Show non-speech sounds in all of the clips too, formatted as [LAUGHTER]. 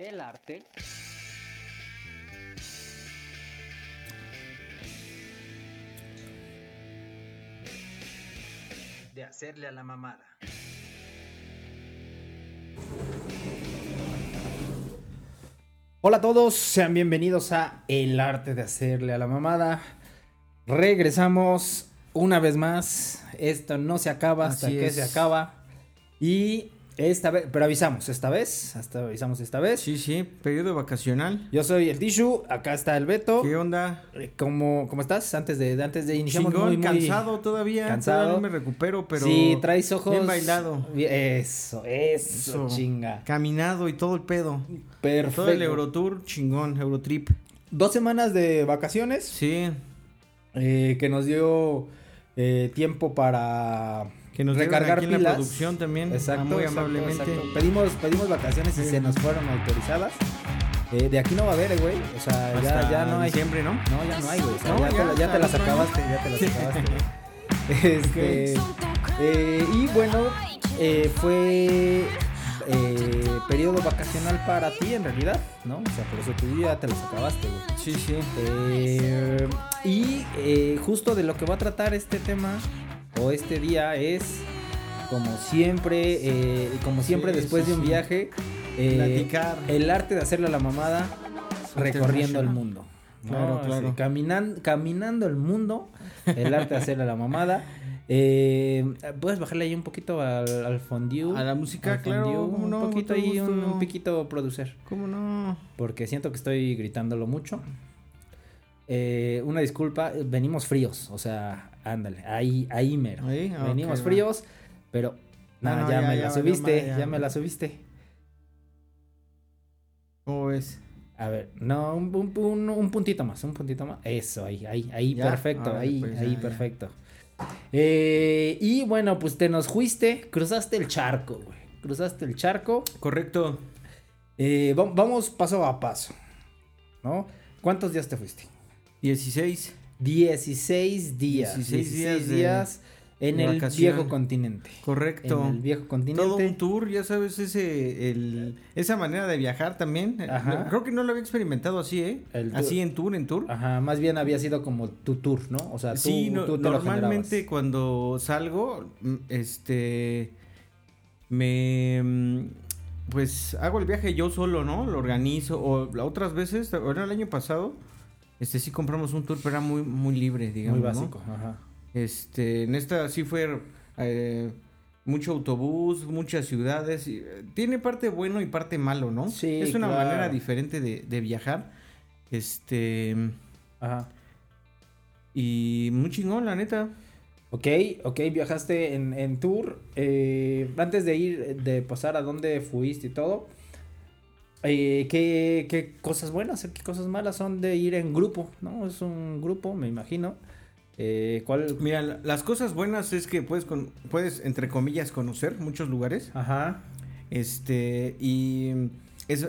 el arte de hacerle a la mamada. Hola a todos, sean bienvenidos a El arte de hacerle a la mamada. Regresamos una vez más. Esto no se acaba hasta Así que es. se acaba. Y esta vez, pero avisamos esta vez, hasta avisamos esta vez. Sí, sí, periodo vacacional. Yo soy el Tishu, acá está el Beto. ¿Qué onda? Eh, ¿Cómo, cómo estás? Antes de, antes de iniciar muy, muy cansado todavía. cansado. Todavía no me recupero, pero. sí, traes ojos. Bien bailado. Eso, Eso. chinga. Caminado y todo el pedo. Perfecto. Todo el Eurotour, chingón, Eurotrip. Dos semanas de vacaciones. Sí, eh, que nos dio eh, tiempo para que nos recargar aquí en pilas. la producción también. Exacto, muy exacto, amablemente. exacto. Pedimos, pedimos vacaciones y Sí. se nos fueron autorizadas. Eh, de aquí no va a haber, eh, güey. O sea, ya, Hasta ya no hay. diciembre, ¿no? No, ya no hay, güey. O sea, No, ya, te, ya, la- ya te las acabaste, ya te las acabaste. güey. Este, eh, y bueno, eh, fue eh, periodo vacacional para ti en realidad, ¿no? O sea, por eso tú ya te las acabaste, güey. Sí, sí. Eh, y eh, justo de lo que va a tratar este tema o este día es, como siempre, eh, como siempre Sí, después sí, de un sí. viaje, eh, Platicar. el arte de hacerle a la mamada recorriendo el mundo. Claro, claro. caminan- caminando el mundo, el arte de hacerle a la mamada. [LAUGHS] Eh, Puedes bajarle ahí un poquito al, al fondue. A la música, al claro, fondue, un no, poquito ahí, un, un piquito producer ¿Cómo no? porque siento que estoy gritándolo mucho. Eh, una disculpa, venimos fríos, o sea, ándale, ahí, ahí mero. Venimos fríos, pero No, nada, no, ya, ya, me ya la subiste, ya, ya. me la subiste. ¿Cómo ves? A ver, no, un, un- un- un puntito más, un puntito más. Eso, ahí, ahí, ahí, ¿Ya? perfecto, ahí, pues, ahí, perfecto. Eh, y bueno, pues te nos fuiste, cruzaste el charco, güey. Cruzaste el charco. Correcto. Eh, va- vamos paso a paso, ¿no? ¿Cuántos días te fuiste? 16. 16 días. 16 días de- días en el vacación. viejo continente. Correcto. En el viejo continente. Todo un tour, ya sabes, ese, el, esa manera de viajar también. eh, Ajá. Creo que no lo había experimentado así, ¿eh? Así en tour, en tour. Ajá, más bien había sido como tu tour, ¿no? O sea, tú, sí, no- tú te lo normalmente cuando salgo, mm, este, me, mm, pues hago el viaje yo solo, ¿no? Lo organizo. O otras veces, ahora el año pasado, este sí compramos un tour, pero era muy, muy libre, digamos. Muy ¿no? básico, ajá. Este, en esta sí fue eh, mucho autobús, muchas ciudades. y, eh, tiene parte bueno y parte malo, ¿no? Sí, Es una claro. manera diferente de, de viajar. Este, Ajá. y muy chingón, la neta. Ok, ok, viajaste en, en tour. eh, antes de ir, de pasar a dónde fuiste y todo. Eh, ¿qué, qué cosas buenas, qué cosas malas son de ir en grupo, ¿no? Es un grupo, me imagino. Eh, ¿Cuál? Mira, la- las cosas buenas es que puedes, con- puedes, entre comillas, conocer muchos lugares. Ajá. Este, y es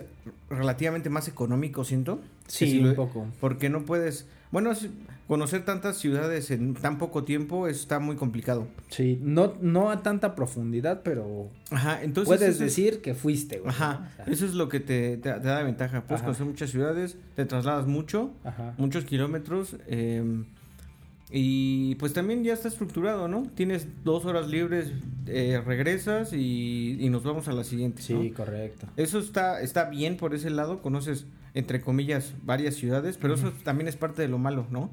relativamente más económico, siento. Sí, si un lo- poco. Porque no puedes, bueno, es- conocer tantas ciudades en tan poco tiempo está muy complicado. Sí, no, no a tanta profundidad, pero Ajá, entonces... puedes es- decir que fuiste, güey. Ajá, ¿no? O sea, eso es lo que te, te- te da ventaja. Puedes Ajá. conocer muchas ciudades, te trasladas mucho, Ajá. muchos kilómetros. eh, y pues también ya está estructurado, ¿no? Tienes dos horas libres, eh, regresas y, y nos vamos a la siguiente. Sí, ¿no? correcto. Eso está, está bien por ese lado, conoces, entre comillas, varias ciudades, pero eso también es parte de lo malo, ¿no?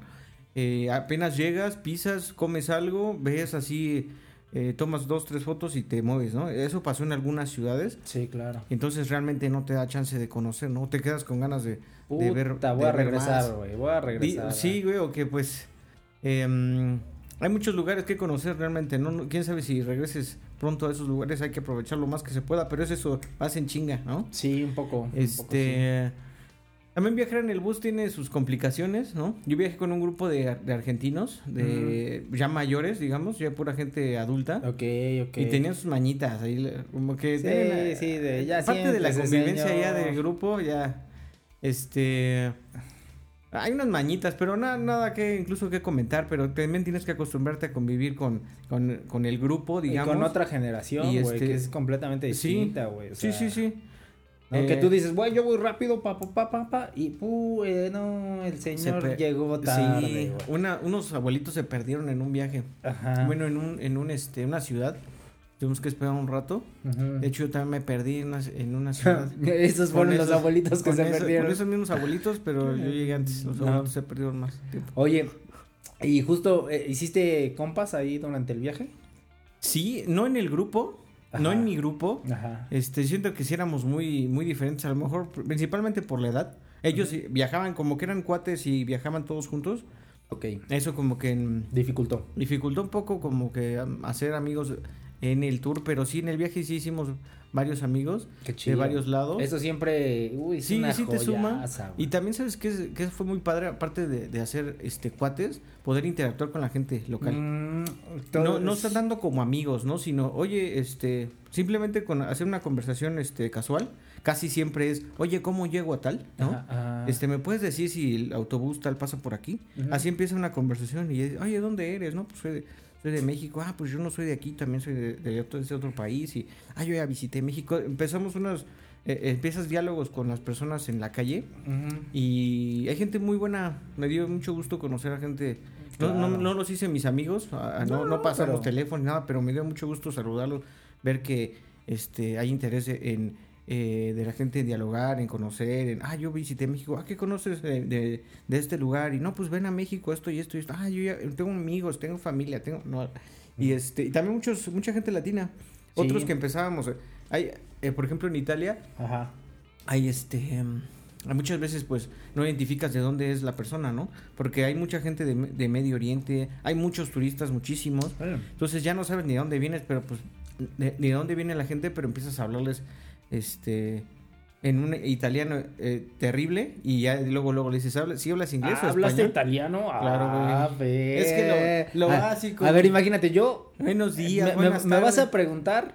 Eh, apenas llegas, pisas, comes algo, ves así, eh, tomas dos, tres fotos y te mueves, ¿no? Eso pasó en algunas ciudades. Sí, claro. Entonces realmente no te da chance de conocer, ¿no? Te quedas con ganas de, de ver. Voy de a ver regresar, güey. Voy a regresar. sí, güey, o que pues em, hay muchos lugares que conocer realmente, ¿no? Quién sabe si regreses pronto a esos lugares, hay que aprovechar lo más que se pueda, pero es eso, vas en chinga, ¿no? Sí, un poco. un poco, Este. También viajar en el bus tiene sus complicaciones, ¿no? Yo viajé con un grupo de, de argentinos, de ya mayores, digamos, ya pura gente adulta. Ok, ok. Y tenían sus mañitas ahí, como que... Sí, tienen, sí, de ya Aparte de la convivencia ya del grupo, ya... Este... Hay unas mañitas, pero nada, nada que incluso que comentar, pero también tienes que acostumbrarte a convivir con, con, con el grupo, Y digamos. con otra generación, Y güey, este- que es completamente distinta, güey. o Sí, sí, sí. ¿No? Eh, que tú dices, güey, yo voy rápido, pa, pa, pa, pa, pa, y, pu, eh, no, el se señor llegó tarde, Sí, una, unos abuelitos se perdieron en un viaje. Ajá. Bueno, en un, en un este, una ciudad. Tuvimos que esperar un rato. De hecho, yo también me perdí en una, en una ciudad. [LAUGHS] Esos fueron los abuelitos que se eso- perdieron. Con esos mismos abuelitos, pero yo llegué antes. Los No. abuelitos se perdieron más tiempo. Oye, y justo, eh, ¿hiciste compas ahí durante el viaje? Sí, no en el grupo. No en mi grupo. Ajá. Este, siento que sí éramos muy, muy diferentes, a lo mejor, principalmente por la edad. Ellos viajaban como que eran cuates y viajaban todos juntos. Ok. Eso como que Dificultó. dificultó un poco como que hacer amigos en el tour, pero sí en el viaje sí hicimos varios amigos de varios lados. Eso siempre, uy, es Sí, una sí te suma. güey. Y también sabes que, que fue muy padre, aparte de, de hacer este cuates, poder interactuar con la gente local. Mm, No, no es- están dando como amigos, ¿no? Sino, oye, este, simplemente con hacer una conversación este, casual, casi siempre es, oye, ¿cómo llego a tal? ¿no? Ajá, ajá. Este, ¿me puedes decir si el autobús tal pasa por aquí? Así empieza una conversación y es, oye, ¿dónde eres? No, pues soy de, México. Ah, pues yo no soy de aquí, también soy de, de otro, de ese otro país. Y, ah, yo ya visité México. Empezamos unos, eh, empiezas diálogos con las personas en la calle y hay gente muy buena. Me dio mucho gusto conocer a gente. No, no, no los hice mis amigos, ah, no, No, no pasamos pero- teléfono, nada, pero me dio mucho gusto saludarlos, ver que este hay interés en eh, de la gente en dialogar, en conocer, en, ah, yo visité México, ah, ¿qué conoces de, de, de este lugar? Y no, pues ven a México, esto y esto y esto, ah, yo ya tengo amigos, tengo familia, tengo, no, y este, y también muchos, mucha gente latina, Sí. otros que empezábamos, eh, hay, eh, por ejemplo, en Italia, Ajá. hay este em, muchas veces pues no identificas de dónde es la persona, ¿no? Porque hay mucha gente de, de Medio Oriente, hay muchos turistas, muchísimos. Entonces ya no sabes ni de dónde vienes, pero pues de- ni de dónde viene la gente, pero empiezas a hablarles este en un italiano eh, terrible y ya luego luego le dices, ¿habla, ¿sí hablas inglés Ah, o ¿Hablaste español? italiano? Claro, Ah, güey. ver. Es que lo- lo Ah, básico, A ver, imagínate, yo. Buenos días, me, me- buenas me vas a preguntar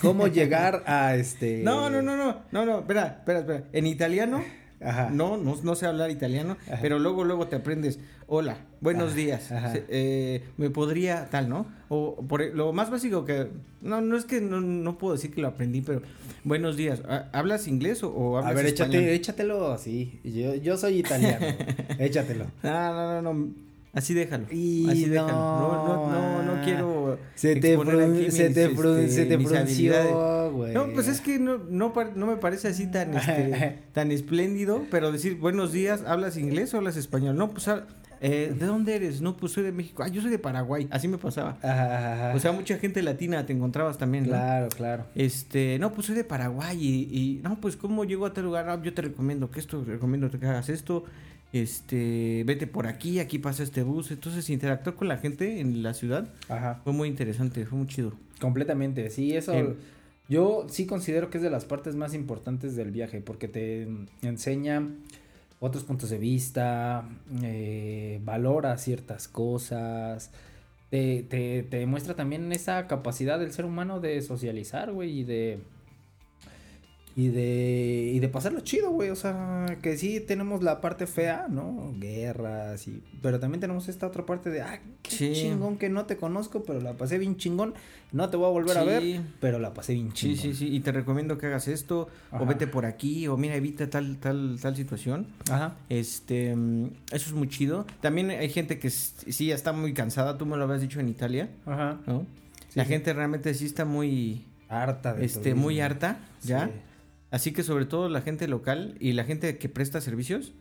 cómo [LAUGHS] llegar a este. No, no, no, no, no, no, espera, espera, espera. En italiano Ajá. No, no, no sé hablar italiano, Ajá. pero luego, luego te aprendes, hola, buenos Ajá, días, eh, me podría tal, ¿no? O por e- lo más básico que, no, no es que no, no puedo decir que lo aprendí, pero buenos días, ¿ha- ¿hablas inglés o, o hablas A ver, español? échate, échatelo así. Yo, yo soy italiano. [LAUGHS] échatelo. Ah, no, no, no, así déjalo, Y así no, déjalo, no, no, no, no quiero Se te, aquí se mis, te, este, se te güey. No, pues es que no, no, no me parece así tan, este, [LAUGHS] tan espléndido, pero decir buenos días, ¿hablas inglés o hablas español? No, pues, ah, eh, ¿de dónde eres? No, pues soy de México. Ah, yo soy de Paraguay. Así me pasaba. Ajá. O sea, mucha gente latina te encontrabas también, ¿no? claro, claro. Este, no, pues soy de Paraguay y, y, no, pues cómo llego a tal lugar, Ah, yo te recomiendo que esto, te recomiendo que hagas esto, este, vete por aquí, aquí pasa este bus, entonces interactuar con la gente en la ciudad Ajá. fue muy interesante, fue muy chido. Completamente, sí, eso Em. yo sí considero que es de las partes más importantes del viaje porque te enseña otros puntos de vista, eh, valora ciertas cosas, te, te, te demuestra también esa capacidad del ser humano de socializar, güey, y de... Y de, y de pasarlo chido, güey. O sea, que sí tenemos la parte fea, ¿no? Guerras y... Pero también tenemos esta otra parte de... Ah, qué Sí. chingón que no te conozco, pero la pasé bien chingón. No te voy a volver a ver, Sí. pero la pasé bien Sí, chingón. sí, sí, y te recomiendo que hagas esto, Ajá. o vete por aquí, o mira, evita tal, tal, tal situación. Ajá. Este, mm, eso es muy chido. También hay gente que sí ya está muy cansada, tú me lo habías dicho en Italia, Ajá. ¿no? Sí, la sí. gente realmente sí está muy, Harta de este, turismo. muy harta, ¿ya? Sí. Así que sobre todo la gente local y la gente que presta servicios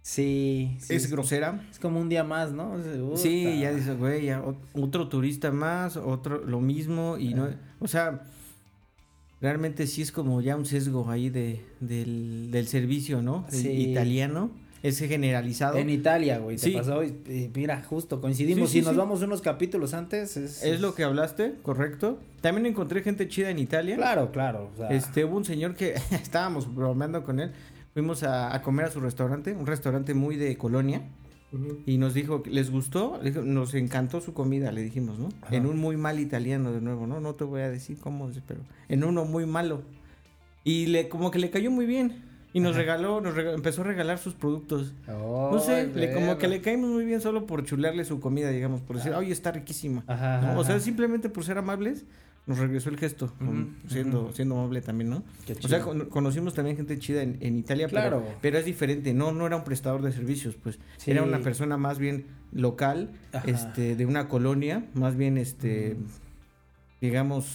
Sí, sí, es grosera. Es como un día más, ¿no? O sea, Sí, ya dices, güey, ya ot- otro turista más, otro lo mismo y no, o sea, realmente sí es como ya un sesgo ahí de del, del servicio, ¿no? Sí. italiano, ese generalizado. En Italia, güey, te Sí. pasó. y- y mira, justo coincidimos. Sí, sí, si nos vamos unos capítulos antes, es. Es lo que hablaste, correcto. También encontré gente chida en Italia. Claro, claro. o sea, Este, hubo un señor que [LAUGHS] estábamos bromeando con él. Fuimos a, a comer a su restaurante, un restaurante muy de colonia. Y nos dijo, ¿les gustó? Le dijo, nos encantó su comida, le dijimos, ¿no? Ajá. En un muy mal italiano de nuevo, ¿no? No te voy a decir cómo, es, pero en uno muy malo. Y le, como que le cayó muy bien. Y nos Ajá. regaló, nos empezó a regalar sus productos. Oh, No sé, le- como que le caímos muy bien solo por chulearle su comida, digamos, por decir, Ah. oye, está riquísima. Ajá, O sea, simplemente por ser amables, nos regresó el gesto, siendo, siendo amable también, ¿no? Qué O sea, con- conocimos también gente chida en, en Italia, pero- Claro. pero, es diferente, no, no era un prestador de servicios, pues Sí. era una persona más bien local, Ajá. este, de una colonia, más bien, este, digamos,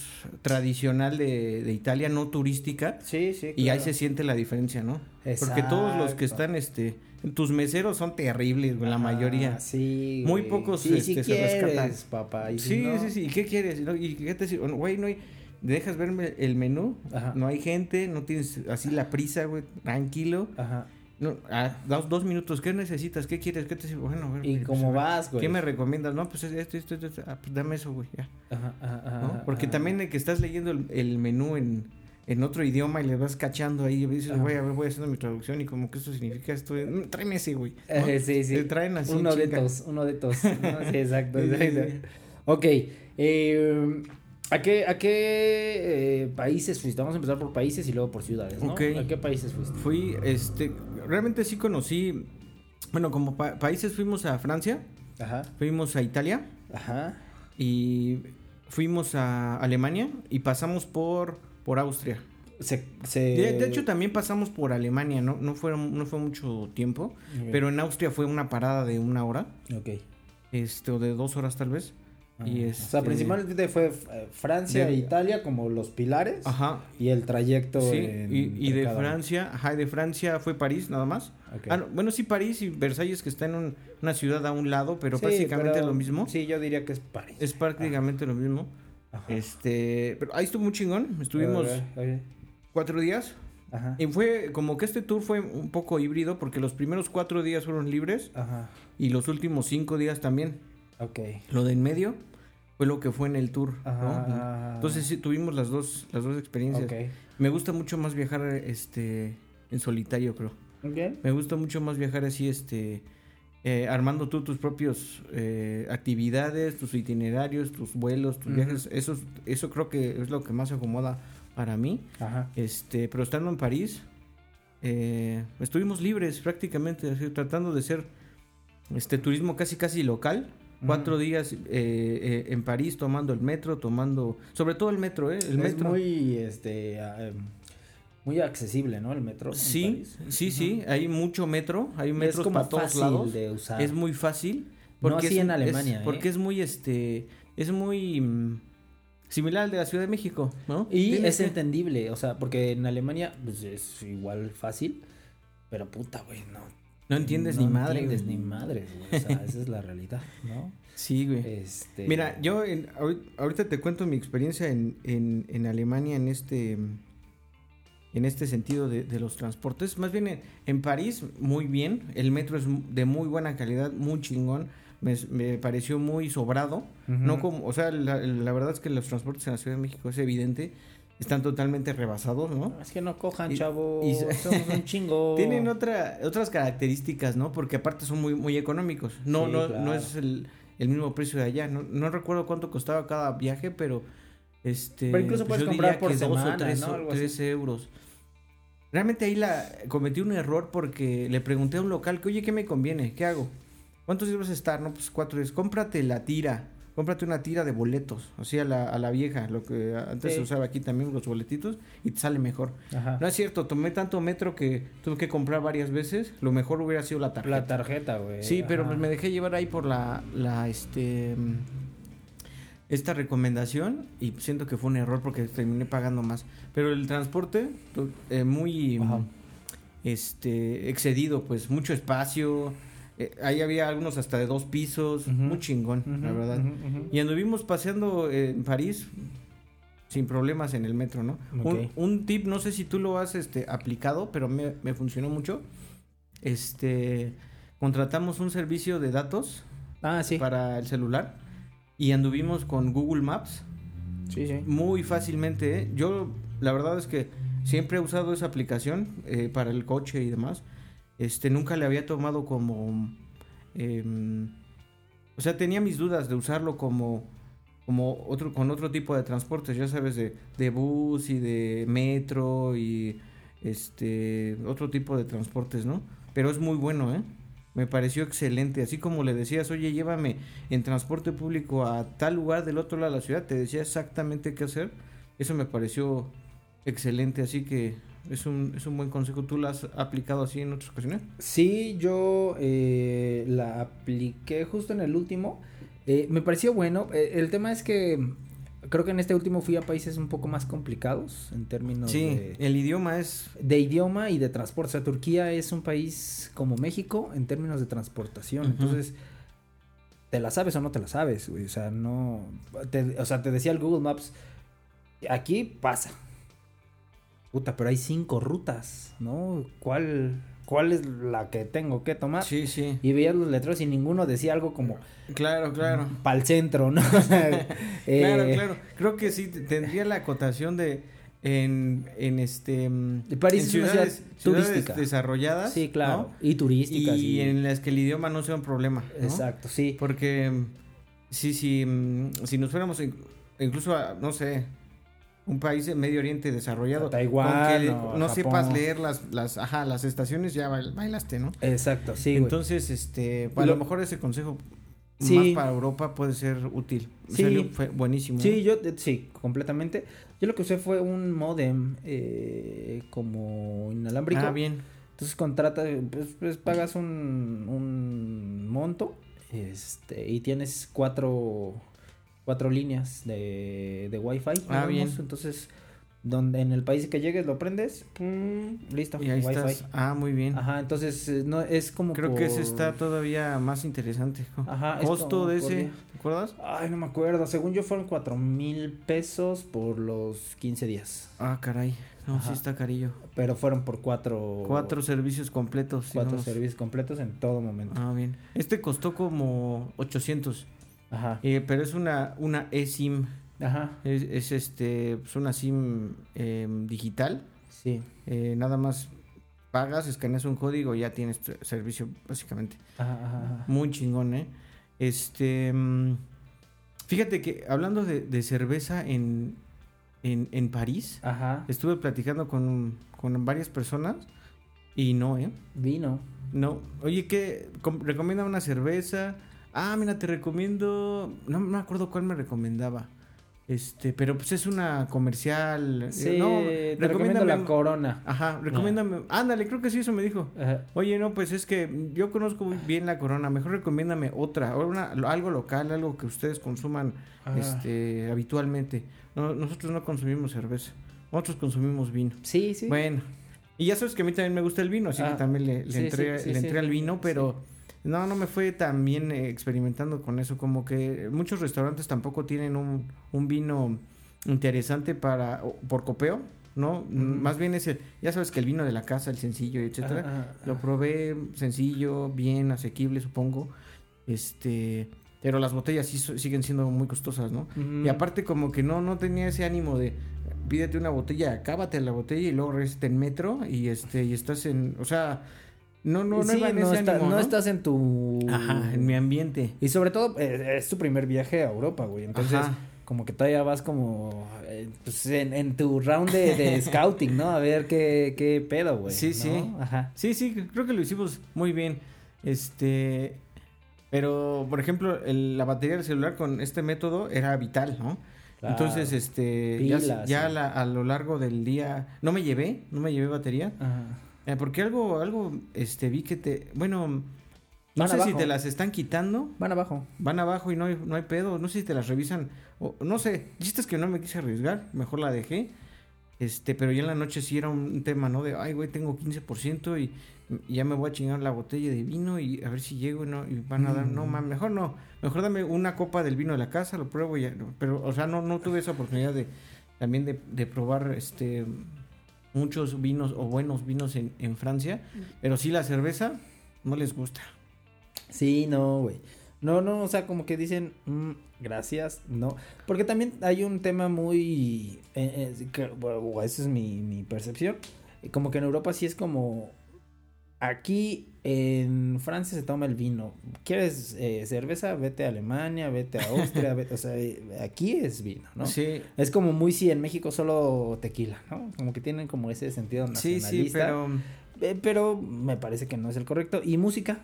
tradicional de, de Italia, no turística, Sí, sí. y ahí claro. se siente la diferencia, ¿no? Porque todos los que Exacto. están, este, tus meseros son terribles, güey, la Ajá, mayoría. Sí. Muy güey. pocos, Sí, este, sí se rescatan. quieres, papá. y si Sí, no- sí, sí. ¿Y qué quieres? ¿No? ¿Y qué te sirve? Güey, no hay... Dejas verme el menú, Ajá. no hay gente, no tienes así la prisa, güey, tranquilo. Ajá. No, ah, dos, dos minutos, ¿qué necesitas? ¿Qué quieres? ¿Qué te? Bueno, ver, ¿Y pues, cómo ver, vas, güey? ¿Qué me recomiendas? No, pues esto, esto, esto, esto. Ah, pues dame eso, güey, ya. Ajá, ajá, ajá, ¿no? ajá, Porque también de que estás leyendo el, el menú en, en otro idioma y le vas cachando ahí y dices, güey, a ver, voy haciendo mi traducción y como que esto significa esto. Mm, Tráeme ese, güey. ¿no? Eh, sí, sí. Te traen así. Uno de estos, uno de. ¿no? [LAUGHS] Sí, exacto. Exacto. Ok. eh, ¿A qué, a qué eh, países fuiste? Vamos a empezar por países y luego por ciudades, ¿no? ¿A qué países fuiste? Fui, este, realmente sí conocí, bueno, como pa- países fuimos a Francia, Ajá. fuimos a Italia Ajá. y fuimos a Alemania y pasamos por, por Austria. Se, se... De, de hecho también pasamos por Alemania, no, no, fue, no fue mucho tiempo, pero en Austria fue una parada de una hora, Ok. este, o de dos horas tal vez. Y Ah, O sea, principalmente fue eh, Francia De- e Italia como los pilares. Ajá. Y el trayecto. Sí, en- y, de uno. Francia, ajá, y de Francia fue París nada más. Ah, no, bueno, sí, París y Versalles que está en un- una ciudad a un lado, pero Sí, prácticamente pero- lo mismo. Sí, yo diría que es París. Es prácticamente lo mismo. Ajá. Este, pero ahí estuvo muy chingón. Estuvimos cuatro días. Ajá. Y fue como que este tour fue un poco híbrido porque los primeros cuatro días fueron libres Ajá. y los últimos cinco días también. Ok. Lo de en medio fue lo que fue en el tour. ¿no? Ajá. Entonces sí tuvimos las dos, las dos experiencias. Me gusta mucho más viajar este en solitario, creo. Ok. Me gusta mucho más viajar así, este, eh, armando tú tus propios eh, actividades, tus itinerarios, tus vuelos, tus viajes. Eso, eso creo que es lo que más se acomoda para mí. Ajá. Este, pero estando en París, eh, estuvimos libres prácticamente, así, tratando de ser este turismo casi casi local. Cuatro días eh, eh, en París tomando el metro, tomando, sobre todo el metro, ¿eh? El es metro. muy, este, ah, em, muy accesible, ¿no? El metro. Sí, sí, sí, hay mucho metro, hay es metros como para todos lados. de usar. Es muy fácil. No así es, en es- Alemania, ¿eh? Porque es muy, este, es muy mm, similar al de la Ciudad de México, ¿no? Y es que- entendible, o sea, porque en Alemania pues, es igual fácil, pero puta, güey, no. No entiendes no ni madre. entiendes güey. ni madres, güey. O sea, esa es la realidad, ¿no? [LAUGHS] Sí, güey. Este... Mira, yo en- ahorit- ahorita te cuento mi experiencia en, en, en Alemania en este en este sentido de, de los transportes. Más bien en, París, muy bien. El metro es de muy buena calidad, muy chingón. Me, me pareció muy sobrado. No como, o sea, la, la verdad es que los transportes en la Ciudad de México es evidente. Están totalmente rebasados, ¿no? Es que no cojan, Y- chavo. y- Somos [LAUGHS] un chingo. Tienen otra, otras características, ¿no? Porque aparte son muy, muy económicos. No, Sí, no, claro. no es el, el mismo precio de allá. No, no recuerdo cuánto costaba cada viaje, pero este. Pero incluso puedes yo comprar por dos semana, o tres, ¿no? así. tres euros. Realmente ahí la cometí un error porque le pregunté a un local que, oye, ¿qué me conviene? ¿Qué hago? ¿Cuántos a estar? No, pues cuatro días. Cómprate la tira. Cómprate una tira de boletos. Así a la, a la vieja, lo que antes Sí. se usaba aquí también, los boletitos, y te sale mejor. Ajá. No es cierto, tomé tanto metro que tuve que comprar varias veces. Lo mejor hubiera sido la tarjeta. La tarjeta, güey. sí, pero pues me dejé llevar ahí por la, la, este, esta recomendación y siento que fue un error porque terminé pagando más. Pero el transporte, eh, muy, Ajá. este, excedido, pues mucho espacio. Eh, ahí había algunos hasta de dos pisos, muy chingón, la verdad. Y anduvimos paseando en París sin problemas en el metro, ¿no? Un, un tip, no sé si tú lo has este, aplicado, pero me, me funcionó mucho. Este, contratamos un servicio de datos Ah, sí. para el celular y anduvimos con Google Maps Sí, sí. muy fácilmente. ¿eh? Yo, la verdad es que siempre he usado esa aplicación eh, para el coche y demás. Este, nunca le había tomado como... em, o sea, tenía mis dudas de usarlo como, como otro, con otro tipo de transportes, ya sabes, de, de bus y de metro y este, otro tipo de transportes, ¿no? Pero es muy bueno, ¿eh? Me pareció excelente, así como le decías, oye, llévame en transporte público a tal lugar del otro lado de la ciudad, te decía exactamente qué hacer. Eso me pareció excelente, así que es un, es un buen consejo. ¿Tú lo has aplicado así en otras ocasiones? Sí, yo eh, la apliqué justo en el último. Eh, me pareció bueno. Eh, el tema es que creo que en este último fui a países un poco más complicados en términos Sí, de, el idioma es... de idioma y de transporte. O sea, Turquía es un país como México en términos de transportación. Entonces, ¿te la sabes o no te la sabes? güey? O sea, no... te- o sea, te decía el Google Maps, aquí pasa. Puta, pero hay cinco rutas, ¿no? ¿Cuál, cuál es la que tengo que tomar? Sí, sí. Y veías los letreros y ninguno decía algo como Claro, claro. para el centro, ¿no? [LAUGHS] Claro, [LAUGHS] eh, claro. Creo que sí, tendría la acotación de en, en este... mm, París en es ciudades turística. desarrolladas. Sí, claro. ¿no? Y turísticas. Y en las que el idioma no sea un problema. ¿no? Exacto, sí. Porque mm, sí, sí, mm, si nos fuéramos in- incluso a, no sé, un país de Medio Oriente desarrollado, Taiwán que o no Japón. sepas leer las, las, ajá, las estaciones, ya bail- bailaste, ¿no? Exacto, sí, güey. Entonces, este, a Lo- lo mejor ese consejo Sí. más para Europa puede ser útil. Sí. Salió- fue buenísimo. Sí, yo, eh, sí, completamente. Yo lo que usé fue un modem eh, como inalámbrico. Ah, bien. Entonces contrata, pues, pues, pagas un, un monto este, y tienes cuatro, cuatro líneas de, de Wi-Fi. Ah, bien. Entonces, donde en el país que llegues lo prendes, pum, listo, Y ahí Wi-Fi. estás. Ah, muy bien. Ajá, entonces eh, no es como Creo que ese está todavía más interesante. Ajá, Costo de ese. ¿te acuerdas? Ay, no me acuerdo. Según yo fueron cuatro mil pesos por los 15 días. Ah, caray. No, Ajá. sí está carillo. Pero fueron por cuatro... Cuatro servicios completos. cuatro digamos. servicios completos en todo momento. Ah, bien. Este costó como 800. Ajá. eh, pero es una, una eSIM. Ajá. Es, es este, pues una SIM eh, digital. Sí. Eh, nada más pagas, escaneas un código y ya tienes tu servicio, básicamente. Ajá. Muy chingón, ¿eh? Este. mm, Fíjate que hablando de, de cerveza en, en, en París, Ajá. estuve platicando con, con varias personas y no, ¿eh? Vino. No. Oye, ¿qué? Com- ¿Recomienda una cerveza? Ah, mira, te recomiendo. No me acuerdo cuál me recomendaba. Este, pero pues es una comercial. Sí, no, te recomiendo la corona. Ajá, recomiéndame. Ándale, creo que sí, eso me dijo. Ajá. Oye, no, pues es que yo conozco muy bien la corona. Mejor recomiéndame otra, una, algo local, algo que ustedes consuman Ah. este, habitualmente. No, nosotros no consumimos cerveza, nosotros consumimos vino. Sí, sí. Bueno, y ya sabes que a mí también me gusta el vino, así Ah, que también le, le sí, entré, sí, sí, le entré al vino, pero no, no me fue tan bien eh, experimentando con eso. Como que muchos restaurantes tampoco tienen un, un vino interesante para por copeo, ¿no? Mm. Más bien es el, ya sabes que el vino de la casa, el sencillo, etcétera. Lo probé sencillo, bien, asequible, supongo. Este, pero las botellas sí siguen siendo muy costosas, ¿no? Y aparte como que no no tenía ese ánimo de pídete una botella, acábate la botella y luego regresate en metro y este y estás en, o sea, no no no Sí, no, ese está- ánimo, no ¿no? estás en tu... Ajá, en mi ambiente. Y sobre todo, eh, es tu primer viaje a Europa, güey. Entonces, Ajá. como que todavía vas como eh, pues, en, en tu round de, de [LAUGHS] scouting, ¿no? A ver qué, qué pedo, güey. Sí, ¿no? sí. Ajá. Sí, sí, creo que lo hicimos muy bien. Este, pero por ejemplo, el- la batería del celular con este método era vital, ¿no? Claro. Entonces, este, ya, ya sí. la- a lo largo del día, no me llevé, no me llevé batería, Ajá. Eh, porque algo, algo, este, vi que te, bueno, no Van sé si te las están quitando, Van abajo. van abajo y no hay, no hay pedo, no sé si te las revisan, o, no sé, chiste es que no me quise arriesgar, mejor la dejé, este, pero ya en la noche sí era un tema, ¿no? De, ay, güey, tengo 15% y, y ya me voy a chingar la botella de vino y a ver si llego y, no, y van a dar, no, Mm. ma, mejor no, mejor dame una copa del vino de la casa, lo pruebo y ya, pero, o sea, no, no tuve esa oportunidad de, también de, de probar, este, muchos vinos o buenos vinos en, en Francia, pero sí la cerveza no les gusta. Sí, no, güey. No, no, o sea, como que dicen, "Mm, gracias, no. Porque también hay un tema muy... eh, eh, que, bueno, esa es mi, mi percepción. Como que en Europa sí es como... Aquí en Francia se toma el vino. ¿Quieres eh, cerveza? Vete a Alemania, vete a Austria, [LAUGHS] vete- o sea, eh, aquí es vino, ¿no? Sí, Es como muy si en México solo tequila, ¿no? Como que tienen como ese sentido sí, nacionalista. sí, pero Eh, pero me parece que no es el correcto. ¿Y música?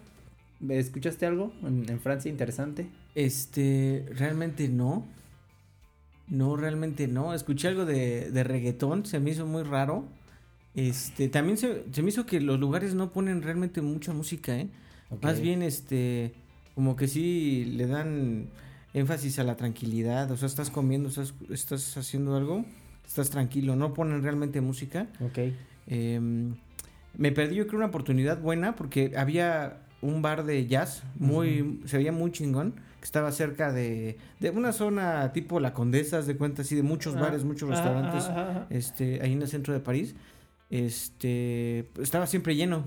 ¿Escuchaste algo en, en Francia interesante? este, realmente no. No, realmente no. Escuché algo de, de reggaetón, se me hizo muy raro. Este, también se, se me hizo que los lugares no ponen realmente mucha música, ¿eh? Más bien, este, como que sí le dan énfasis a la tranquilidad. O sea, estás comiendo, estás, estás haciendo algo, estás tranquilo. No ponen realmente música. Ok. Em, me perdí yo creo una oportunidad buena porque había un bar de jazz muy, se veía muy chingón, que estaba cerca de, de una zona tipo La Condesa, de cuenta así, de muchos Ah, bares, muchos ajá, restaurantes, ajá. este, ahí en el centro de París. Este, estaba siempre lleno.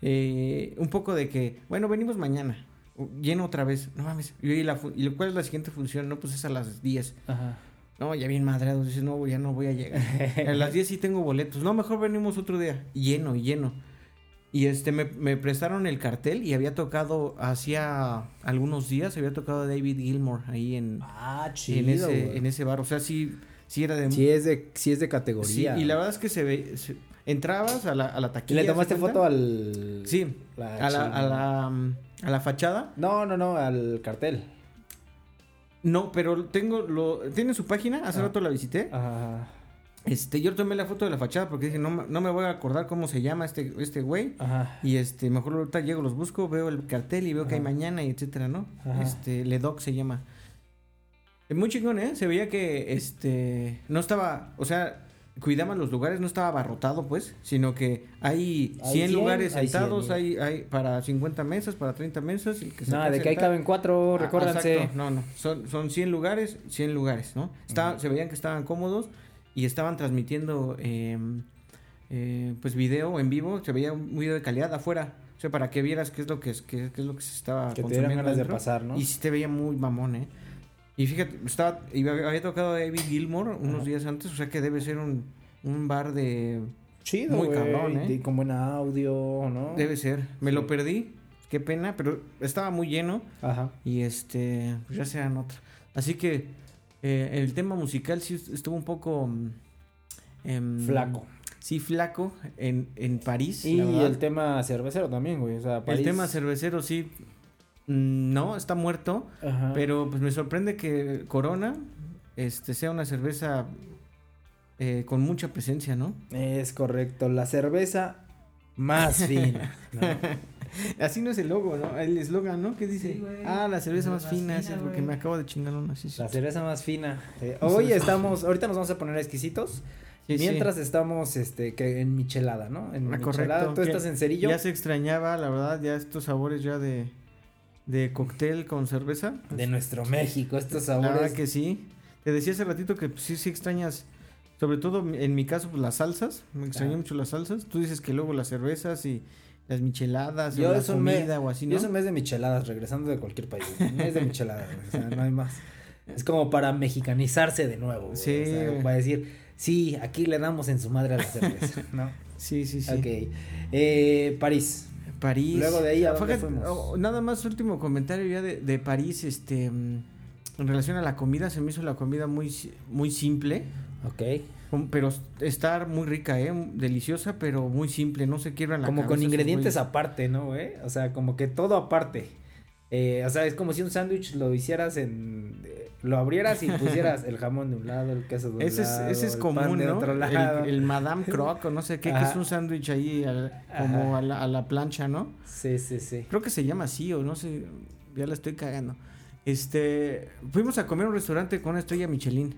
Eh, un poco de que, bueno, venimos mañana. Lleno otra vez. No mames. Y, la ¿y cuál es la siguiente función? No, pues es a las 10. Ajá. No, ya bien madreado. Dices, no, ya no voy a llegar. [LAUGHS] A las 10 sí tengo boletos. No, mejor venimos otro día. Lleno, lleno. Y este, me, me prestaron el cartel y había tocado, hacía algunos días, había tocado David Gilmour ahí en, Ah, chido. en, ese, en ese bar. O sea, sí, sí era de... Sí es de, sí es de sí, categoría. y la verdad es que se ve... se- entrabas a la, a la ¿Y taquilla. le ¿se tomaste foto al. Sí, La a la, a, la, a la fachada. No, no, no, al cartel. No, pero tengo lo... ¿Tiene su página? Hace Ah. rato la visité. Ajá. Este, yo tomé la foto de la fachada porque dije, no, me- no me voy a acordar cómo se llama este, este güey. Ajá. Y este, mejor ahorita llego, los busco, veo el cartel y veo que hay mañana y etcétera, ¿no? Ajá. Este, Ledoc se llama. Es muy chingón, ¿eh? Se veía que, este, no estaba, o sea, cuidaban los lugares, no estaba abarrotado, pues, sino que hay 100, Hay 100, lugares hay 100, sentados, hay, hay para 50 mesas, para 30 mesas. el que se Nada, de que ahí caben cuatro, Ah, exacto. No, no, son, son 100 lugares, 100 lugares, ¿no? Está. Se veían que estaban cómodos y estaban transmitiendo, eh, eh, pues, video en vivo, se veía un video de calidad afuera, o sea, para que vieras qué es lo que, es, qué, qué es lo que se estaba que te dieran ganas de pasar, ¿no? Y sí te veía muy mamón, ¿eh? Y fíjate, estaba, había tocado David Gilmour unos días antes, o sea que debe ser un, un bar de... Chido, muy cabrón, ¿eh? con buen audio, ¿no? Debe ser. Me lo perdí, qué pena, pero estaba muy lleno. Ajá. Y este, pues ya sean otra. Así que eh, el tema musical sí estuvo un poco... mm, em, Flaco. Sí, flaco en, en París. Y el tema cervecero también, güey. O sea, París... El tema cervecero sí... mm, No, está muerto. Ajá. Pero pues me sorprende que Corona este, sea una cerveza eh, con mucha presencia, ¿no? Es correcto. La cerveza más [LAUGHS] fina. ¿no? [LAUGHS] Así no es el logo, ¿no? El eslogan, ¿no? ¿Qué dice? Sí, güey. ah, la cerveza La más más fina, es lo que güey. me acabo de chingar una. Sí, sí. La cerveza más fina. Eh, [LAUGHS] hoy estamos, ahorita nos vamos a poner exquisitos. Sí, sí. mientras estamos, este, que en michelada, ¿no? En Ah, michelada. correcto. Tú estás en cerillo. Ya se extrañaba, la verdad, ya estos sabores ya de, de cóctel con cerveza. De nuestro México, estos sabores. que sí. Te decía hace ratito que pues, sí, sí extrañas, sobre todo en mi caso, pues las salsas. Me extrañé mucho las salsas. Tú dices que luego las cervezas y las micheladas Yo o la comida o así, ¿no? Yo es un mes de micheladas, regresando de cualquier país. Un mes de micheladas, o sea, no hay más. Es como para mexicanizarse de nuevo. güey, Sí, O sea, para decir, sí, aquí le damos en su madre a la cerveza, [LAUGHS] ¿no? Sí, sí, sí. Ok. Eh, París. París. Luego de ahí, ¿a dónde Fíjate, fuimos? oh, nada más último comentario ya de, de París, este, en relación a la comida, se me hizo la comida muy, muy simple, Ok. pero estar muy rica, eh, deliciosa, pero muy simple, no se quiebran la Como con cabeza ingredientes aparte, ¿no, güey? O sea, como que todo aparte. Eh, o sea, es como si un sándwich lo hicieras en... eh, lo abrieras y pusieras el jamón de un lado, el queso de un Ese es, lado, ese es el pan común, de ¿no? otro El, lado. el [LAUGHS] Madame Croc o no sé qué, que es un sándwich ahí al- como a la, a la plancha, ¿no? Sí, sí, sí. Creo que se llama así o no sé, ya la estoy cagando. Este, fuimos a comer a un restaurante con una estrella Michelin.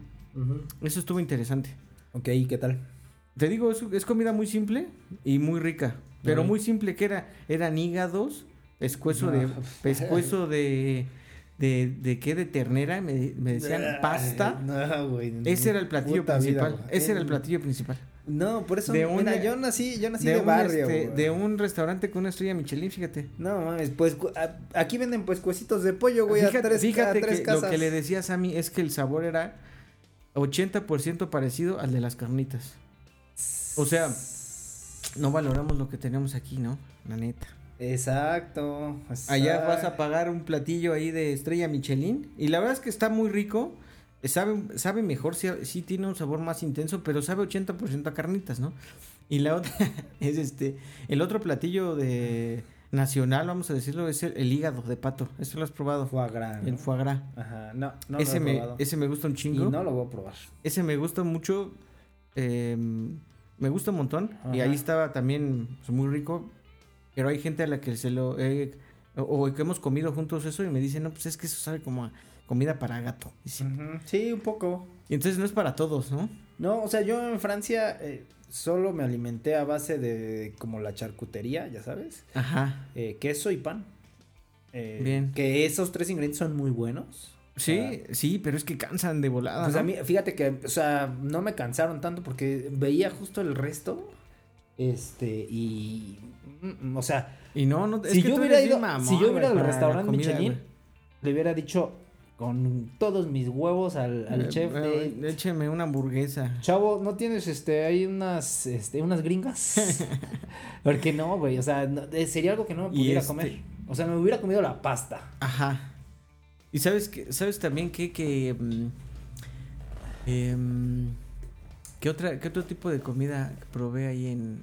Eso estuvo interesante. Ok, ¿y qué tal? Te digo, es, es comida muy simple y muy rica. Pero muy simple que era, eran hígados, pescuezo de, No. [LAUGHS] pescuezo de, de, de qué, de ternera, me, me decían pasta. No, güey. Ese era el platillo vida, principal. Ese era el platillo principal. No, por eso, De mira, un- yo nací, yo nací de, barrio. este, de un restaurante con una estrella Michelin, fíjate. No mames, pues a- aquí venden pues cuecitos de pollo, güey, fíjate a tres, fíjate a tres que casas. lo que le decía a Sammy es que el sabor era 80% parecido al de las carnitas. O sea, no valoramos lo que tenemos aquí, ¿no? La neta. Exacto. Allá vas a pagar un platillo ahí de estrella Michelin. Y la verdad es que está muy rico. Sabe, sabe mejor, sí, sí tiene un sabor más intenso, pero sabe 80% a carnitas, ¿no? Y la otra [LAUGHS] es este, el otro platillo de nacional, vamos a decirlo, es el, el hígado de pato. ¿Eso lo has probado? Foie gras. ¿no? El foie gras. Ajá, no, no ese, lo he me, probado. ese me gusta un Y chingo. no lo voy a probar. Ese me gusta mucho. eh, me gusta un montón. Y ahí estaba también pues, muy rico. Pero hay gente a la que se lo. he- o, o que hemos comido juntos eso y me dicen, no, pues es que eso sabe como a comida para gato. Sí, un poco. Y entonces no es para todos, ¿no? No, o sea, yo en Francia eh, solo me alimenté a base de como la charcutería, ya sabes. Ajá. eh, queso y pan. Eh, Bien. Que esos tres ingredientes son muy buenos. Sí, sí, pero es que cansan de volada. Pues ¿no? a mí, fíjate que, o sea, no me cansaron tanto porque veía justo el resto. Este, y. mm, O sea, Y no, no. es si que yo hubiera ido, mamón, si yo hubiera ido al restaurante comida, Michelin, le hubiera dicho con todos mis huevos al, al Eh, chef de, eh, Écheme una hamburguesa. Chavo, ¿no tienes este hay unas este unas gringas? [LAUGHS] [LAUGHS] Porque no, güey, o sea, no- eh, sería algo que no me pudiera este- comer. O sea, me hubiera comido la pasta. Ajá. Y sabes que, sabes también que, que mm, em, ¿qué otra, qué otro tipo de comida probé ahí en,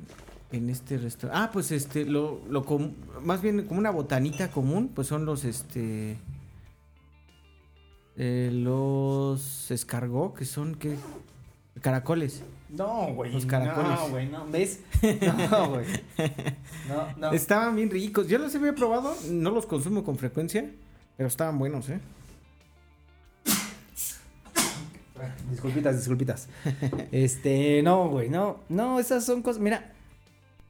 en este restaurante? Ah, pues este, lo, lo com- más bien como una botanita común, pues son los este eh, los escargot, que son que caracoles. No, güey. Los caracoles. No, güey, no, ¿ves? No, güey. No, no. Estaban bien ricos. Yo los había probado, no los consumo con frecuencia, pero estaban buenos, ¿eh? Disculpitas, disculpitas. Este, no, güey, no. No, esas son cosas, mira,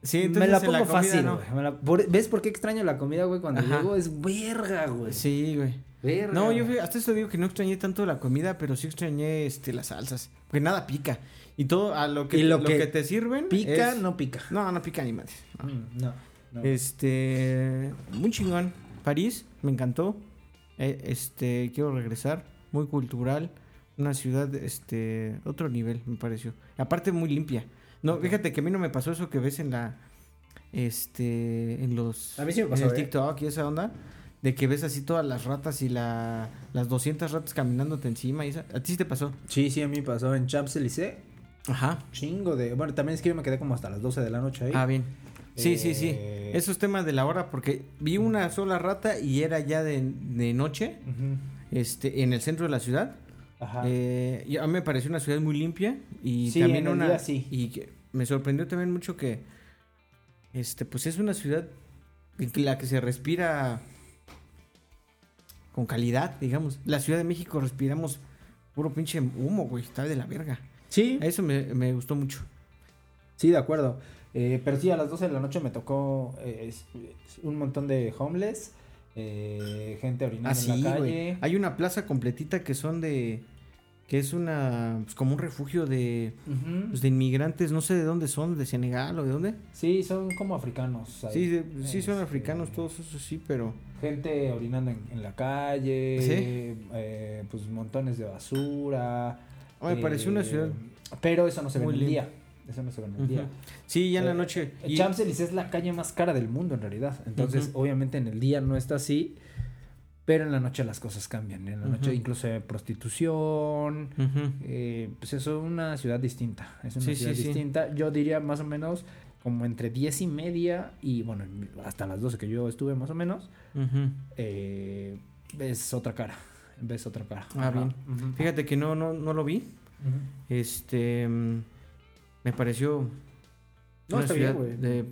Sí, me entonces la en pongo fácil. Me la- ¿Ves por qué extraño la comida, güey? Cuando Ajá. llego es verga, güey. Sí, güey. Verga. No, yo hasta eso digo que no extrañé tanto la comida, pero sí extrañé este las salsas. Porque nada pica. Y todo a lo que, lo lo que que te sirven. pica, es- no pica. No, no pica ni madre. no. Mm, No, no. Este. Muy chingón. París, me encantó. Eh, este, quiero regresar. Muy cultural. Una ciudad, este. Otro nivel, me pareció. Aparte, muy limpia. No, fíjate que a mí no me pasó eso que ves en la. Este. En los. A mí sí me pasó, En el ¿eh? TikTok y esa onda. De que ves así todas las ratas y la, las 200 ratas caminándote encima. Y esa, ¿A ti sí te pasó? Sí, sí, a mí pasó en Champs-Élysées. Ajá. Chingo de. Bueno, también es que yo me quedé como hasta las 12 de la noche ahí. Ah, bien. Sí, sí, sí. Eh, Eso es tema de la hora porque vi una sola rata y era ya de, de noche. Ujú. este, en el centro de la ciudad. Ajá. Eh, y a mí me pareció una ciudad muy limpia y Sí, también en el una día sí. y que me sorprendió también mucho que este pues es una ciudad en la que se respira con calidad, digamos. La Ciudad de México respiramos puro pinche humo, güey, está de la verga. sí, Eso me, me gustó mucho. sí, de acuerdo. Eh, pero sí, a las 12 de la noche me tocó eh, un montón de homeless, eh, gente orinando Así, en la Ah, calle. Hay una plaza completita que son de que es una pues, como un refugio de pues, de inmigrantes, no sé de dónde son, de Senegal o de dónde. Sí, son como africanos. ahí. Sí, de- sí son Este, africanos todos esos, sí, pero... Gente orinando en, en la calle, ¿Sí? eh, pues montones de basura. Oh, me pareció una eh, ciudad... Pero eso no se ve en el día. Eso no se ve en el día. Sí, ya en la Eh, noche. eh, y- Champs-Élysées es la calle más cara del mundo en realidad. Entonces, obviamente en el día no está así. Pero en la noche las cosas cambian. En la noche incluso hay prostitución. Eh, pues eso es una ciudad distinta. Es una Sí, ciudad sí, sí. distinta. Yo diría más o menos como entre 10 y media y bueno, hasta las 12 que yo estuve más o menos. Eh, ves otra cara. Ves otra cara. Ah, bien. Fíjate que no, no, no lo vi. Este... Me pareció... No, una está ciudad bien, de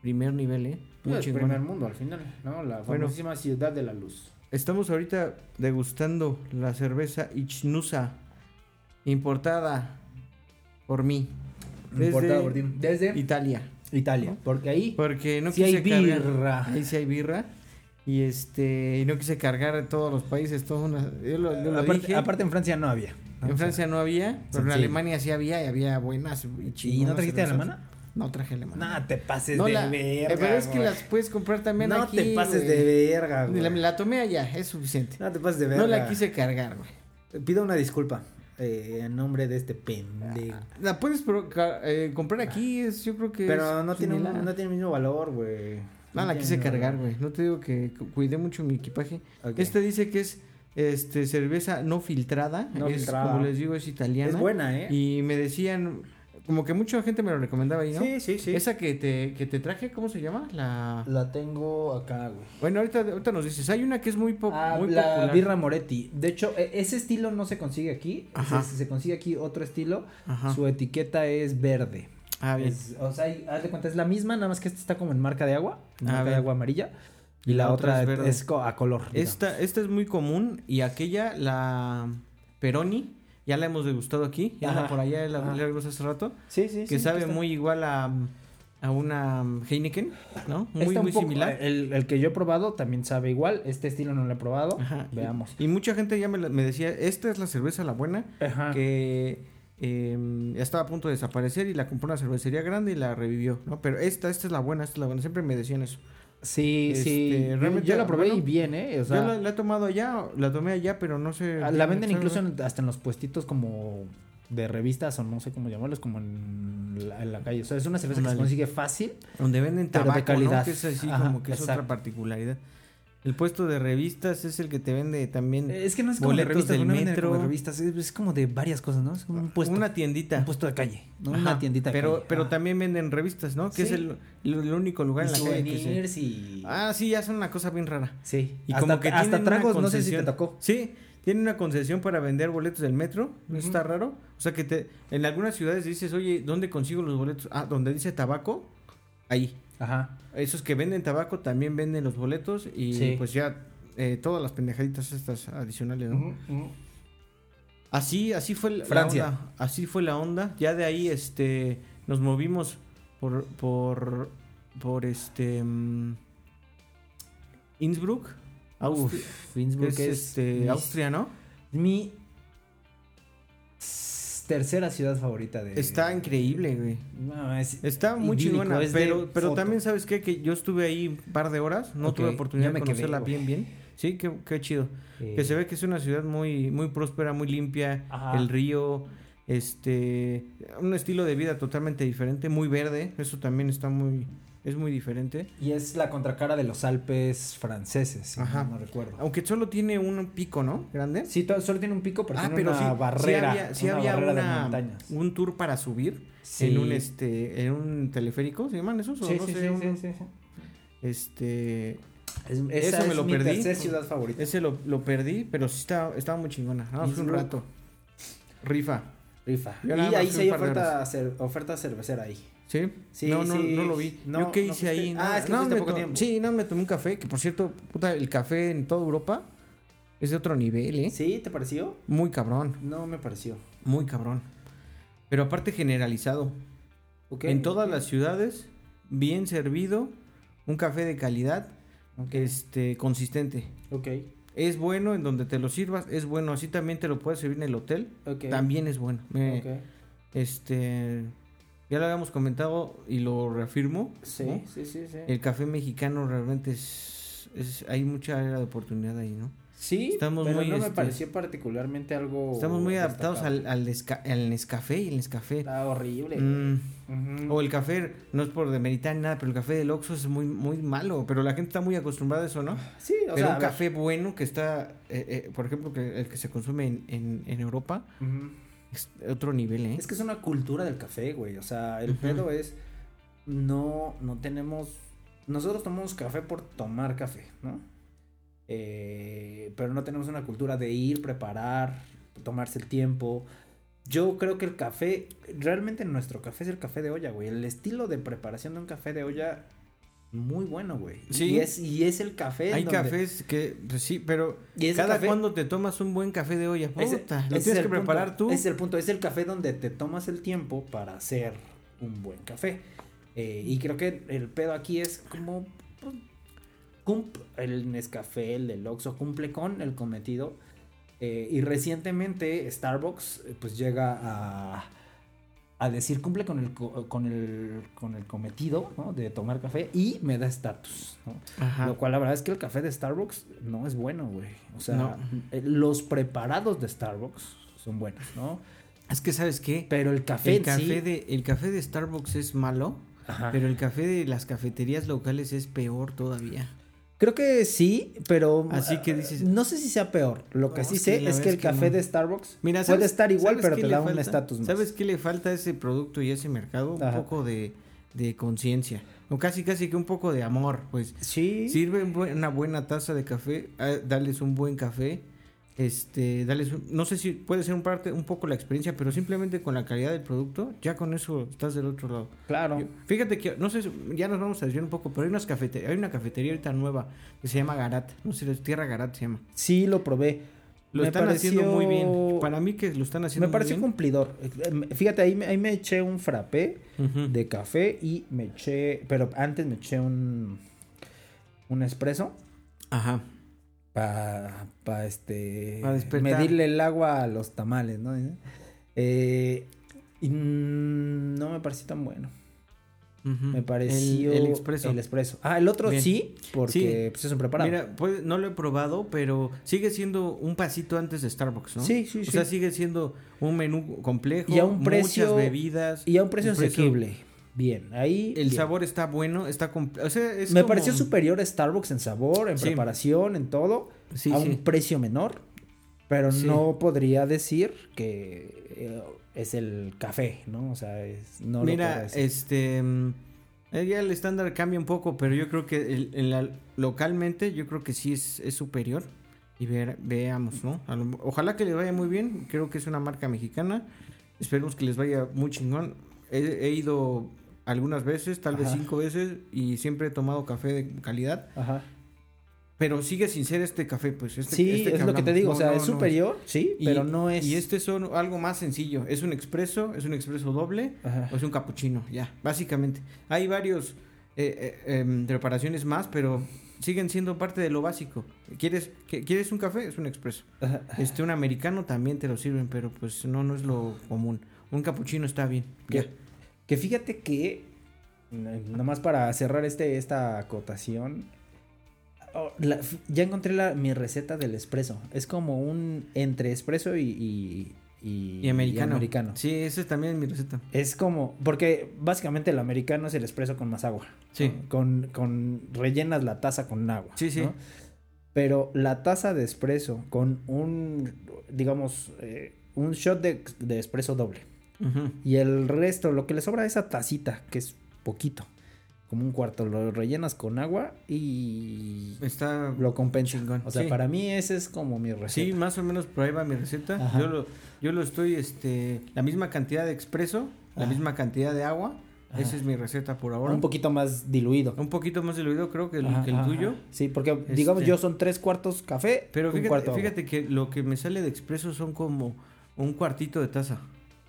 primer nivel, ¿eh? Muy Pues, primer mundo al final, ¿no? La Bueno. famosísima ciudad de la luz. Estamos ahorita degustando la cerveza Ichnusa, importada por mí, Desde Importada por ti. Desde Italia. Italia. ¿no? Porque ahí Porque no sí hay quise cargar- birra. Ahí sí hay birra. Y este, y no quise cargar todos los países, todo una, yo lo, yo lo aparte, dije. aparte en Francia no había. en Francia no había, pero en. Alemania sí había y había buenas y ¿Y no trajiste cervezas. alemana? No traje alemana. No te pases No, de la- verga. eh, pero es que las puedes comprar también No aquí. te pases de verga, güey. La, la tomé allá, es suficiente. No te pases de verga. No la quise cargar, güey. Pido una disculpa. eh, en nombre de este pendejo. La puedes pro- eh, comprar aquí, es, yo creo que Pero no tiene, un- no tiene el mismo valor, güey. No, la quise cargar, güey. No te digo que cu- cuidé mucho mi equipaje. Este dice que es este cerveza no filtrada. No es, filtrada. Como les digo, es italiana. Es buena, ¿eh? Y me decían, como que mucha gente me lo recomendaba ahí, ¿no? Sí, sí, sí. Esa que te, que te traje, ¿cómo se llama? La... La tengo acá, güey. Bueno, ahorita, ahorita nos dices. Hay una que es muy, pop- Ah, muy la popular. birra Moretti. De hecho, e- ese estilo no se consigue aquí. Ajá. Se, se consigue aquí otro estilo. Ajá. Su etiqueta es verde. Ah, bien. Es- o sea, hay- haz de cuenta, es la misma, nada más que esta está como en marca de agua. en Ah, marca de agua amarilla. Y la, otra es, verde. co- a color. digamos. Esta, esta es muy común y aquella, la Peroni, ya la hemos degustado aquí. Ya la por allá la, la hace rato. Sí, sí, que sí, sabe muy igual a, a una Heineken, ¿no? Muy, está muy poco- similar. El, el que yo he probado también sabe igual. Este estilo no lo he probado. Ajá. Veamos. Y, y mucha gente ya me, me decía, esta es la cerveza la buena, Ajá. que eh, ya estaba a punto de desaparecer y la compró una cervecería grande y la revivió, ¿no? Pero esta, esta es la buena, esta es la buena. Siempre me decían eso. Sí, sí. Este, Yo- realmente, yo la probé bueno, y bien, ¿eh? O sea, Yo la, la he tomado allá, la tomé allá, pero no sé. Ah, La venden incluso en- hasta en los puestitos como de revistas o no sé cómo llamarlos, como en la, en la calle. O sea, es una cerveza que se consigue fácil. Donde venden Pero de tabaco, calidad. ¿no? Que es así Ajá, como que es otra particularidad. El puesto de revistas es el que te vende también Es que no es como de revistas, del no venden como de metro. revistas, es, es como de varias cosas, ¿no? Es como un puesto, una tiendita. un puesto de calle, ¿no? Ajá, Una tiendita de pero, calle. Pero también venden revistas, ¿no? Que es Sí. el, el- el único lugar en la Y calle que se... y... Ah, sí, ya son una cosa bien rara. sí. Y hasta, como que hasta tienen tragos, no sé si te tocó. Sí, tiene una concesión para vender boletos del metro. ¿No Ujú. está raro? O sea que te, en algunas ciudades dices, oye, ¿dónde consigo los boletos? Ah, donde dice tabaco, ahí. Ajá. Esos que venden tabaco también venden los boletos y Sí. pues ya eh, todas las pendejaditas estas adicionales, ¿no? Así, así fue la Francia. onda. Así fue la onda. Ya de ahí, este, nos movimos por, por, por este, mm, Innsbruck, Austria, Uf, Innsbruck es, es, este, mi- Austria, ¿no? mi tercera ciudad favorita de... Está increíble, güey. No, es- Está muy chingona, es pero, pero foto. también, ¿sabes qué? Que yo estuve ahí un par de horas, no tuve oportunidad de conocerla bien, bien. Sí, qué, qué chido. eh, Que se ve que es una ciudad muy, muy próspera, muy limpia. Ajá. El río, este, un estilo de vida totalmente diferente, muy verde. Eso también está muy, es muy diferente. Y es la contracara de los Alpes franceses, si Ajá. no, no recuerdo. Aunque solo tiene un pico, ¿no? Grande. Sí, solo tiene un pico, pero ah, tiene pero una sí, sí barrera. había, sí una había barrera de una- montañas. un tour para subir Sí. en un este, en un teleférico, ¿se llaman esos? O Sí, no sí, sé, sí, un- sí, sí, sí. Este, Es, esa me es lo mi perdí. tercer ciudad favorita. ese lo, lo perdí, pero sí estaba, estaba muy chingona. Vamos un Innsbruck. rato. Rifa, Rifa. Y ahí sí hay un oferta, cer- oferta cervecera ahí. ¿Sí? Sí, no, no, sí. no lo vi. No, ¿Yo qué hice ahí? Ah, No, es que no, me poco tiempo. Sí, no, me tomé un café, que por cierto, puta, el café en toda Europa es de otro nivel, ¿eh? ¿Sí? ¿Te pareció? Muy cabrón, No me pareció. muy cabrón. Pero aparte generalizado. Ok, en todas las ciudades, bien servido, un café de calidad, Ok. este, consistente. Ok. Es bueno en donde te lo sirvas, es bueno, así también te lo puedes servir en el hotel, Ok. también es bueno. Me- Ok. Este, ya lo habíamos comentado y lo reafirmo. Sí, ¿no? sí, sí, sí. El café mexicano realmente es, es- hay mucha área de oportunidad ahí, ¿no? Sí, estamos pero muy, no me este, pareció particularmente algo. Estamos muy adaptados al, al, desca- al Nescafé y el Nescafé. Está horrible. mm, o el café, no es por demeritar ni nada, pero el café del Oxxo es muy, muy malo. Pero la gente está muy acostumbrada a eso, ¿no? Sí, o pero sea. un café bueno que está, eh, eh, por ejemplo, que el que se consume en, en, en Europa, Ujú. Es otro nivel, ¿eh? Es que es una cultura del café, güey. O sea, el pedo es. No, no tenemos. Nosotros tomamos café por tomar café, ¿no? Eh, pero no tenemos una cultura de ir, preparar, tomarse el tiempo. Yo creo que el café, realmente nuestro café es el café de olla, güey. El estilo de preparación de un café de olla, muy bueno, güey. Sí. Y es, y es el café. Hay donde- cafés que, pues sí, pero cada café- cuando te tomas un buen café de olla, Ese- puta, lo es tienes que preparar tú. Es el punto, es el café donde te tomas el tiempo para hacer un buen café. Eh, y creo que el pedo aquí es como pues, cump- el Nescafé, el del Oxxo, cumple con el cometido. Eh, y recientemente Starbucks eh, pues llega a, a decir cumple con el, co- con el, con el cometido ¿no? de tomar café y me da estatus. ¿no? Lo cual la verdad es que el café de Starbucks no es bueno, güey. O sea, No. eh, los preparados de Starbucks son buenos, ¿no? Es que, ¿sabes qué? Pero el café El café, sí- de, el café de Starbucks es malo, Ajá. pero el café de las cafeterías locales es peor todavía. Creo que sí, pero Así que ah, dices- no sé si sea peor. Lo que sí sé es que el que café no. de Starbucks Mira, puede ¿sabes- estar igual, pero te da un estatus más. ¿Sabes qué le falta a ese producto y a ese mercado? Un poco de, de conciencia. O casi, casi que un poco de amor, pues. Sí. Sirve una buena taza de café, eh, darles un buen café, este, darles un- no sé si puede ser un parte, un poco la experiencia, pero simplemente con la calidad del producto, ya con eso estás del otro lado. Claro. Yo- Fíjate que, no sé, ya nos vamos a desviar un poco, pero hay unas cafeterías, hay una cafetería ahorita nueva que se llama Garat, no sé, Tierra Garat se llama. Sí, lo probé. Lo Me están haciendo muy bien. Para mí que lo están haciendo Me pareció muy bien. cumplidor. Fíjate, ahí me, ahí me eché un frappé de café y me eché, pero antes me eché un un espresso Ajá. Para este Pa despertar. medirle el agua a los tamales, ¿no? Eh, y no me pareció tan bueno. Me pareció el, el expreso. el espresso. Ah, el otro Bien. sí, porque Sí. pues es un preparado. Mira, pues, no lo he probado, pero sigue siendo un pasito antes de Starbucks, ¿no? Sí, sí, O sí. sea, sigue siendo un menú complejo, Y a un precio- muchas bebidas. y a un precio un precio- asequible. Bien, ahí El bien. sabor está bueno, está o sea, es me como- pareció superior a Starbucks en sabor, en Sí. preparación, en todo, Sí, a sí. un precio menor, pero no podría decir que eh, es el café, ¿no? O sea, es, no lo Mira, decir. este mm, ya el estándar cambia un poco, pero yo creo que el- localmente yo creo que sí es, es superior. Y ver- veamos, ¿no? Lo- ojalá que le vaya muy bien. Creo que es una marca mexicana. Esperemos que les vaya muy chingón. He, he ido algunas veces, tal vez cinco veces, y siempre he tomado café de calidad. Ajá. Pero sigue sin ser este café, pues. Este, Sí, este es lo que te digo, No, o sea, no, es no superior, sí, Y- pero no es... Y este es algo más sencillo. Es un expreso, es un expreso doble. Ajá. O es un capuchino, ya, básicamente. Hay varios eh, eh, em, preparaciones más, pero siguen siendo parte de lo básico. ¿Quieres, que- ¿Quieres un café? Es un expreso. Ajá. Este, un americano también te lo sirven, pero pues no, no es lo común. Un capuchino está bien. Ya. Que fíjate que, n- nomás para cerrar este, esta acotación, oh, la- ya encontré la, mi receta del espresso. Es como un entre espresso y, y, y- Y americano. americano. Sí, esa es también mi receta. Es como, porque básicamente el americano es el espresso con más agua. Sí. ¿no? Con, con, rellenas la taza con agua. Sí, sí. ¿no? Pero la taza de espresso con un, digamos, eh, un shot de, de espresso doble. Ujú. Y el resto, lo que le sobra a esa tacita, que es poquito, como un cuarto, lo rellenas con agua y Está lo compensa. chingón. O sea, Sí. para mí ese es como mi receta. Sí, más o menos por ahí va mi receta. Ajá. Yo lo, yo lo estoy, este, la misma cantidad de expreso, la Ajá. misma cantidad de agua. Ajá. Esa es mi receta por ahora. Un poquito más diluido. Un poquito más diluido creo que el, Ajá, que el tuyo. Sí, porque digamos Este- yo son tres cuartos café, Pero un fíjate, cuarto agua. fíjate que lo que me sale de expreso son como un cuartito de taza.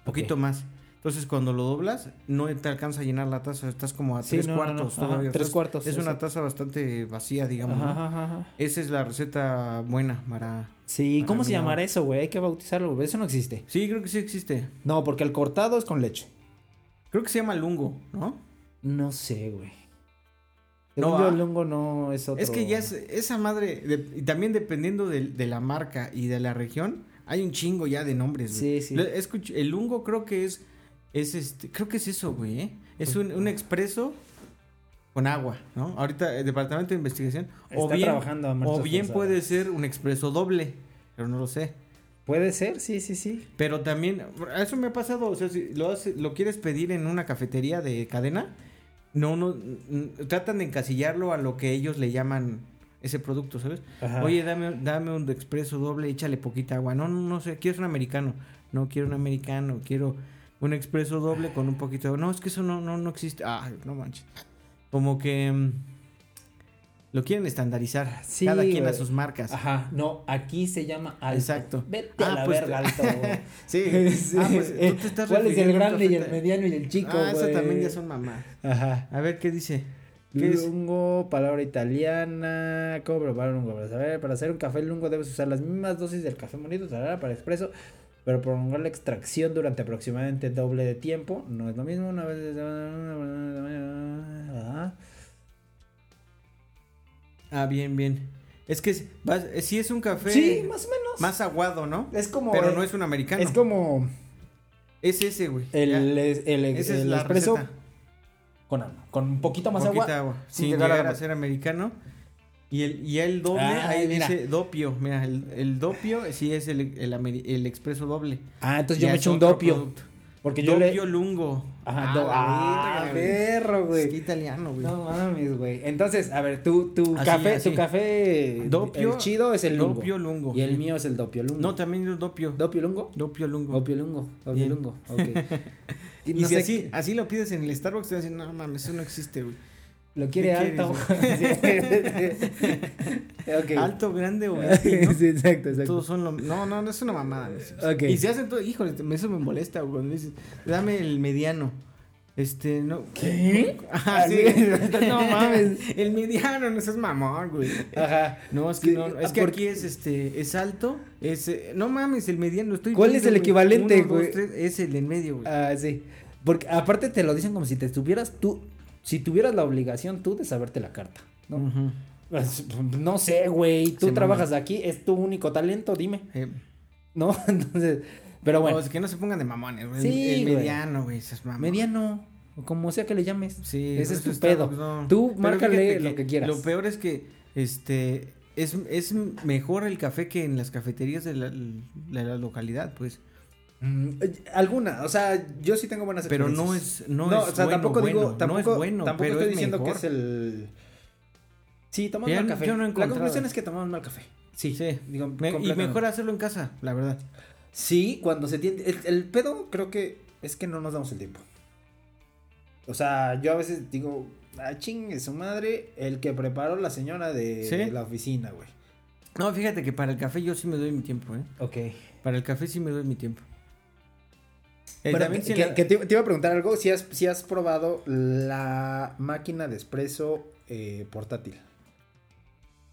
Poquito más. Entonces cuando lo doblas, no te alcanza a llenar la taza. Estás como a Sí, tres no, no, no. cuartos Ajá, todavía. tres cuartos, Es una taza bastante vacía, digamos. Ajá, ¿no? Esa es la receta buena para... Sí, ¿cómo se no. llamará eso, güey? Hay que bautizarlo, güey. Eso no existe. Sí, creo que sí existe. No, porque el cortado es con leche. Creo que se llama lungo, ¿no? No sé, güey. No, yo, ah. el lungo no es otro. Es que ya es, esa madre, de- y también dependiendo de, de la marca y de la región, hay un chingo ya de nombres, güey. Sí, sí. El lungo creo que es, es este, creo que es eso, güey, ¿eh? Es un, un expreso con agua, ¿no? Ahorita el departamento de investigación, o Está bien, trabajando a o bien puede ser un expreso doble, pero no lo sé. Puede ser, sí, sí, sí. Pero también, eso me ha pasado, o sea, si lo, hace- lo quieres pedir en una cafetería de cadena, no, no, tratan de encasillarlo a lo que ellos le llaman ese producto, ¿sabes? Ajá. Oye, dame, dame un expreso doble, échale poquita agua. No, no, no sé, quiero un americano. No quiero un americano, quiero un expreso doble con un poquito de agua. No, es que eso no, no, no existe. Ah, no manches. Como que mm, lo quieren estandarizar. Sí, cada quien a sus marcas. Ajá, no, aquí se llama alto. Exacto. Vete a Ah, la pues, verga, alto. [LAUGHS] Sí. [LAUGHS] Sí. Ah, pues, tú te estás ¿Cuál es el a grande y el mediano y el chico, Ah, eso también ya son mamá. Ajá. A ver, ¿qué dice? Lungo, palabra italiana. ¿Cómo preparar un lungo? Para saber, para hacer un café lungo debes usar las mismas dosis del café molido para expreso, pero prolongar la extracción durante aproximadamente doble de tiempo. No es lo mismo una vez. Ajá. Ah, bien, bien. Es que es- vas- eh, sí es un café Sí, más o menos. más aguado, ¿no? Es como. Pero no es un americano. Es como Es ese, güey. el, el, el, es espresso receta. Con, con un poquito más Poquita agua. agua. sin llegar llegar a ser americano. Y el, y el doble, Ah, ahí mira. dice dopio. Mira, el, el dopio sí es el, el, el expreso doble. Ah, entonces Ya yo me echo un dopio. producto. Porque yo le. Lungo. Ajá, Ah, do- ah, verga, güey. perro, Es que italiano, güey. No mames, güey. Entonces, a ver, tu, tu Así, café, así. tu café Dopio- el chido es el lungo. Dopio lungo. Y el mío es el dopio lungo. No, también el dopio. ¿Dopio lungo? Dopio lungo. Dopio lungo. Dopio lungo. Ok. [LAUGHS] Y, no si sé así, así lo pides en el Starbucks, te van a decir, no mames, eso no existe, güey. Lo quiere ¿Qué alto. [LAUGHS] Ok. Alto, grande [LAUGHS] o ¿no? sí, exacto, exacto. Todos son lo... No, no, no es una mamada. Y se hacen todo... Híjole, eso me molesta, güey. Cuando dices, dame el mediano. Este, no... ¿Qué? Sí. Así. [LAUGHS] no mames. [LAUGHS] El mediano, no seas mamón, güey. Ajá. No, es que, Sí, no, es que aquí es, este, es alto, es... eh, no mames, el mediano, estoy... ¿Cuál es el güey. equivalente, Uno, dos, güey? tres, es el en medio, güey. Ah, sí. Porque aparte te lo dicen como si te tuvieras tú, si tuvieras la obligación tú de saberte la carta, ¿no? Pues, No sé, güey, tú Se trabajas aquí, es tu único talento, dime, Eh, ¿no? [LAUGHS] Entonces, pero bueno, no, es que no se pongan de mamones, güey. Sí, el mediano, güey, esas mamás. mediano, o como sea que le llames. Sí, Ese es tu pedo. no. Tú Pero márcale lo que quieras. Lo peor es que este es, es mejor el café que en las cafeterías de la, de la localidad, pues. Mm, eh, alguna, o sea, yo sí tengo buenas Pero no experiencias. es no, No, es o sea, bueno, tampoco digo, tampoco, no es bueno, tampoco pero estoy es diciendo mejor. que es el Sí, tomamos mal café. yo no la conclusión es que tomamos mal café. Sí, Sí. digo, Me- y mejor hacerlo en casa, la verdad. Sí, cuando se tiene. El, el pedo creo que es que no nos damos el tiempo. O sea, yo a veces digo, ah, chingue su madre, el que preparó la señora de, ¿Sí? de la oficina, güey. No, fíjate que para el café yo sí me doy mi tiempo, ¿eh? Ok. Para el café sí me doy mi tiempo. Eh, Bueno, también que, si en la- que te, te iba a preguntar algo, si has, si has probado la máquina de espresso eh, portátil.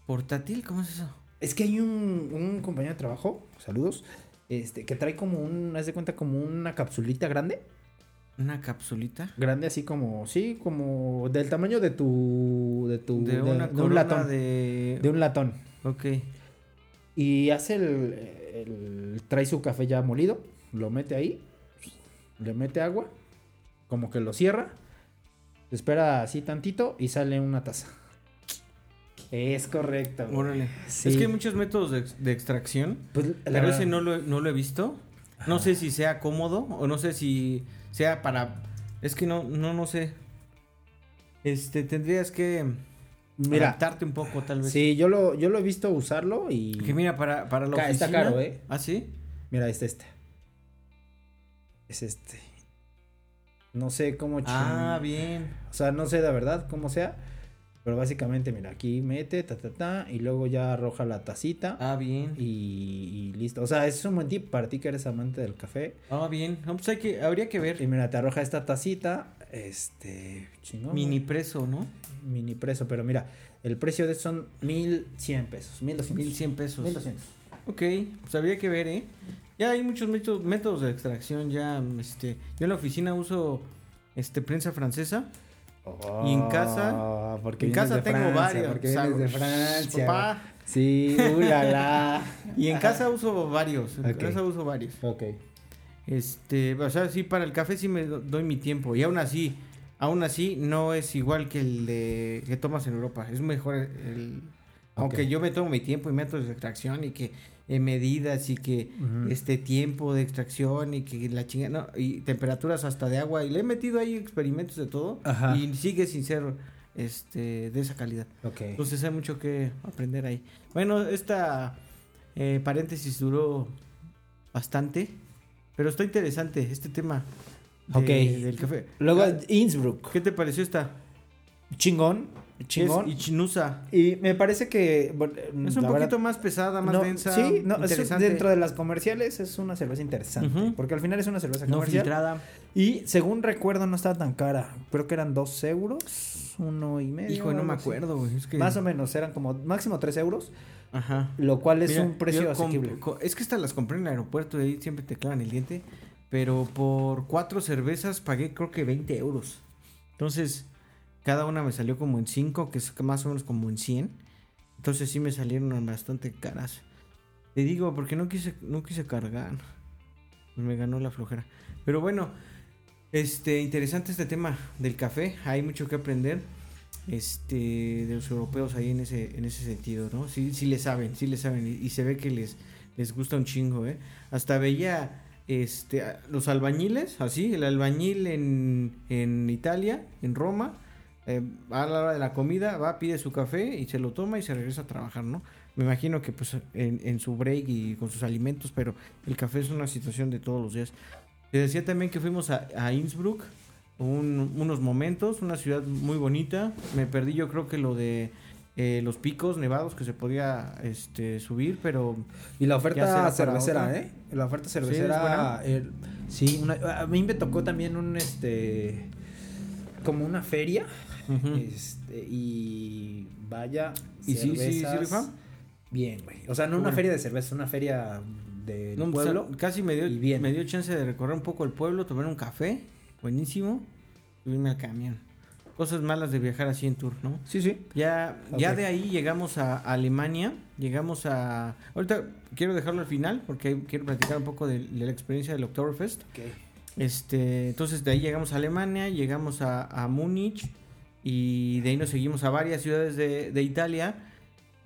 ¿Portátil? ¿Cómo es eso? Es que hay un, un compañero de trabajo, saludos, este, que trae como un, haz de cuenta, como una capsulita grande. ¿Una capsulita? Grande así como, sí, como del tamaño de tu, de tu, De, una de un latón. de... De un latón. Ok. Y hace el, el- trae su café ya molido, lo mete ahí, le mete agua, como que lo cierra, espera así tantito y sale una taza. Es correcto. güey. Órale. Sí. Es que hay muchos métodos de, ex- de extracción. Pues, la Pero verdad- ese no lo, he- no lo he visto. No sé si sea cómodo o no sé si sea para... Es que no, no, no sé. Este, tendrías que Mira, adaptarte un poco tal vez. sí, yo lo, yo lo he visto usarlo y... Que mira, para, para la está oficina... caro, ¿eh? ¿Ah, sí? Mira, es este. Es este. No sé cómo... Ah, bien. O sea, no sé la verdad cómo sea. Pero básicamente, mira, aquí mete, ta, ta, ta, y luego ya arroja la tacita Ah, bien. y, y listo. O sea, es un buen tip para ti que eres amante del café. Ah, bien. No, pues hay que, habría que Y ver. mira, te arroja esta tacita, este, chingón. Mini preso, ¿no? Mini precio, pero mira, el precio de eso son 1100 pesos, 1200. 1100 pesos. 1200. Ok, pues habría que ver, ¿eh? Ya hay muchos métodos, métodos de extracción, ya, este... Yo en la oficina uso, este, prensa francesa. Y en casa- Oh, porque en casa de tengo Francia, varios. Porque o sea, vienes de Francia. Papá. Sí, ulala. [LAUGHS] Y en casa uso varios, en casa uso varios. ok. Este, o sea, sí, para el café sí me do- doy mi tiempo. Y aún así, aún así, no es igual que el de que tomas en Europa. Es mejor el... Aunque yo me tomo mi tiempo y métodos de extracción y que en medidas y que este tiempo de extracción y que la chinga, no, y temperaturas hasta de agua y le he metido ahí experimentos de todo Ajá. y sigue sin ser este de esa calidad. Ok. Entonces hay mucho que aprender ahí. Bueno, esta eh, paréntesis duró bastante, pero está interesante este tema de- Ok. del café. Luego Ah, Innsbruck. ¿Qué te pareció esta? Chingón. Chingón. Es Ichinusa. Y me parece que. bueno, Es un poquito verdad, más pesada, más no, densa. Sí, no, es dentro de las comerciales es una cerveza interesante. Porque al final es una cerveza no comercial. filtrada. Y según recuerdo, no estaba tan cara. Creo que eran dos euros, uno y medio. Hijo, no me acuerdo, güey. Es que... Más o menos, eran como máximo tres euros. Ajá. Lo cual es Mira, un precio asequible. es que estas las compré en el aeropuerto y ahí siempre te clavan el diente. Pero por cuatro cervezas pagué creo que 20 euros. Entonces, cada una me salió como en 5, que es más o menos como en 100. Entonces sí me salieron bastante caras. Te digo, porque no quise, no quise cargar. Me ganó la flojera. Pero bueno, este, interesante este tema del café. Hay mucho que aprender. Este, de los europeos ahí en ese, en ese sentido, ¿no? Sí, sí le saben, sí le saben. Y, y se ve que les, les gusta un chingo, ¿eh? Hasta veía este, los albañiles, así, el albañil en, en Italia, en Roma, eh, a la hora de la comida, va, pide su café y se lo toma y se regresa a trabajar, ¿no? Me imagino que pues en, en su break y con sus alimentos, pero el café es una situación de todos los días. Te decía también que fuimos a, a Innsbruck un- unos momentos, una ciudad muy bonita. Me perdí yo creo que lo de eh, los picos nevados que se podía este, subir, pero Y la oferta cervecera. ¿eh? La oferta ¿es cervecera. buena? eh, Sí, una- a mí me tocó también un este. Como una feria. Este, y vaya. ¿Y sí, sí, sí rifa? Bien, güey. O sea, no una feria de cerveza, una feria de No, pueblo. casi me dio, y bien. me dio chance de recorrer un poco el pueblo, tomar un café, buenísimo, subirme al camión. Cosas malas de viajar así en tour, ¿no? Sí, sí. Ya, ya de ahí llegamos a Alemania, llegamos a... Ahorita quiero dejarlo al final porque quiero platicar un poco de, de la experiencia del Oktoberfest. Este, entonces de ahí llegamos a Alemania, llegamos a, a Múnich y de ahí nos seguimos a varias ciudades de, de Italia.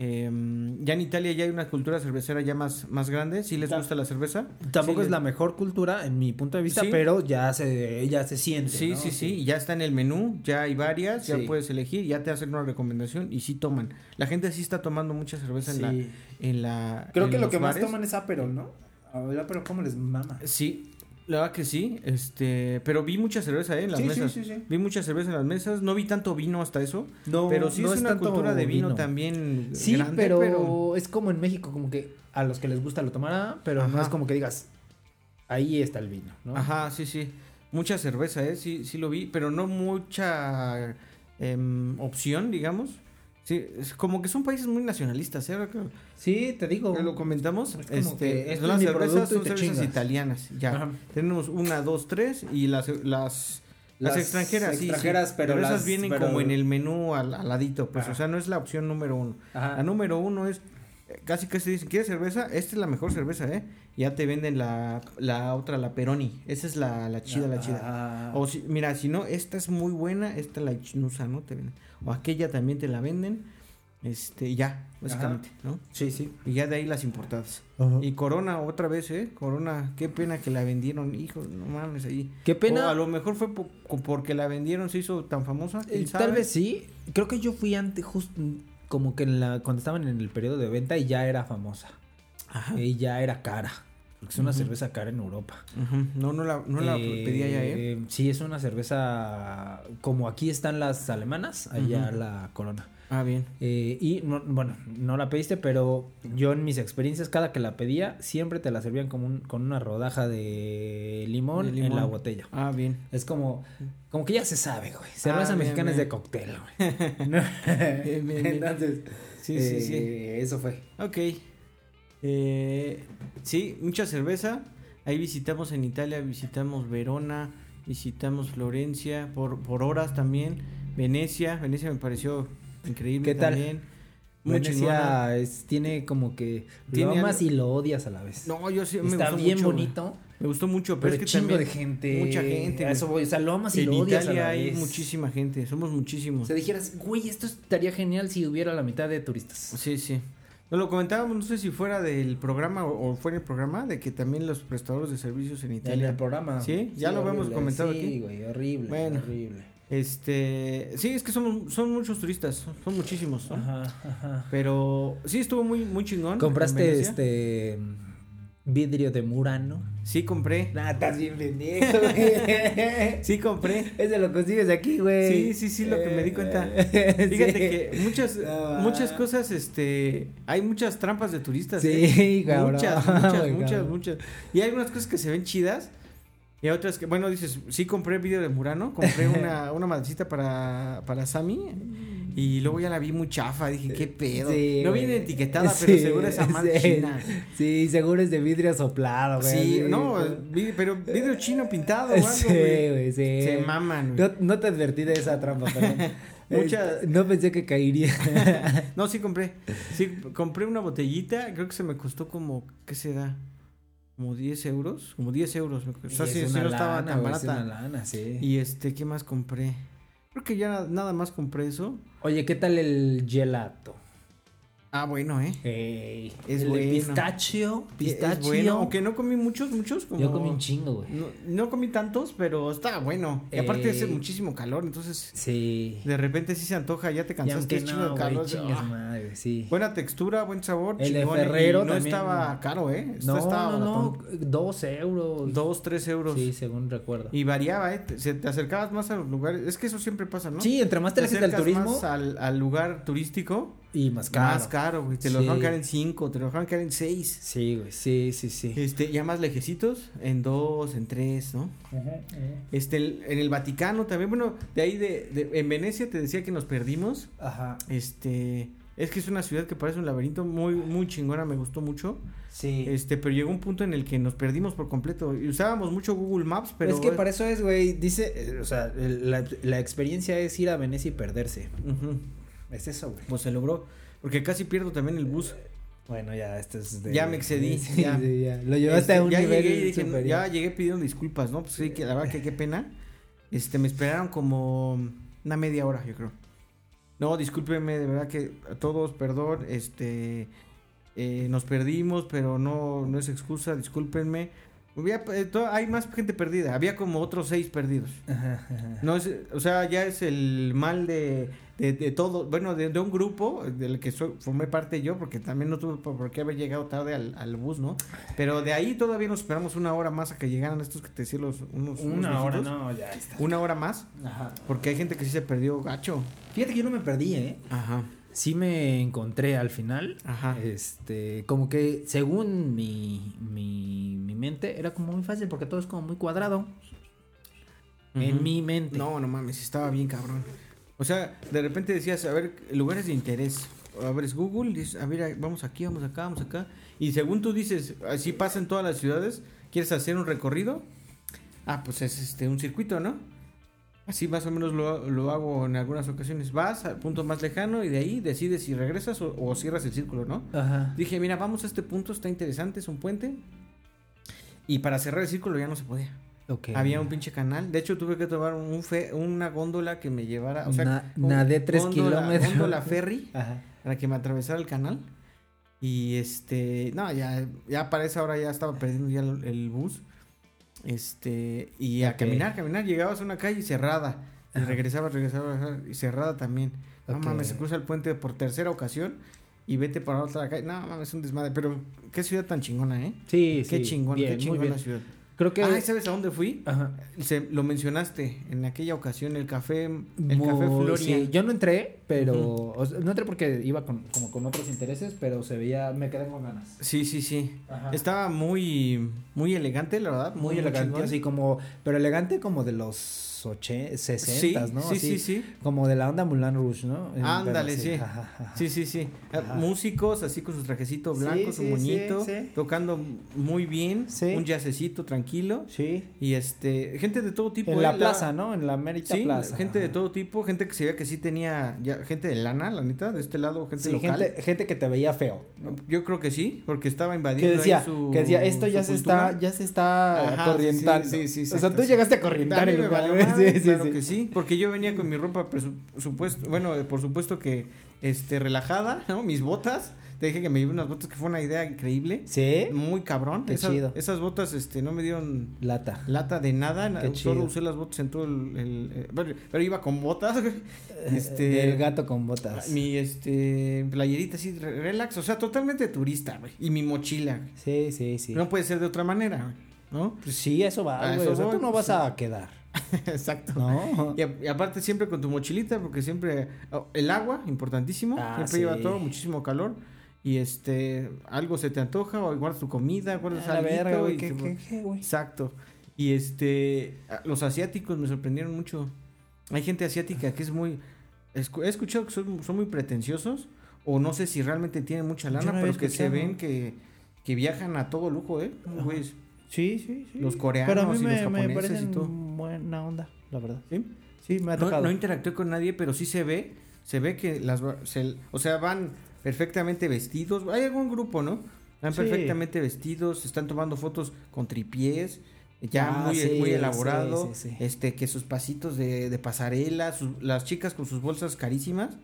Em, ya en Italia ya hay una cultura cervecera ya más, más grande. ¿Sí les Ta- gusta la cerveza? Tampoco Sí, es la mejor cultura en mi punto de vista, Sí. pero ya se, ya se siente. Sí, ¿no? sí, sí, ya está en el menú, ya hay varias, ya puedes elegir, ya te hacen una recomendación y sí toman. La gente sí está tomando mucha cerveza en la en la Creo en que lo que más toman es Aperol, ¿no? A ver, pero ¿cómo les mama? Sí, la verdad que sí, este, pero vi mucha cerveza ¿eh? en las Sí, mesas. sí, sí. Vi mucha cerveza en las mesas, no vi tanto vino hasta eso, No, pero sí no es, una cultura de vino, también Sí, grande, pero, es como en México, como que a los que les gusta lo tomarán, pero no Ajá. es como que digas, ahí está el vino, ¿no? Ajá, sí, sí. Mucha cerveza, ¿eh? Sí, sí lo vi, pero no mucha em, opción, digamos. Sí, es como que son países muy nacionalistas, ¿eh? Sí, te digo. que lo comentamos. Es Este, este las es cervezas, son cervezas italianas, ya. Ajá. Tenemos una, dos, tres y las, las, las, Las extranjeras, sí, sí. extranjeras, pero esas las- vienen pero- como en el menú al, al ladito, pues, Ajá. o sea, no es la opción número uno. Ajá. La número uno es, eh, casi casi dicen, ¿quieres cerveza? Esta es la mejor cerveza, ¿eh? Ya te venden la, la otra, la Peroni. Esa es la, la chida, la chida. Ah. O si, mira, si no, esta es muy buena, esta la chnusa, ¿no? Te venden. O aquella también te la venden. Este, ya, básicamente, ¿no? Sí, sí. Y ya de ahí las importadas. Y Corona otra vez, ¿eh? Corona, qué pena que la vendieron, hijo, no mames ahí. Qué pena. O a lo mejor fue po- porque la vendieron, se hizo tan famosa. Eh, sabe. Tal vez sí. Creo que yo fui antes, justo como que en la, cuando estaban en el periodo de venta y ya era famosa. Ajá. Y ya era cara. Porque es una cerveza cara en Europa. No, no la, no la Eh, pedí allá, ¿eh? Sí, es una cerveza como aquí están las alemanas, allá Ujú. la corona. Ah, bien. Eh, y no- bueno, no la pediste, pero yo en mis experiencias, cada que la pedía, siempre te la servían como un- con una rodaja de limón, De en la botella. Ah, bien. Es como, como que ya se sabe, güey. Cerveza Ah, bien, mexicana es de cóctel, güey. [LAUGHS] Bien, bien. [LAUGHS] Entonces, Sí, sí, sí. eh, eso fue. Ok. Eh, sí, mucha cerveza. Ahí visitamos en Italia, visitamos Verona, visitamos Florencia, por, por horas también. Venecia, Venecia me pareció increíble ¿Qué tal? también. Muy. Venecia es, tiene como que Tiene lo amas y lo odias a la vez. No, yo sí me Está gustó bien mucho, güey. bonito, Me gustó mucho, pero, pero es que chingo también de gente. mucha gente, A eso voy, o sea, lo amas y en lo odias Italia a la hay vez. muchísima gente, somos O muchísimos. sea, dijeras, güey, esto estaría genial si hubiera la mitad de turistas. Sí, sí. Nos lo comentábamos, no sé si fuera del programa o, o fuera el programa, de que también los prestadores de servicios en En Italia el programa. Sí, ya lo habíamos comentado sí, aquí. güey, horrible, Bueno. horrible. Este, sí, es que somos, son muchos turistas, son, son muchísimos, ¿no? Ajá, ajá. Pero sí estuvo muy, muy chingón. en ¿Compraste este vidrio de Murano? Sí, compré. Nah, estás bien pendejo, [LAUGHS] güey. Sí, compré. Ese lo consigues aquí, güey. Sí, sí, sí, lo que me di cuenta. [LAUGHS] Eh, Fíjate sí. que muchas, No, muchas cosas, este, hay muchas trampas de turistas. ¿eh? Sí, cabrón. Muchas, muchas, [LAUGHS] muchas, cabrón. muchas. Y hay unas cosas que se ven chidas. Y hay otras que, bueno, dices, sí compré video de Murano, compré una, una madrecita para, para Sammy. Y luego ya la vi muy chafa, dije, ¿qué pedo? Sí, no güey. viene etiquetada, [LAUGHS] pero Sí, seguro esa madre sí. china. Sí, seguro es de vidrio soplado, güey. Sí, no, pero vidrio chino pintado algo, Sí, güey. güey, sí. Se maman, güey. No, no te advertí de esa trampa, perdón. [LAUGHS] Mucha- Eh, No pensé que caería. [LAUGHS] No, sí compré. Sí, compré una botellita, creo que se me costó como, ¿qué será? Como 10 euros, como 10 euros. O sea, sí, es sí una no estaba tan güey, es barata. una lana, sí. Y este, ¿qué más compré? Creo que ya nada más compré eso. Oye, ¿qué tal el gelato? Ah, bueno, ¿eh? Es el bueno. pistachio, Es pistachio. bueno, aunque no comí muchos, muchos. Como... Yo comí un chingo, güey. No, no comí tantos, pero está bueno. Y aparte hace muchísimo calor, entonces Sí. de repente sí se antoja, ya te cansaste, es chingo de no, calor. chingas Ah, madre, sí. Buena textura, buen sabor, El de chingón, y Ferrero no también. estaba caro, ¿eh? Esto no, estaba no, no, dos euros. Dos, tres euros. Sí, según recuerdo. Y variaba, ¿eh? Te, se- te acercabas más a los lugares. Es que eso siempre pasa, ¿no? Sí, entre más te acercas turismo más al, al lugar turístico, y más caro. más caro, güey. Te lo dejan caer en cinco, te lo dejan caer en seis. Sí, güey, sí, sí, sí. Este, ya más lejecitos, en dos, en tres, ¿no? Este, el- en el Vaticano también, bueno, de ahí de, de- en Venecia te decía que nos perdimos. Ajá. Este, es que es una ciudad que parece un laberinto muy, muy chingona, me gustó mucho. Sí. Este, pero llegó un punto en el que nos perdimos por completo. Y usábamos mucho Google Maps, pero. es que para eso es, güey, dice, eh, o sea, el- la, la experiencia es ir a Venecia y perderse. Ujú, Es eso, güey. Pues se logró. Porque casi pierdo también el bus. Bueno, ya, esto es de... Ya me excedí, [LAUGHS] Sí, ya. sí, ya. Lo llevaste Este, a un ya nivel llegué dije, superior. ya llegué pidiendo disculpas, ¿no? Pues sí, que la verdad que qué pena. Este, me esperaron como una media hora, yo creo. No, discúlpenme, de verdad que a todos, perdón, este, eh, nos perdimos, pero no, no es excusa, discúlpenme. Había, eh, hay más gente perdida, había como otros seis perdidos. Ajá, ajá. No es, o sea, ya es el mal de, de, de todo, bueno, de, de un grupo del que soy- formé parte yo, porque también no tuve por, qué haber llegado tarde al, al bus, ¿no? Pero de ahí todavía nos esperamos una hora más a que llegaran estos que te decía los unos, unos Una hora, viejitos. no, ya está. Una hora más, Ajá. porque hay gente que sí se perdió gacho. Fíjate que yo no me perdí, ¿eh? Ajá. Sí me encontré al final. Ajá. Este, como que según mi, mi, mi mente era como muy fácil porque todo es como muy cuadrado. En mi mente. No, no mames, estaba bien cabrón. O sea, de repente decías, a ver, lugares de interés. Abres Google, dices, a ver, vamos aquí, vamos acá, vamos acá. Y según tú dices, así pasa en todas las ciudades, ¿quieres hacer un recorrido? Ah, pues es este un circuito, ¿no? Así más o menos lo, lo hago en algunas ocasiones. Vas al punto más lejano y de ahí decides si regresas o, o cierras el círculo, ¿no? Ajá. Dije, mira, vamos a este punto, está interesante, es un puente. Y para cerrar el círculo ya no se podía. Había un pinche canal. De hecho, tuve que tomar un fe, una góndola que me llevara. O sea, Na- un- nadé tres góndola- kilómetros. Góndola ferry [LAUGHS] Ajá. para que me atravesara el canal. Y este, no, ya, ya para esa hora ya estaba perdiendo ya el, el bus. Este, y a caminar, caminar, llegabas a una calle cerrada. Y regresabas, regresabas, y cerrada también. No mames, se cruza el puente por tercera ocasión y vete para otra calle. No mames, es un desmadre. Pero qué ciudad tan chingona, ¿eh? Sí, sí. Qué chingón, bien, qué chingona ciudad. Creo que. Ay, ¿sabes a dónde fui? Ajá. Se, lo mencionaste en aquella ocasión, el café, el café Floria. sí, yo no entré, pero. o sea, no entré porque iba con, como con otros intereses, pero se veía. Me quedé con ganas. Sí, sí, sí. Ajá. Estaba muy, muy elegante, la verdad. Muy elegante, chingón. así como. Pero elegante como de los 80, 60, sí, ¿no? sí, Así, sí, sí. Como de la onda Mulan Rouge, ¿no? Eh, Ándale, sí. Ajá, ajá. Sí, sí, sí. Ajá. Músicos así con sus trajecitos Sí, blancos, su moñito, sí, sí. tocando muy bien, Sí. un jazzecito tranquilo. Sí. Y este, gente de todo tipo. En eh, la plaza, ¿no? En la América Sí, Plaza. gente de todo tipo, gente que se veía que sí tenía, ya, gente de lana, la neta, de este lado, gente local. gente, gente que te veía feo. Yo creo que sí, porque estaba Que invadiendo decía, ahí su que decía, esto ya su se está, ya se está corrientando. sí, sí, sí, o sea, tú llegaste a corrientar el lugar. [LAUGHS] Sí, sí, claro sí. que sí, porque yo venía con mi ropa presu- supuesto, bueno, eh, por supuesto que este relajada, ¿no? Mis botas, te dije que me llevé unas botas que fue una idea increíble, Sí. muy cabrón. Qué esas, chido. esas botas este no me dieron Lata. lata de nada, solo usé las botas en todo el, el- eh, pero iba con botas, güey. este El gato con botas. mi este playerita así re- relax, o sea, totalmente turista, güey, y mi mochila. güey. Sí, sí, sí. No puede ser de otra manera, güey, ¿no? Pues sí, eso va, güey. eso O sea, tú no vas sí. a quedar. [LAUGHS] Exacto. No. Y, a- y aparte siempre con tu mochilita, porque siempre oh, el agua, importantísimo, Ah, siempre sí. lleva todo, muchísimo calor. Y este, algo se te antoja, o guardas tu comida, guardas A la alguito verga, güey. y ¿Qué, te- qué, qué, güey? Exacto. Y este, los asiáticos me sorprendieron mucho. Hay gente asiática que es muy, he escuchado que son, son muy pretenciosos o no sé si realmente tienen mucha lana, no pero que se ven que, que viajan a todo lujo, ¿eh? Sí, sí, sí. Los Pero a coreanos y me, los me japoneses y parecen todo. buena onda, la verdad. ¿Sí? Sí, me ha No, tocado. no interactué con nadie, pero sí se ve, se ve que las, se- o sea, van perfectamente vestidos. Hay algún grupo, ¿no? Van Sí. perfectamente vestidos, están tomando fotos con tripiés, ya Ah, muy, sí, muy elaborado, sí, sí. este, que sus pasitos de, de pasarela, sus- las chicas con sus bolsas carísimas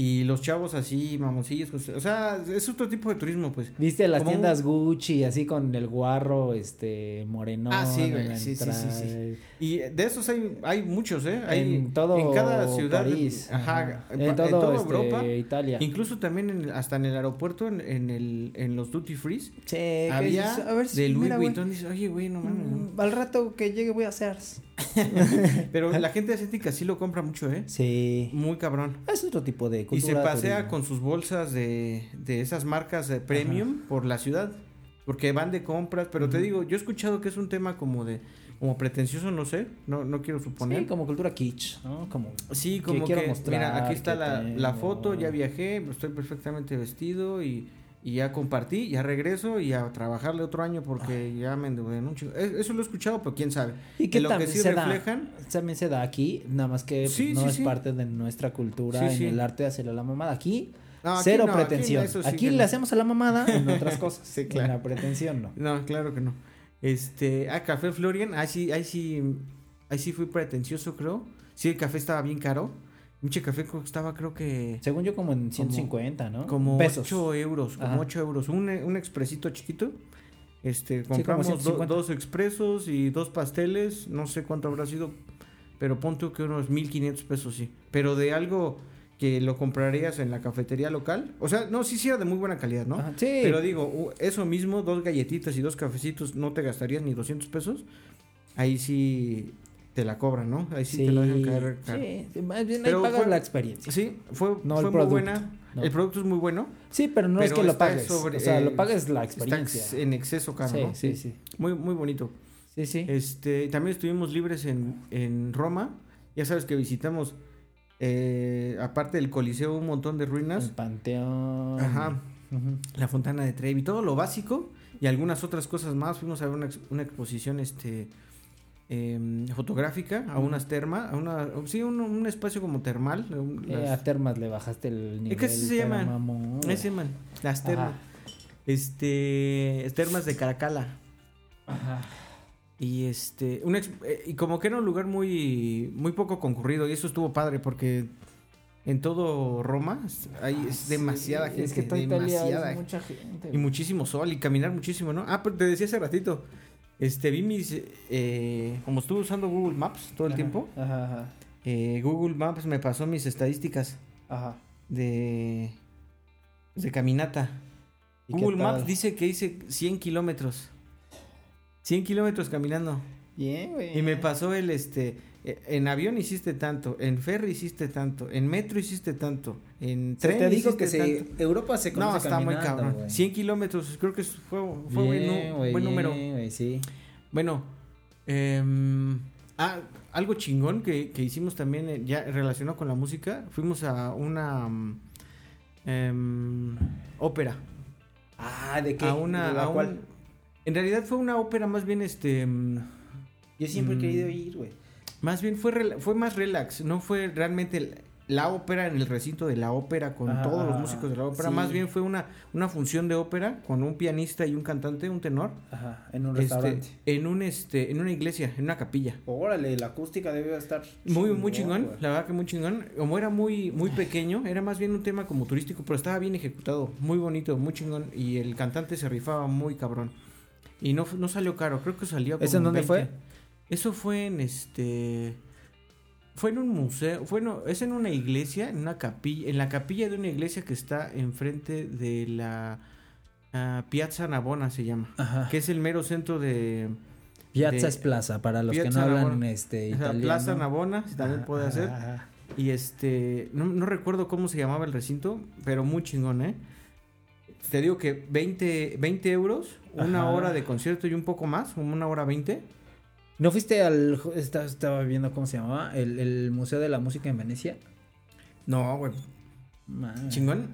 y los chavos así, mamoncillos, su- o sea, es otro tipo de turismo, pues. ¿Viste las Como un- tiendas Gucci así con el guarro, este, moreno? Ah, sí, güey, sí, sí, sí, sí. entrada? Y de esos hay, hay muchos, ¿eh? Hay en todo en cada ciudad, París. ajá, En, en, todo, en toda este, Europa. Italia. Incluso también en- hasta en el aeropuerto, en, en el, en los duty free, Sí, había dices, a ver si- de Louis mira, Vuitton. Dice, oye, güey, no mames. no". mm, Al rato que llegue voy a hacer. [LAUGHS] Pero la gente asiática sí lo compra mucho, ¿eh? Sí. Muy cabrón. Es otro tipo de Y cultura. se pasea turismo. con sus bolsas de, de esas marcas de premium por la ciudad. Porque van de compras. Pero te digo, yo he escuchado que es un tema como de. Como pretencioso, no sé. No, no quiero suponer. Sí, como cultura kitsch, ¿no? Como... Sí, como que, mostrar mira, aquí está que la, la foto, ya viajé, estoy perfectamente vestido y, y ya compartí, ya regreso y a trabajarle otro año porque ya me endeudé en un chingo. Es- Eso lo he escuchado, pero quién sabe. Y que lo que también sí se reflejan, da, también se da aquí, nada más que Sí, no sí, es sí. parte de nuestra cultura en el arte de hacerle a la mamada. Aquí, No, aquí cero no, pretensión. aquí que le no. hacemos a la mamada en otras [LAUGHS] cosas. Sí, En claro. la pretensión no. no, claro que no. Este, ah, Café Florian, ahí sí, ahí sí, ahí sí fui pretencioso, creo. Sí, el café estaba bien caro. Mucho café costaba, creo que Según yo, como en 150, ¿no? como pesos. 8 euros, como Ajá. 8 euros. Un, un expresito chiquito. Este, como compramos do- 150. dos expresos y dos pasteles. No sé cuánto habrá sido, pero pon tú que unos 1500 pesos, sí. Pero de algo que lo comprarías en la cafetería local. O sea, no, sí, sí era de muy buena calidad, ¿no? Ajá, sí. Pero digo, eso mismo, dos galletitas y dos cafecitos, no te gastarías ni 200 pesos. Ahí sí te la cobran, ¿no? Ahí sí, te la dejan caer. caro. sí, más bien Pero ahí pagas fue- la experiencia. Sí, fue, No fue el muy producto, buena. no. El producto es muy bueno. Sí, pero no es que lo pagues. sobre- o sea, eh, lo pagues la experiencia. ex- en exceso caro, sí, ¿no? sí, sí. Muy, muy bonito. Sí, sí. Este, también estuvimos libres en, en Roma. Ya sabes que visitamos, eh, aparte del Coliseo, un montón de El ruinas. panteón. Ajá. La Fontana de Trevi, todo lo básico y algunas otras cosas más. Fuimos a ver una exposición este, em, fotográfica a unas termas, a una, sí, un, un espacio como termal. un- Eh, las- a termas le bajaste el nivel. que así se llaman. mamón. ese man, las termas. Ajá. Este, termas de Caracala. Ajá. Y este, un ex- eh, y como que era un lugar muy, muy poco concurrido y eso estuvo padre porque en todo Roma hay es demasiada Ah, Sí, gente, Es que Italia demasiada es mucha gente. y muchísimo sol y caminar muchísimo, ¿no? Ah, pero te decía hace ratito, este, vi mis, eh, como estuve usando Google Maps todo el Ajá, tiempo, Ajá, ajá. eh, Google Maps me pasó mis estadísticas Ajá. de, de caminata. ¿Y qué Google Maps dice que hice 100 kilómetros. 100 kilómetros caminando. Bien, güey. Y me pasó el, este, en avión hiciste tanto, en ferry hiciste tanto, en metro hiciste tanto, en tren te digo que se. Europa se conoce No, está muy cabrón. güey. 100 kilómetros, creo que fue, fue buen, Bien, número. güey, sí. Bueno, em, ah, algo chingón que, que hicimos también eh, ya relacionado con la música, fuimos a una mm, em, ópera. Ah, ¿de qué? A una, ¿De la a un- cual? en realidad fue una ópera más bien este... mm, Yo siempre he Mm. querido ir, güey. Más bien fue, fue más relax, no fue realmente la ópera en el recinto de la ópera con todos los músicos de la ópera, sí. más bien fue una, una función de ópera con un pianista y un cantante, un tenor, Ajá, en un este, restaurante. en un este, en una iglesia, en una capilla. Órale, la acústica debe estar Muy, muy chingón, güey. la verdad que muy chingón. Como era muy, muy pequeño, era más bien un tema como turístico, pero estaba bien ejecutado, muy bonito, muy chingón. Y el cantante se rifaba muy cabrón. Y no, no salió caro, creo que salió ¿Eso en dónde 20. fue? Eso fue en este. Fue en un museo, fue no, es en una iglesia, en una capilla, en la capilla de una iglesia que está enfrente de la ah, Piazza Navona se llama, Ajá. que es el mero centro de Piazza de- es plaza, para los que no hablan Navona. este, o sea, italiano. Plaza Navona, si también puede ajá. Y este, no, no recuerdo cómo se llamaba el recinto, pero muy chingón, ¿eh? Te digo que 20, 20 euros, una Ajá. hora de concierto y un poco más, una hora 20. ¿No fuiste al... Estaba, estaba viendo cómo se llamaba? El, el Museo de la Música en Venecia. No, güey. Chingón.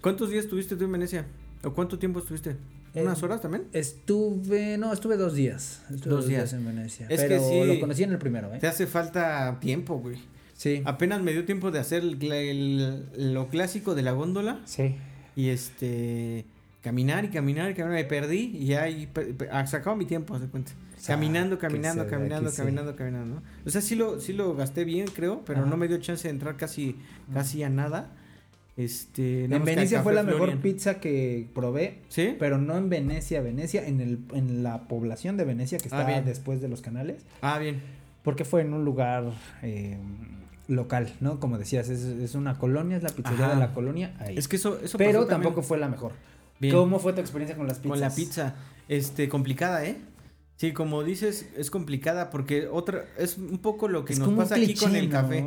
¿Cuántos días estuviste tú en Venecia? ¿O cuánto tiempo estuviste? Eh, ¿Unas horas también? Estuve, no, estuve dos días. Estuve Dos dos, días. días. en Venecia. Es que pero sí. lo conocí en el primero, ¿eh? Te hace falta tiempo, güey. Sí. Apenas me dio tiempo de hacer el lo clásico de la góndola Sí. y este caminar y caminar y caminar. Me perdí y ahí pe- pe- ah, se acabó mi tiempo, haz de cuenta. Caminando, caminando, caminando, sí. caminando, caminando, ¿no? O sea, sí lo, sí lo gasté bien, creo, pero Ajá. no me dio chance de entrar casi, casi a nada. Este, En Venecia fue la mejor pizza que probé, ¿Sí? pero no en Venecia, Venecia, en, el, en la población de Venecia que Ah, está bien. después de los canales, Ah, bien. porque fue en un lugar eh, local, ¿no? Como decías, es, es una colonia, es la pizzería Ajá. de la colonia, ahí. Es que eso, eso pero pasó tampoco fue la mejor. bien. ¿Cómo fue tu experiencia con las pizzas? Con la pizza, este, complicada, ¿eh? Sí, como dices, es complicada porque otra, es un poco lo que Es nos pasa aquí con el café.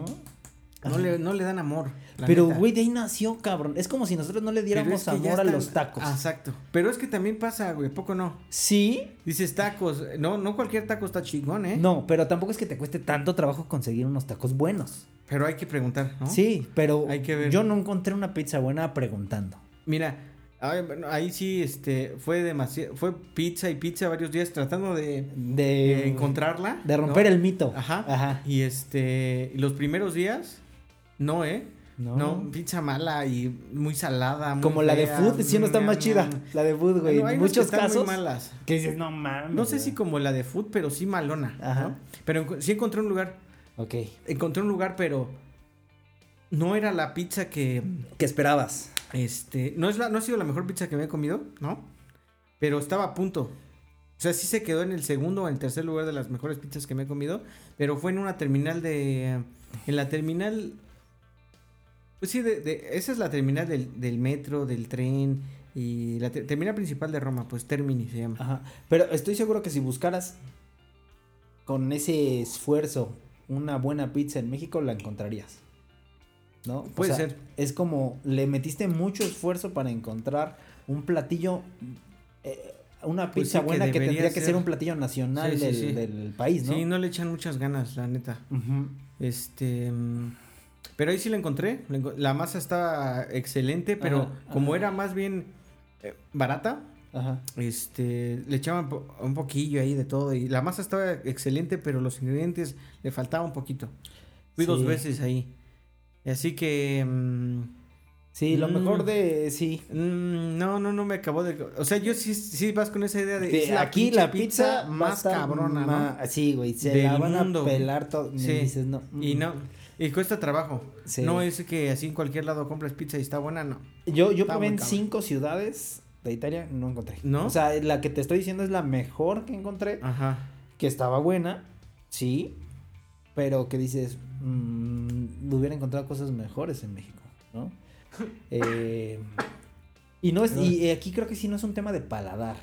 No le, no le dan amor. Pero, güey, de ahí nació, cabrón. Es como si nosotros no le diéramos es que ya amor a los tacos. Ah, exacto. Pero es que también pasa, güey, poco no. Sí, Dices tacos, no, no cualquier taco está chingón, ¿eh? no, pero tampoco es que te cueste tanto trabajo conseguir unos tacos buenos. Pero hay que preguntar, ¿no? Sí, pero Hay que ver. yo no encontré una pizza buena preguntando. Mira, ahí sí, este, fue demasiado, fue pizza y pizza varios días tratando de, De, de encontrarla. de romper ¿no? el mito. Ajá. Ajá. Y este, los primeros días, no, ¿eh? No. No, pizza mala y muy salada. muy Como la de food, sí no está más mm, chida. mm. La de food, güey. Bueno, hay en unas que muchos están muy casos. malas. Que dices, no mames. No sé si güey". como la de food, pero sí malona. Ajá. ¿no? Pero sí encontré un lugar. Ok. Encontré un lugar, pero no era la pizza que. ¿Qué esperabas? Este. No, es la, no ha sido la mejor pizza que me he comido, ¿no? Pero estaba a punto. O sea, sí se quedó en el segundo o en el tercer lugar de las mejores pizzas que me he comido. Pero fue en una terminal de. En la terminal. Pues sí, de, de- esa es la terminal del, metro, del tren. Y la te- terminal principal de Roma, pues Termini se llama. Ajá. Pero estoy seguro que si buscaras con ese esfuerzo una buena pizza en México, la encontrarías. ¿No? O Puede sea, ser. Es como le metiste mucho esfuerzo para encontrar un platillo, eh, una Pues pizza sí, buena que, tendría que ser. un platillo nacional Sí, sí, del, país, ¿no? Sí, no le echan muchas ganas, la neta. Este. mm, Pero ahí sí la encontré. la masa estaba excelente, pero Ajá, como ajá. era más bien eh, barata, Ajá. este, le echaban un poquillo ahí de todo. Y la masa estaba excelente, pero los ingredientes le faltaba un poquito. Fui dos veces ahí. Así que. mm, Sí, lo Mm. mejor de sí. mm, no, no, no me acabó de. O sea, yo sí, sí vas con esa idea de. la aquí la pizza, más cabrona, ¿no? Sí, güey, se Del la van mundo, a pelar todo. y Sí. dices, no. Y mm. no. Y cuesta trabajo. Sí. No es que así en cualquier lado compras pizza y está buena, no. Yo, yo probé en cinco ciudades de Italia, no encontré. ¿No? O sea, la que te estoy diciendo es la mejor que encontré, Ajá. que estaba buena, sí, pero que dices, mm, hubiera encontrado cosas mejores en México, ¿no? [LAUGHS] Eh, y no es, y aquí creo que sí no es un tema de paladar.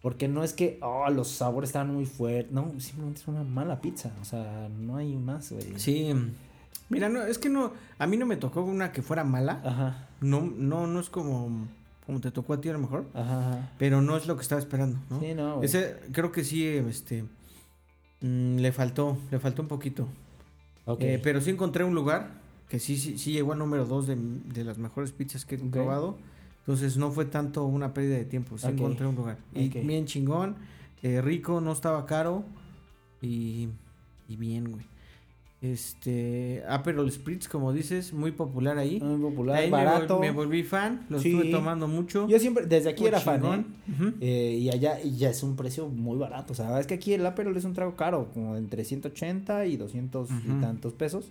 Porque no es que, oh, los sabores estaban muy fuertes. No, simplemente es una mala pizza. O sea, no hay más, güey. Sí. Mira, no, es que no, a mí no me tocó una que fuera mala. Ajá, No, no, no es como, como te tocó a ti a lo mejor. ajá, ajá. Pero no es lo que estaba esperando, ¿no? Sí, no, güey. Ese, creo que sí, este, mm, le faltó, le faltó un poquito. Eh, pero sí encontré un lugar que sí, sí, sí llegó al número dos de, de las mejores pizzas que he Ok. probado. Entonces no fue tanto una pérdida de tiempo, sí encontré un lugar. Y bien chingón, eh, rico, no estaba caro y, y bien, güey. Este, Aperol Spritz, como dices, muy popular ahí. Muy popular, Ahí me vol- barato. Me, volví fan, lo Sí. estuve tomando mucho. Yo siempre, desde aquí muy era fan. ¿eh? Eh, y allá y ya es un precio muy barato. O sea, es que aquí el Aperol es un trago caro, como entre 180 y 200 Ujú. y tantos pesos.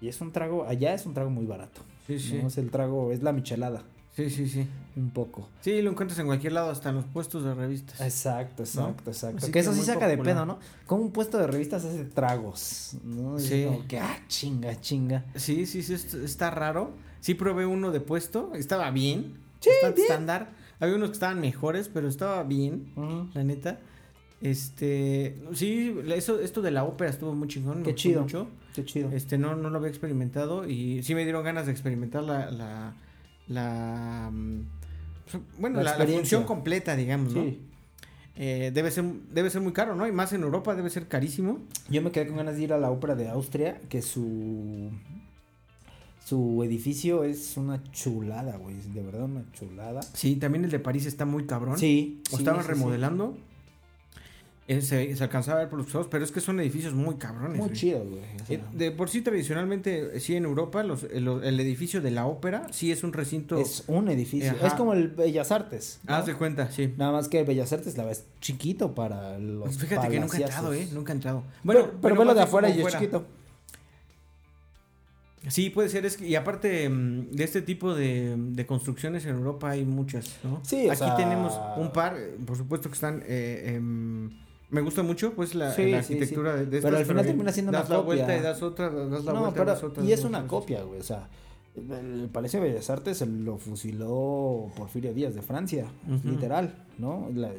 Y es un trago, allá es un trago muy barato. Sí, sí. ¿no? Es el trago, es la michelada, Sí, sí, sí. un poco. Sí, lo encuentras en cualquier lado, hasta en los puestos de revistas. Exacto, exacto, exacto. Así que que eso sí saca de pedo, ¿no? Como un puesto de revistas hace tragos, ¿no? Sí. como que, ah, chinga, chinga. Sí, sí, sí, est- está raro. Sí probé uno de puesto, estaba bien. Sí, bien. estándar. Había unos que estaban mejores, pero estaba bien, Ujú. la neta. Este, sí, eso, esto de la ópera estuvo muy chingón. Qué chido. mucho. Qué chido. Este, no, no lo había experimentado y sí me dieron ganas de experimentar la, la, la, mm, bueno, La la, la experiencia. función completa, digamos, ¿no? Sí. Eh, debe ser, debe ser muy caro, ¿no? Y más en Europa debe ser carísimo. Yo me quedé con ganas de ir a la ópera de Austria, que su Su edificio es una chulada, güey. De verdad, una chulada. Sí, también el de París está muy cabrón. Sí. Lo sí, estaban sí, remodelando. Se, se alcanzaba a ver por los ojos, pero es que son edificios muy cabrones. Muy güey. chido, güey. Eh, De por sí, tradicionalmente, eh, sí, en Europa, los, el, el edificio de la ópera sí es un recinto. es un edificio. Ajá. Es como el Bellas Artes. ¿no? Haz de cuenta, sí. Nada más que el Bellas Artes la ves chiquito para los. Pues fíjate que nunca he entrado, ¿eh? Nunca he entrado. Bueno, pero, velo más de afuera y es chiquito. Sí, puede ser. Es que, y aparte mm, de este tipo de, de construcciones en Europa hay muchas, ¿no? Sí, Aquí sea- tenemos un par, eh, por supuesto que están... eh, em, me gusta mucho, pues, la, Sí, la sí, arquitectura de- Pero estas, al final termina siendo das una la copia. vuelta y das otra, das la No, vuelta y pero. das otra. Y es una copia, güey. O sea, el Palacio de Bellas Artes se lo fusiló Porfirio Díaz de Francia, literal, ¿no? La,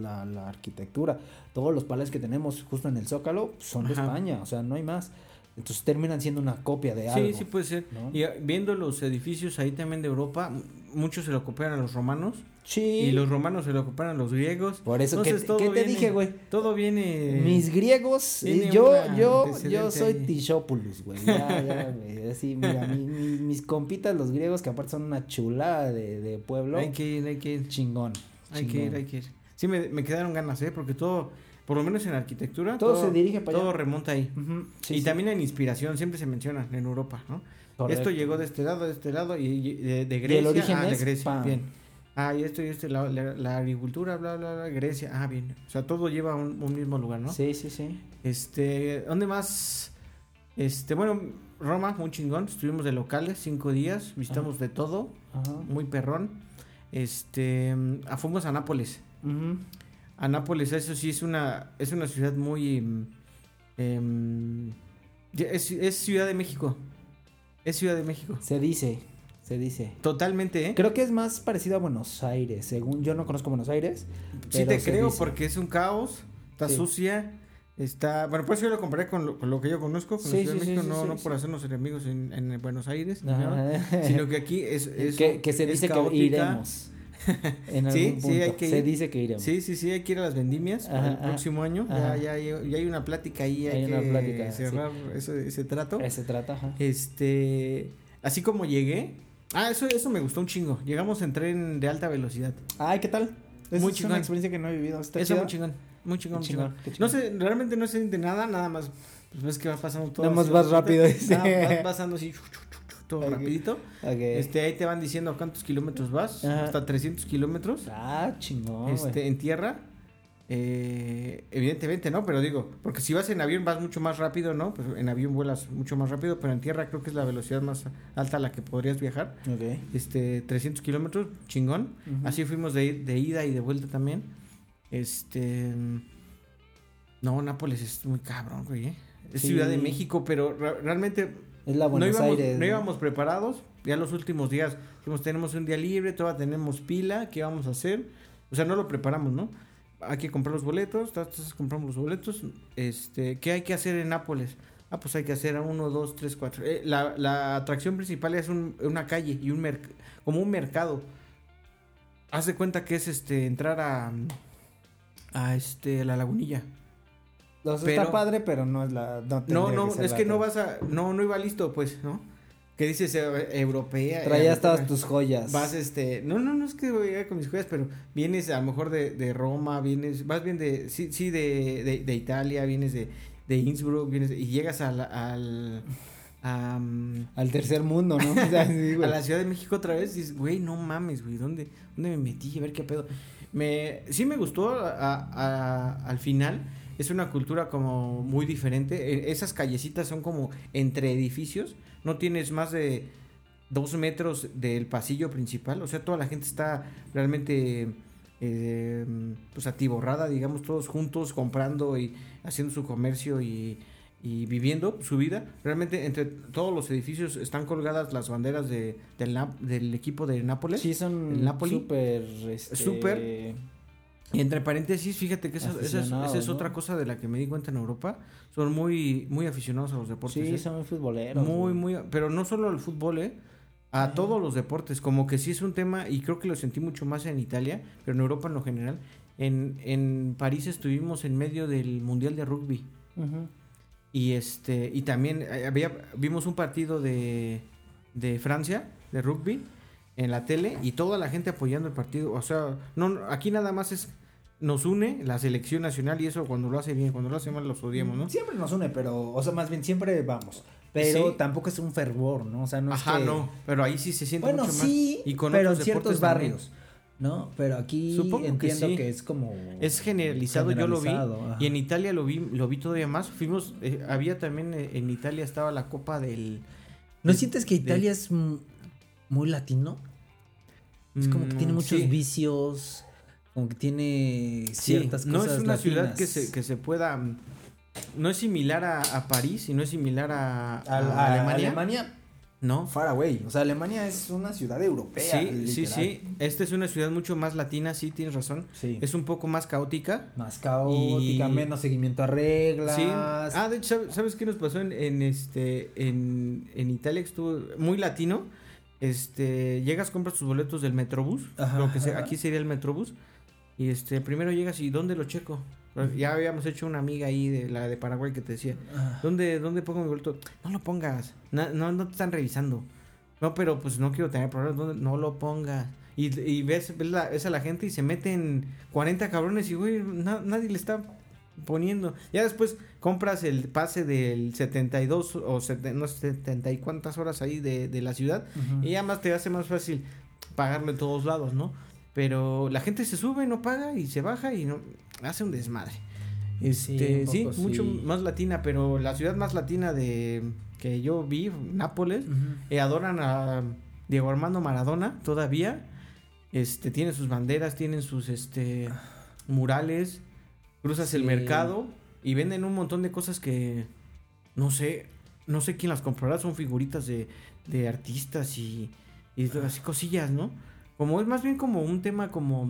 la, la arquitectura. Todos los palacios que tenemos justo en el Zócalo son de Ajá. España, o sea, no hay más. Entonces terminan siendo una copia de algo. Sí, sí puede ser. ¿no? Y ah, viendo los edificios ahí también de Europa, muchos se lo copiaron a los romanos Sí. y los romanos se lo copiaron a los griegos. Por eso, ¿qué, Entonces, todo qué te viene- dije, güey? Todo viene... Mis griegos, y yo, yo, yo soy. Tishopoulos, güey. Ya, ya, güey. Así, mira, mi- mi- mis compitas, los griegos, que aparte son una chulada de, de pueblo. Hay que ir, hay que ir. Chingón. Hay que ir, hay que ir. Sí, me, me quedaron ganas, ¿eh? Porque todo, por lo menos en arquitectura, Todo se dirige para Todo allá. remonta ahí. Sí, y sí. también en inspiración, siempre se menciona en Europa, ¿no? Correcto. Esto llegó de este lado, de este lado, y, y de, de el Grecia. origen ah, de es, Grecia, pam. bien. Ah, y esto y esto, la, la- la agricultura, bla, bla, bla, Grecia. Ah, bien. O sea, todo lleva a un, un mismo lugar, ¿no? Sí, sí, sí. Este, ¿dónde más? Este, bueno, Roma, muy chingón. Estuvimos de locales cinco días, visitamos de todo, Ajá. muy perrón. Este, ah, fuimos a Nápoles. Ujú. A Nápoles, eso sí es una, es una ciudad muy, es, es Ciudad de México. Es Ciudad de México. Se dice, se dice. Totalmente, ¿eh? Creo que es más parecido a Buenos Aires, según yo no conozco Buenos Aires. Sí te se creo dice. porque es un caos, está Sí. sucia, está... Bueno, pues yo lo comparé con lo, con lo que yo conozco, con la Sí, Ciudad sí, de sí, México, sí, no, sí, no sí. por hacernos enemigos en, en Buenos Aires, nada, sino que aquí es... [LAUGHS] es que, que se es dice que iremos. [LAUGHS] En Sí, algún sí, punto. hay que se ir. dice que iremos. Sí, sí, sí, hay que ir a las vendimias Ajá, el ajá. próximo año. Ya, ya, ya hay una plática ahí, hay, Hay una que plática, sí. cerrar ese, ese trato. Se trata, ajá. Este, así como llegué, ah, eso, eso me gustó un chingo. Llegamos en tren de alta velocidad. Ay, ¿qué tal? Muy es chingón. una experiencia que no he vivido. ¿Está Eso chida? muy chingón, muy chingón, muy chingón. No sé, realmente no se siente nada, nada más, pues ves que va pasando todo. Nada más vas rápido. Ah, vas pasando así, todo rapidito. Este, ahí te van diciendo cuántos kilómetros vas, Ajá. hasta 300 kilómetros. Ah, chingón, este, en tierra. Eh, evidentemente, ¿no? Pero digo, porque si vas en avión vas mucho más rápido, ¿no? Pues en avión vuelas mucho más rápido, pero en tierra creo que es la velocidad más alta a la que podrías viajar. Ok. Este, 300 kilómetros, chingón. Así fuimos de, ida y de vuelta también. Este. No, Nápoles es muy cabrón, güey. ¿eh? Es Sí. Ciudad de México, pero realmente Es la no Buenos íbamos, Aires. no íbamos preparados. Ya los últimos días dijimos, tenemos un día libre, todavía tenemos pila, ¿qué vamos a hacer? O sea, no lo preparamos, ¿no? Hay que comprar los boletos, entonces compramos los boletos. Este, ¿Qué hay que hacer en Nápoles? Ah, pues hay que hacer a uno, dos, tres, cuatro. Eh, la, la atracción principal es un- una calle y un merc como un mercado. Haz de cuenta que es este entrar a, a este la lagunilla. Pero- está padre, pero no es la. No, No, no, es que no vas a. No, no iba listo, pues, ¿no? Que dices eh, europea. Traías eh, todas tus joyas. Vas, este. No, no, no es que voy a ir con mis joyas, pero vienes a lo mejor de, de Roma, vienes. Vas bien de. Sí, sí, de, de, de Italia, vienes de, de Innsbruck, vienes. y llegas al. al Al tercer mundo, ¿no? [LAUGHS] O sea, [LAUGHS] sí, a la Ciudad de México otra vez, dices, güey, no mames, güey, ¿dónde, ¿dónde me metí? A ver qué pedo. Me, sí me gustó a- a- al final. Es una cultura como muy diferente. E- Esas callecitas son como entre edificios. No tienes más de dos metros del pasillo principal. O sea, toda la gente está realmente eh, pues atiborrada, digamos, todos juntos comprando y haciendo su comercio y, y viviendo su vida. Realmente entre todos los edificios están colgadas las banderas de, del, equipo de Nápoles. Sí, son súper. Este... Súper. Y entre paréntesis, fíjate que esa, esa es, esa es Aficionados, ¿no? otra cosa de la que me di cuenta en Europa. Son muy, muy aficionados a los deportes. Sí, ¿eh? son muy futboleros. Muy, güey. muy, pero no solo al fútbol, ¿eh? A Ajá. todos los deportes, como que sí es un tema, y creo que lo sentí mucho más en Italia, pero en Europa en lo general. En, en París estuvimos en medio del Mundial de Rugby. Y este, y también eh, había, vimos un partido de, de Francia, de rugby, en la tele y toda la gente apoyando el partido. O sea, no, aquí nada más es nos une la selección nacional y eso cuando lo hace bien, cuando lo hace mal los odiamos, ¿no? Siempre nos une, pero, o sea, más bien siempre vamos. Pero Sí. tampoco es un fervor, ¿no? O sea, no es Ajá, que- no, pero ahí sí se siente Bueno, mucho sí, más. Y con pero en ciertos también. barrios, ¿no? Pero aquí Supongo entiendo que, sí. es como... Es generalizado, yo lo vi. ajá. Y en Italia lo vi, lo vi todavía más. Fuimos, eh, había también eh, en Italia estaba la copa del. ¿No sientes que Italia es mm, muy latino? Es como que tiene Mm, muchos sí. vicios, como que tiene Sí, ciertas no cosas es una ciudad que se, que se pueda. mm, No es similar a, a París y no es similar a, A- a a Alemania. Alemania, No. far away. O sea, Alemania es una ciudad europea. Sí, sí, literal. sí. Esta es una ciudad mucho más latina, sí, tienes razón. Sí. Es un poco más caótica. más caótica, y- menos seguimiento a reglas. Sí. Ah, de hecho, ¿sabes, qué nos pasó en, en este en, en Italia? Que estuvo muy latino. Este, llegas, compras tus boletos del Metrobús, Ajá, lo que se- ajá. aquí sería el Metrobús. Y este, primero llegas y ¿dónde lo checo? Ya habíamos hecho una amiga ahí de la de Paraguay que te decía, Ah, ¿dónde, dónde pongo mi boleto? No lo pongas, no, no, no te están revisando. No, pero pues no quiero tener problemas, ¿dónde? no lo pongas. Y, y ves, ves, la- ves a la gente y se meten 40 cabrones y güey, na- nadie le está poniendo. Ya después compras el pase del 72 o sete- no sé, 70 y cuántas horas ahí de, de la ciudad y ya más te hace más fácil pagarlo en todos lados, ¿no? Pero la gente se sube, no paga y se baja y no hace un desmadre. Este, sí, mucho sí. más latina, pero la ciudad más latina de que yo vi, Nápoles, eh, adoran a Diego Armando Maradona todavía. Este, tienen sus banderas, tienen sus este murales, cruzas el mercado y venden un montón de cosas que no sé, no sé quién las comprará, son figuritas de, de artistas y, y así cosillas, ¿no? Como es más bien como un tema como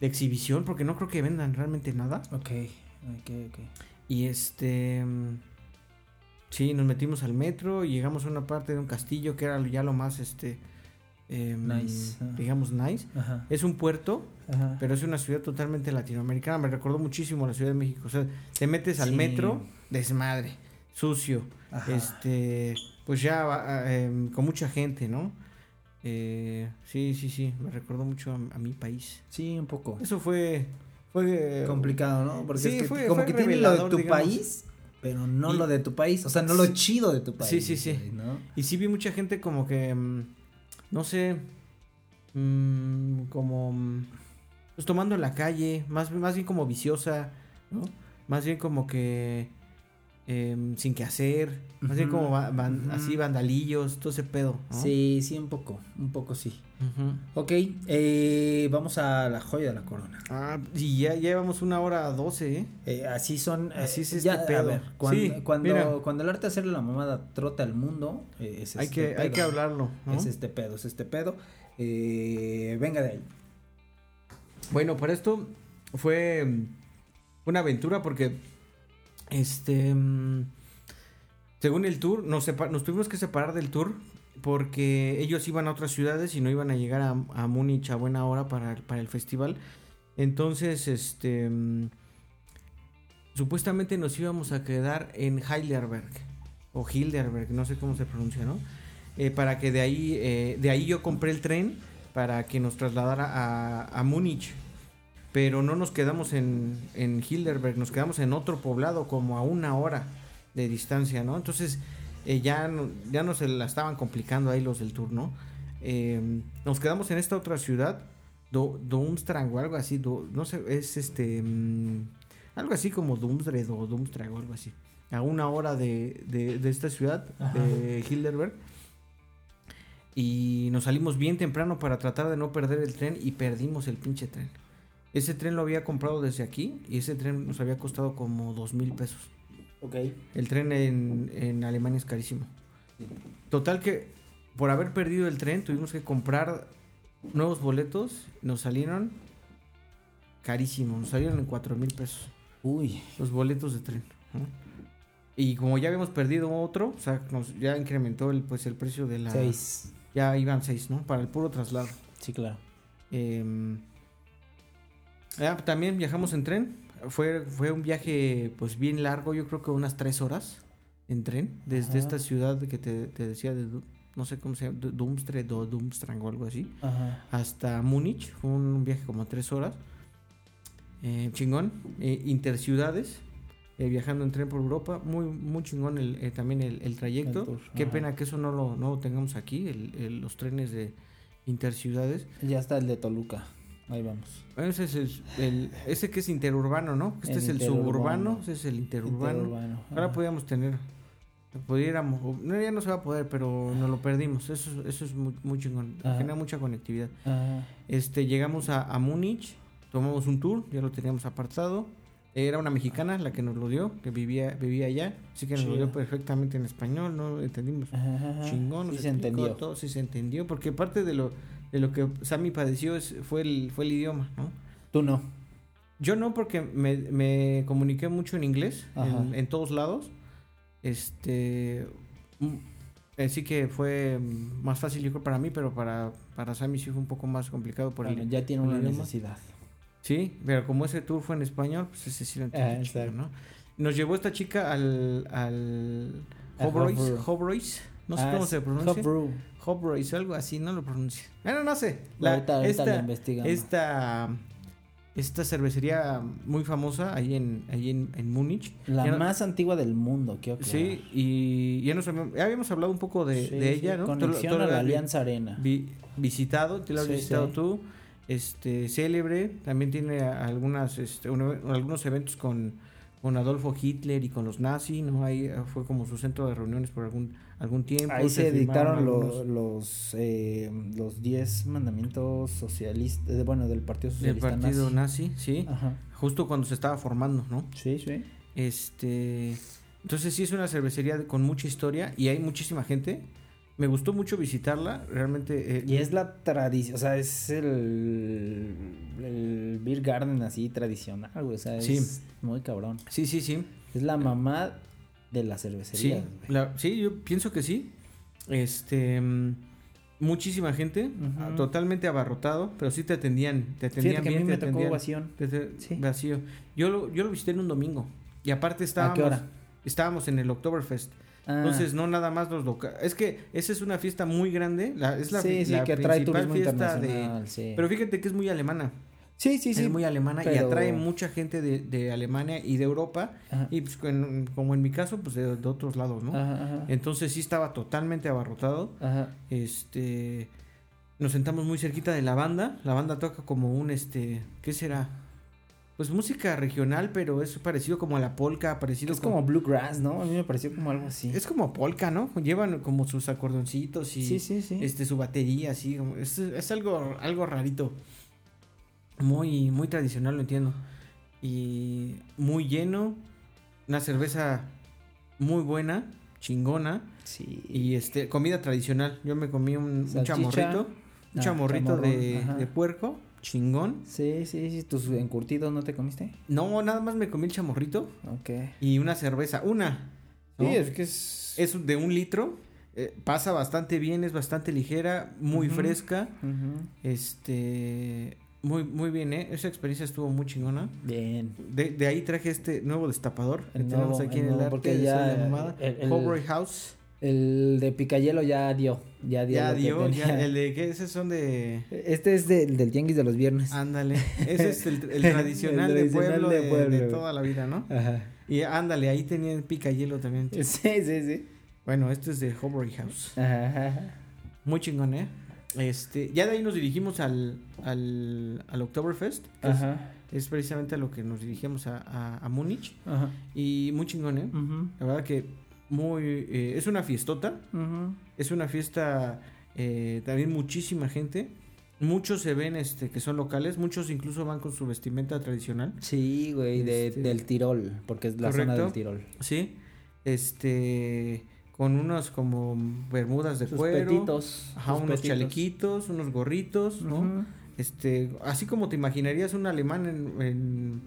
de exhibición, porque no creo que vendan realmente nada. Ok, ok, ok. Y este. mm, Sí, nos metimos al metro y llegamos a una parte de un castillo que era ya lo más, este. Em, Nice. Digamos, nice. Ajá. Es un puerto, Ajá. pero es una ciudad totalmente latinoamericana. Me recordó muchísimo a la Ciudad de México. O sea, te metes al Sí. metro, desmadre, sucio. Ajá. Este. Pues ya em, con mucha gente, ¿no? Eh, sí, sí, sí. Me recordó mucho a, a mi país. Sí, un poco. Eso fue. Fue. complicado, ¿no? Porque sí, es que fue- como fue que tiene lo de tu digamos. país, pero no Y- lo de tu país. O sea, no lo Sí. chido de tu país. Sí, sí, sí. Y sí vi mucha gente como que, mm, no sé, mm, como, mm, pues tomando en la calle, más, más bien como viciosa, ¿no? Más bien como que em, sin que hacer, más bien como van- así vandalillos, todo ese pedo. ¿no? Sí, sí, un poco. Un poco sí. Ok, eh, vamos a la joya de la corona. Ah, y ya llevamos una hora doce, ¿eh? Eh, así son. Así es este ya, A pedo. ver, cuando, Sí, cuando, mira. cuando el arte de hacerle la mamada trota al mundo, eh, es hay, este que, hay que hablarlo, ¿no? Es este pedo, es este pedo. Eh, venga de ahí. Bueno, para esto fue mm, una aventura porque, este, mm, según el tour, nos tuvimos que separar del tour porque ellos iban a otras ciudades y no iban a llegar a, Múnich a buena hora para, para el festival. Entonces, este, mm, supuestamente nos íbamos a quedar en Heidelberg o Hilderberg, no sé cómo se pronuncia, ¿no? Eh, para que de ahí, eh, de ahí yo compré el tren para que nos trasladara a, a Múnich. Pero no nos quedamos en, en Hilderberg, nos quedamos en otro poblado como a una hora de distancia, ¿no? Entonces eh, ya, no- ya nos la estaban complicando ahí los del tour, ¿no? Eh, nos quedamos en esta otra ciudad, Do, Dumstrang o algo así, Do- no sé, es este, mm, algo así como Dumstred o Dumstrang o algo así. A una hora de, de, de esta ciudad, Ajá. de Hilderberg. Y nos salimos bien temprano para tratar de no perder el tren y perdimos el pinche tren. Ese tren lo había comprado desde aquí y ese tren nos había costado como dos mil pesos. Ok. El tren en, en Alemania es carísimo. Total que por haber perdido el tren tuvimos que comprar nuevos boletos. Nos salieron carísimos. Nos salieron en cuatro mil pesos Uy. los boletos de tren. ¿no? Y como ya habíamos perdido otro, o sea, nos, ya incrementó el, pues, el precio de la... Seis. Ya iban seis, ¿no? Para el puro traslado. Sí, claro. Em, ah, también viajamos en tren. Fue, fue un viaje pues bien largo, yo creo que unas tres horas en tren, desde Ajá. esta ciudad que te, te decía de, no sé cómo se llama, Du- Dumstred o Dumstrang o algo así, Ajá. hasta Múnich. Fue un viaje como tres horas. Eh, chingón. Eh, interciudades. eh, viajando en tren por Europa. Muy, muy chingón el, también el, el trayecto. El Qué pena que eso no lo, no lo tengamos aquí, los trenes de interciudades. Ya está el de Toluca. Ahí vamos. Ese es el, el- ese que es interurbano, ¿no? Este El es el suburbano, ese es el interurbano. Interurbano, Ahora ajá. podríamos tener, pudiéramos, no, ya no se va a poder, pero nos lo perdimos. Eso, es- eso es muy, muy chingón, Ajá. genera mucha conectividad. Ajá. Este, llegamos a, a Múnich, tomamos un tour, ya lo teníamos apartado. Era una mexicana la que nos lo dio, que vivía, vivía allá, así que nos lo dio perfectamente en español, no entendimos Ajá, ajá. chingón, Sí se entendió. todo, sí se entendió, porque parte de lo, de lo que Sammy padeció es, fue, el, fue el idioma, ¿no? Tú no. Yo no, porque me, me comuniqué mucho en inglés, en, en todos lados. Este. mm, Así que fue más fácil, yo creo, para mí, pero para, para Sammy sí fue un poco más complicado por Bueno, el. ya tiene una idioma. necesidad. Sí, pero como ese tour fue en español, pues ese sí lo entendí, Ah, chido, exacto. ¿no? Nos llevó esta chica al. al. A Hobrois, Hobro. Hobrois, no sé Ah, cómo se pronuncia. Hobrois, algo así, no lo pronuncio. Bueno, no sé. ahorita, ahorita esta, investigamos. esta, esta cervecería muy famosa ahí en, ahí en, en Múnich. La Ya no- más antigua del mundo, quiero Sí, y ya, nos habíamos, ya habíamos hablado un poco de, Sí, de sí, ella, ¿no? Conexión a la vi- Alianza Arena. vi- visitado, tú lo has Sí, visitado tú. Este, célebre, también tiene algunas, este, uno- algunos eventos con, con Adolfo Hitler y con los nazis, ¿no? Ahí fue como su centro de reuniones por algún, algún tiempo. Ahí se dictaron firmaron lo- algunos- los eh, los 10 mandamientos socialistas, bueno, del Partido del Socialista partido nazi. nazi, sí. Ajá. Justo cuando se estaba formando, ¿no? Sí, sí. Este, entonces sí es una cervecería con mucha historia y hay muchísima gente. Me gustó mucho visitarla, realmente. eh, Y es la tradición, o sea, es el, el Beer Garden así tradicional, güey, o sea, es Sí. muy cabrón. Sí, sí, sí. Es la mamá de la Sí, cervecería. güey. la- sí, yo pienso que sí. Este, mm, muchísima gente, ah, totalmente abarrotado, pero sí te atendían, te atendían que a bien, mí me te tocó atendían- te- Sí. vacío. Yo lo, yo lo visité en un domingo y aparte estábamos, ¿A qué hora? estábamos en el Oktoberfest. Ah, Entonces, no nada más los locales. Es que esa es una fiesta muy grande. La, es la, sí, sí, la que principal fiesta de. sí. Pero fíjate que es muy alemana. Sí, sí, sí. es muy alemana y atrae mucha gente de, de Alemania y de Europa. Ajá. Y pues, en- como en mi caso, pues de, de otros lados, ¿no? Ajá, ajá. Entonces sí estaba totalmente abarrotado. Ajá. Este. Nos sentamos muy cerquita de la banda. La banda toca como un este. ¿Qué será? Pues música regional, pero es parecido como a la polka, parecido Es como bluegrass, ¿no? A mí me pareció como algo así. Es como polka, ¿no? Llevan como sus acordoncitos y sí, sí, sí. este su batería así, como- es, es algo algo rarito. Muy muy tradicional, lo entiendo. Y muy lleno, una cerveza muy buena, chingona Sí. y este comida tradicional. Yo me comí un, chamorrito, un Ah, chamorrito de, de puerco, chingón. Sí, sí, sí. ¿Tus encurtidos no te comiste? No, nada más me comí el chamorrito Ok. y una cerveza, una. Sí, es que es... Es de un litro. eh, pasa bastante bien, es bastante ligera, muy fresca. Este. Muy, muy bien, ¿eh? Esa experiencia estuvo muy chingona. Bien. De, de ahí traje este nuevo destapador que tenemos aquí el en el arte porque de ya Soy la Mamada. el- el- House. El de Picayelo ya dio. Ya dio. Ya dio, ya, el de ¿qué? Esos son de. Este es del del Tianguis de los viernes. Ándale. Ese es el, el [LAUGHS] tradicional, El de, pueblo de de, pueblo, de toda la vida, ¿no? Ajá. Y ándale, ahí tenían pica hielo también. [LAUGHS] Sí, sí, sí. Bueno, este es de Hobroy House. Ajá. Muy chingón, ¿eh? Este, ya de ahí nos dirigimos al, al, al Oktoberfest, que es, Ajá. es precisamente a lo que nos dirigimos a, a, a Múnich. Ajá. Y muy chingón, ¿eh? La verdad que muy... eh, es una fiestota, es una fiesta eh, también muchísima gente. Muchos se ven este, que son locales, muchos incluso van con su vestimenta tradicional. Sí, güey, de- Este- del Tirol, porque es la zona del Tirol. Sí, este... Con unos como bermudas de Sus cuero. petitos. Ajá, unos petitos. chalequitos, unos gorritos, ¿no? Este, así como te imaginarías un alemán en, en,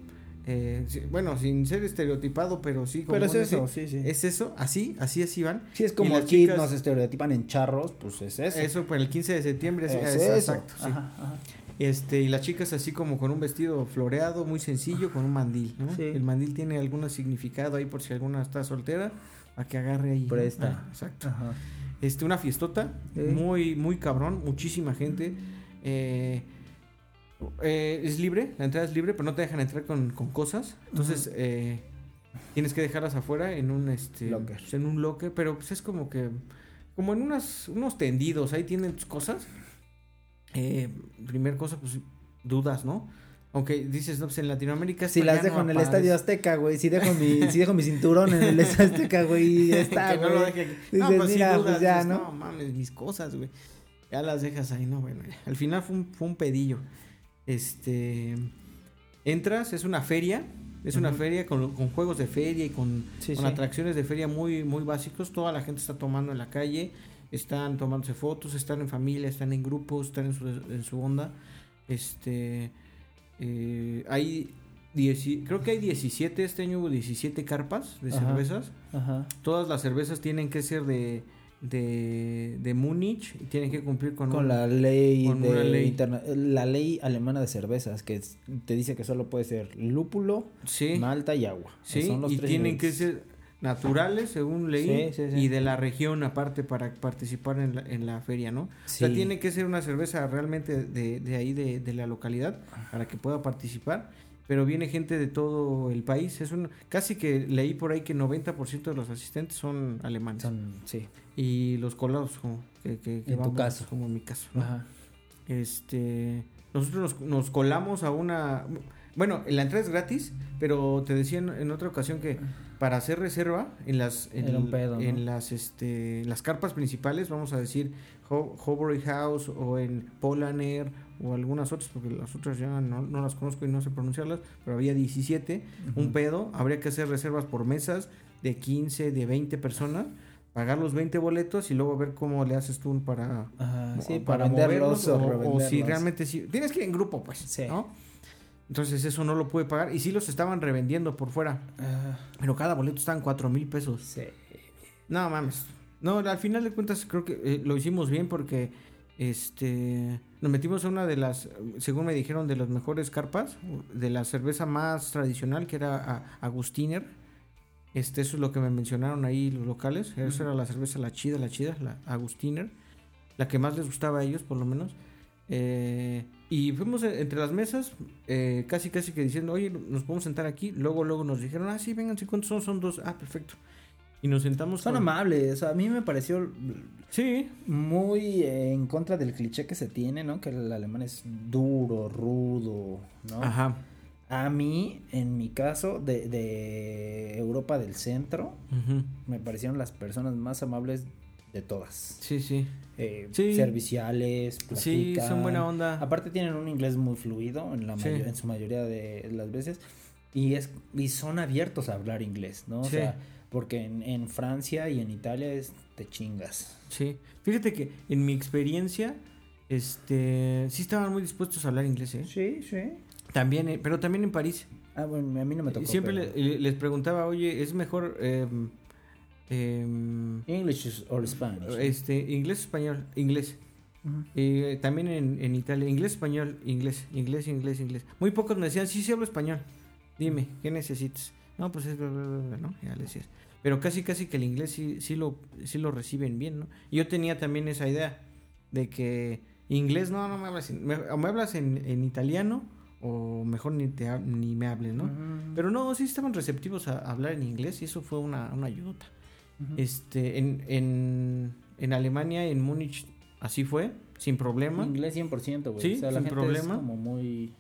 eh, bueno, sin ser estereotipado, pero sí. como Pero es eso, sí, sí. Es eso, así, así, así van. Sí, es como aquí chicas- nos estereotipan en charros, pues es eso. Eso, para el 15 de septiembre, sí, Es es- eso. exacto, sí. Ajá, ajá. Este, y las chicas así como con un vestido floreado, muy sencillo, con un mandil, ¿no? Sí. El mandil tiene algún significado ahí por si alguna está soltera, a que agarre ahí. ¿no? Presta. Ah, exacto. Ajá. Este, una fiestota, Sí. muy, muy cabrón, muchísima gente. Eh, eh, es libre, la entrada es libre, pero no te dejan entrar con, con cosas. Entonces, eh, tienes que dejarlas afuera en un este Locker. pues, en un locker, pero pues es como que como en unas, unos tendidos, ahí tienen tus cosas. Eh, primer cosa, pues dudas, ¿no? Aunque dices, no, pues en Latinoamérica Si las dejo no en el aparece. Estadio Azteca, güey. Si dejo mi, [LAUGHS] si dejo mi cinturón en el Estadio Azteca, güey, ya [LAUGHS] está, no güey. deje aquí. Dices, No, pues mira, dudas, pues ya, dices, ¿no? mames, mis cosas, güey. Ya las dejas ahí, no, bueno. Al final fue un, fue un pedillo. Este. Entras, es una feria. Es una feria con, con juegos de feria y con, Sí, con sí. atracciones de feria muy, muy básicos. Toda la gente está tomando en la calle, están tomándose fotos, están en familia, están en grupos, están en su, en su onda. Este. Eh, hay. dieci- creo que hay 17, este año hubo 17 carpas de Ajá. cervezas. Ajá. Todas las cervezas tienen que ser de, de, de Múnich y tienen que cumplir con, Con un- la ley con de una ley. la ley alemana de cervezas que te dice que solo puede ser lúpulo, Sí, malta y agua. sí, Son los y tres tienen que ser naturales, según leí, Sí, sí, sí. y de la región aparte para participar en la, en la feria, ¿no? O sea, tiene que ser una cerveza realmente de, de ahí, de, de la localidad, para que pueda participar. Pero viene gente de todo el país. Es un, casi que leí por ahí que 90% de los asistentes son alemanes. Son- sí. Y los colados, como, que, que- que En tu caso. como en mi caso. ¿no? Ajá. Este, nosotros nos, nos colamos a una, bueno, la entrada es gratis, pero te decía en, en otra ocasión que para hacer reserva en las, en, Era un pedo, ¿no? en las, este, las carpas principales, vamos a decir Ho- Hobury House o en Polaner o algunas otras, porque las otras ya no, no las conozco y no sé pronunciarlas, pero había 17, un pedo, habría que hacer reservas por mesas de 15, de 20 personas, pagar los 20 boletos y luego ver cómo le haces tú para Ajá, mo- sí, para, venderlos o, o, o si realmente sí. Tienes que ir en grupo, pues. Sí. ¿no? Entonces eso no lo pude pagar. Y sí los estaban revendiendo por fuera. Pero cada boleto estaban cuatro mil pesos. sí. No mames. No, al final de cuentas creo que eh, lo hicimos bien porque este nos metimos a una de las, según me dijeron, de las mejores carpas, de la cerveza más tradicional que era Agustiner. Este, eso es lo que me mencionaron ahí los locales. Esa era la cerveza la chida, la chida, la Agustiner. La que más les gustaba a ellos, por lo menos. Eh, y fuimos entre las mesas, eh, casi casi que diciendo, oye, nos podemos sentar aquí. Luego, luego nos dijeron, ah, sí, vengan, sí, ¿cuántos son? Son dos. Ah, perfecto. Y nos sentamos. Son con- amables, a mí me pareció Sí, muy eh, en contra del cliché que se tiene, ¿no? Que el alemán es duro, rudo, ¿no? ajá. A mí, en mi caso, de, de Europa del Centro, me parecieron las personas más amables de todas. Sí, sí. Eh, Sí. Serviciales, Sí, son platican. buena onda. Aparte tienen un inglés muy fluido en la Sí. en su mayoría de las veces y es y son abiertos a hablar inglés, ¿no? O Sí. sea, porque en, en Francia y en Italia es te chingas. Sí. Fíjate que en mi experiencia, este, sí estaban muy dispuestos a hablar inglés, ¿eh? Sí, sí. También, eh, pero también en París. Ah, bueno, a mí no me tocó. Siempre pero- les preguntaba, oye, ¿es mejor em, em, English or Spanish. este, inglés español? Inglés. Eh, también en, en Italia, inglés, español, inglés, inglés, inglés, inglés. Muy pocos me decían, sí, sí hablo español. Dime, ¿qué necesitas? No, pues es, bla, bla, bla, bla, ¿no? Ya le decías. Pero casi, casi que el inglés sí, sí, lo, sí lo reciben bien, ¿no? Y Yo tenía también esa idea de que inglés, no, no me hablas, en- me, o me hablas en, en italiano o mejor ni, te, ni me hables, ¿no? Pero no, sí estaban receptivos a, a hablar en inglés y eso fue una, una Este, en, en, en Alemania, en Múnich, así fue, sin problema. Inglés 100%, güey. Sí, o sea, la sin gente problema. es como muy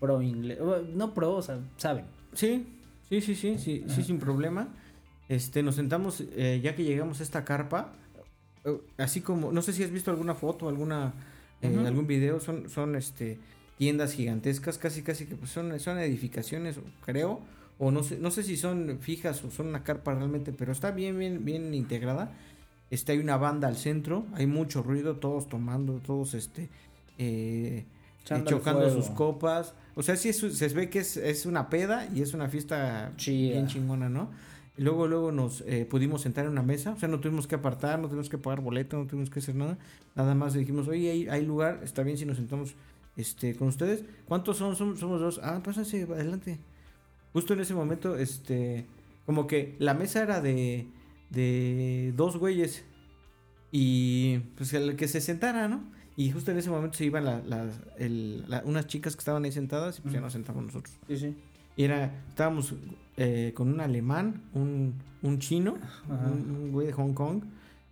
pro inglés. No pro, o sea, saben. Sí, sí, sí, sí, sí, sí, sin problema. Este, nos sentamos, eh, ya que llegamos a esta carpa, eh, así como, no sé si has visto alguna foto, alguna, eh, algún video, son, son, este, tiendas gigantescas, casi, casi que pues, son, son edificaciones, creo, o no sé, no sé si son fijas o son una carpa realmente, pero está bien, bien, bien integrada. Este, hay una banda al centro, hay mucho ruido, todos tomando, todos, este, eh, chocando sus copas. O sea, sí es- se ve que es, es una peda y es una fiesta bien chingona, ¿no? Y luego, luego nos eh, pudimos sentar en una mesa, o sea, no tuvimos que apartar, no tuvimos que pagar boleto, no tuvimos que hacer nada. Nada más dijimos, oye, hay, hay lugar, está bien si nos sentamos este, con ustedes. ¿Cuántos son? Som- Somos dos. Ah, pásense, adelante. Justo en ese momento, este, como que la mesa era de, de dos güeyes. Y pues el que se sentara, ¿no? Y justo en ese momento se iban la- las- el- la- unas chicas que estaban ahí sentadas y pues ya nos sentamos nosotros. Sí, sí. Y era, estábamos eh, con un alemán, un, un chino, un, un güey de Hong Kong,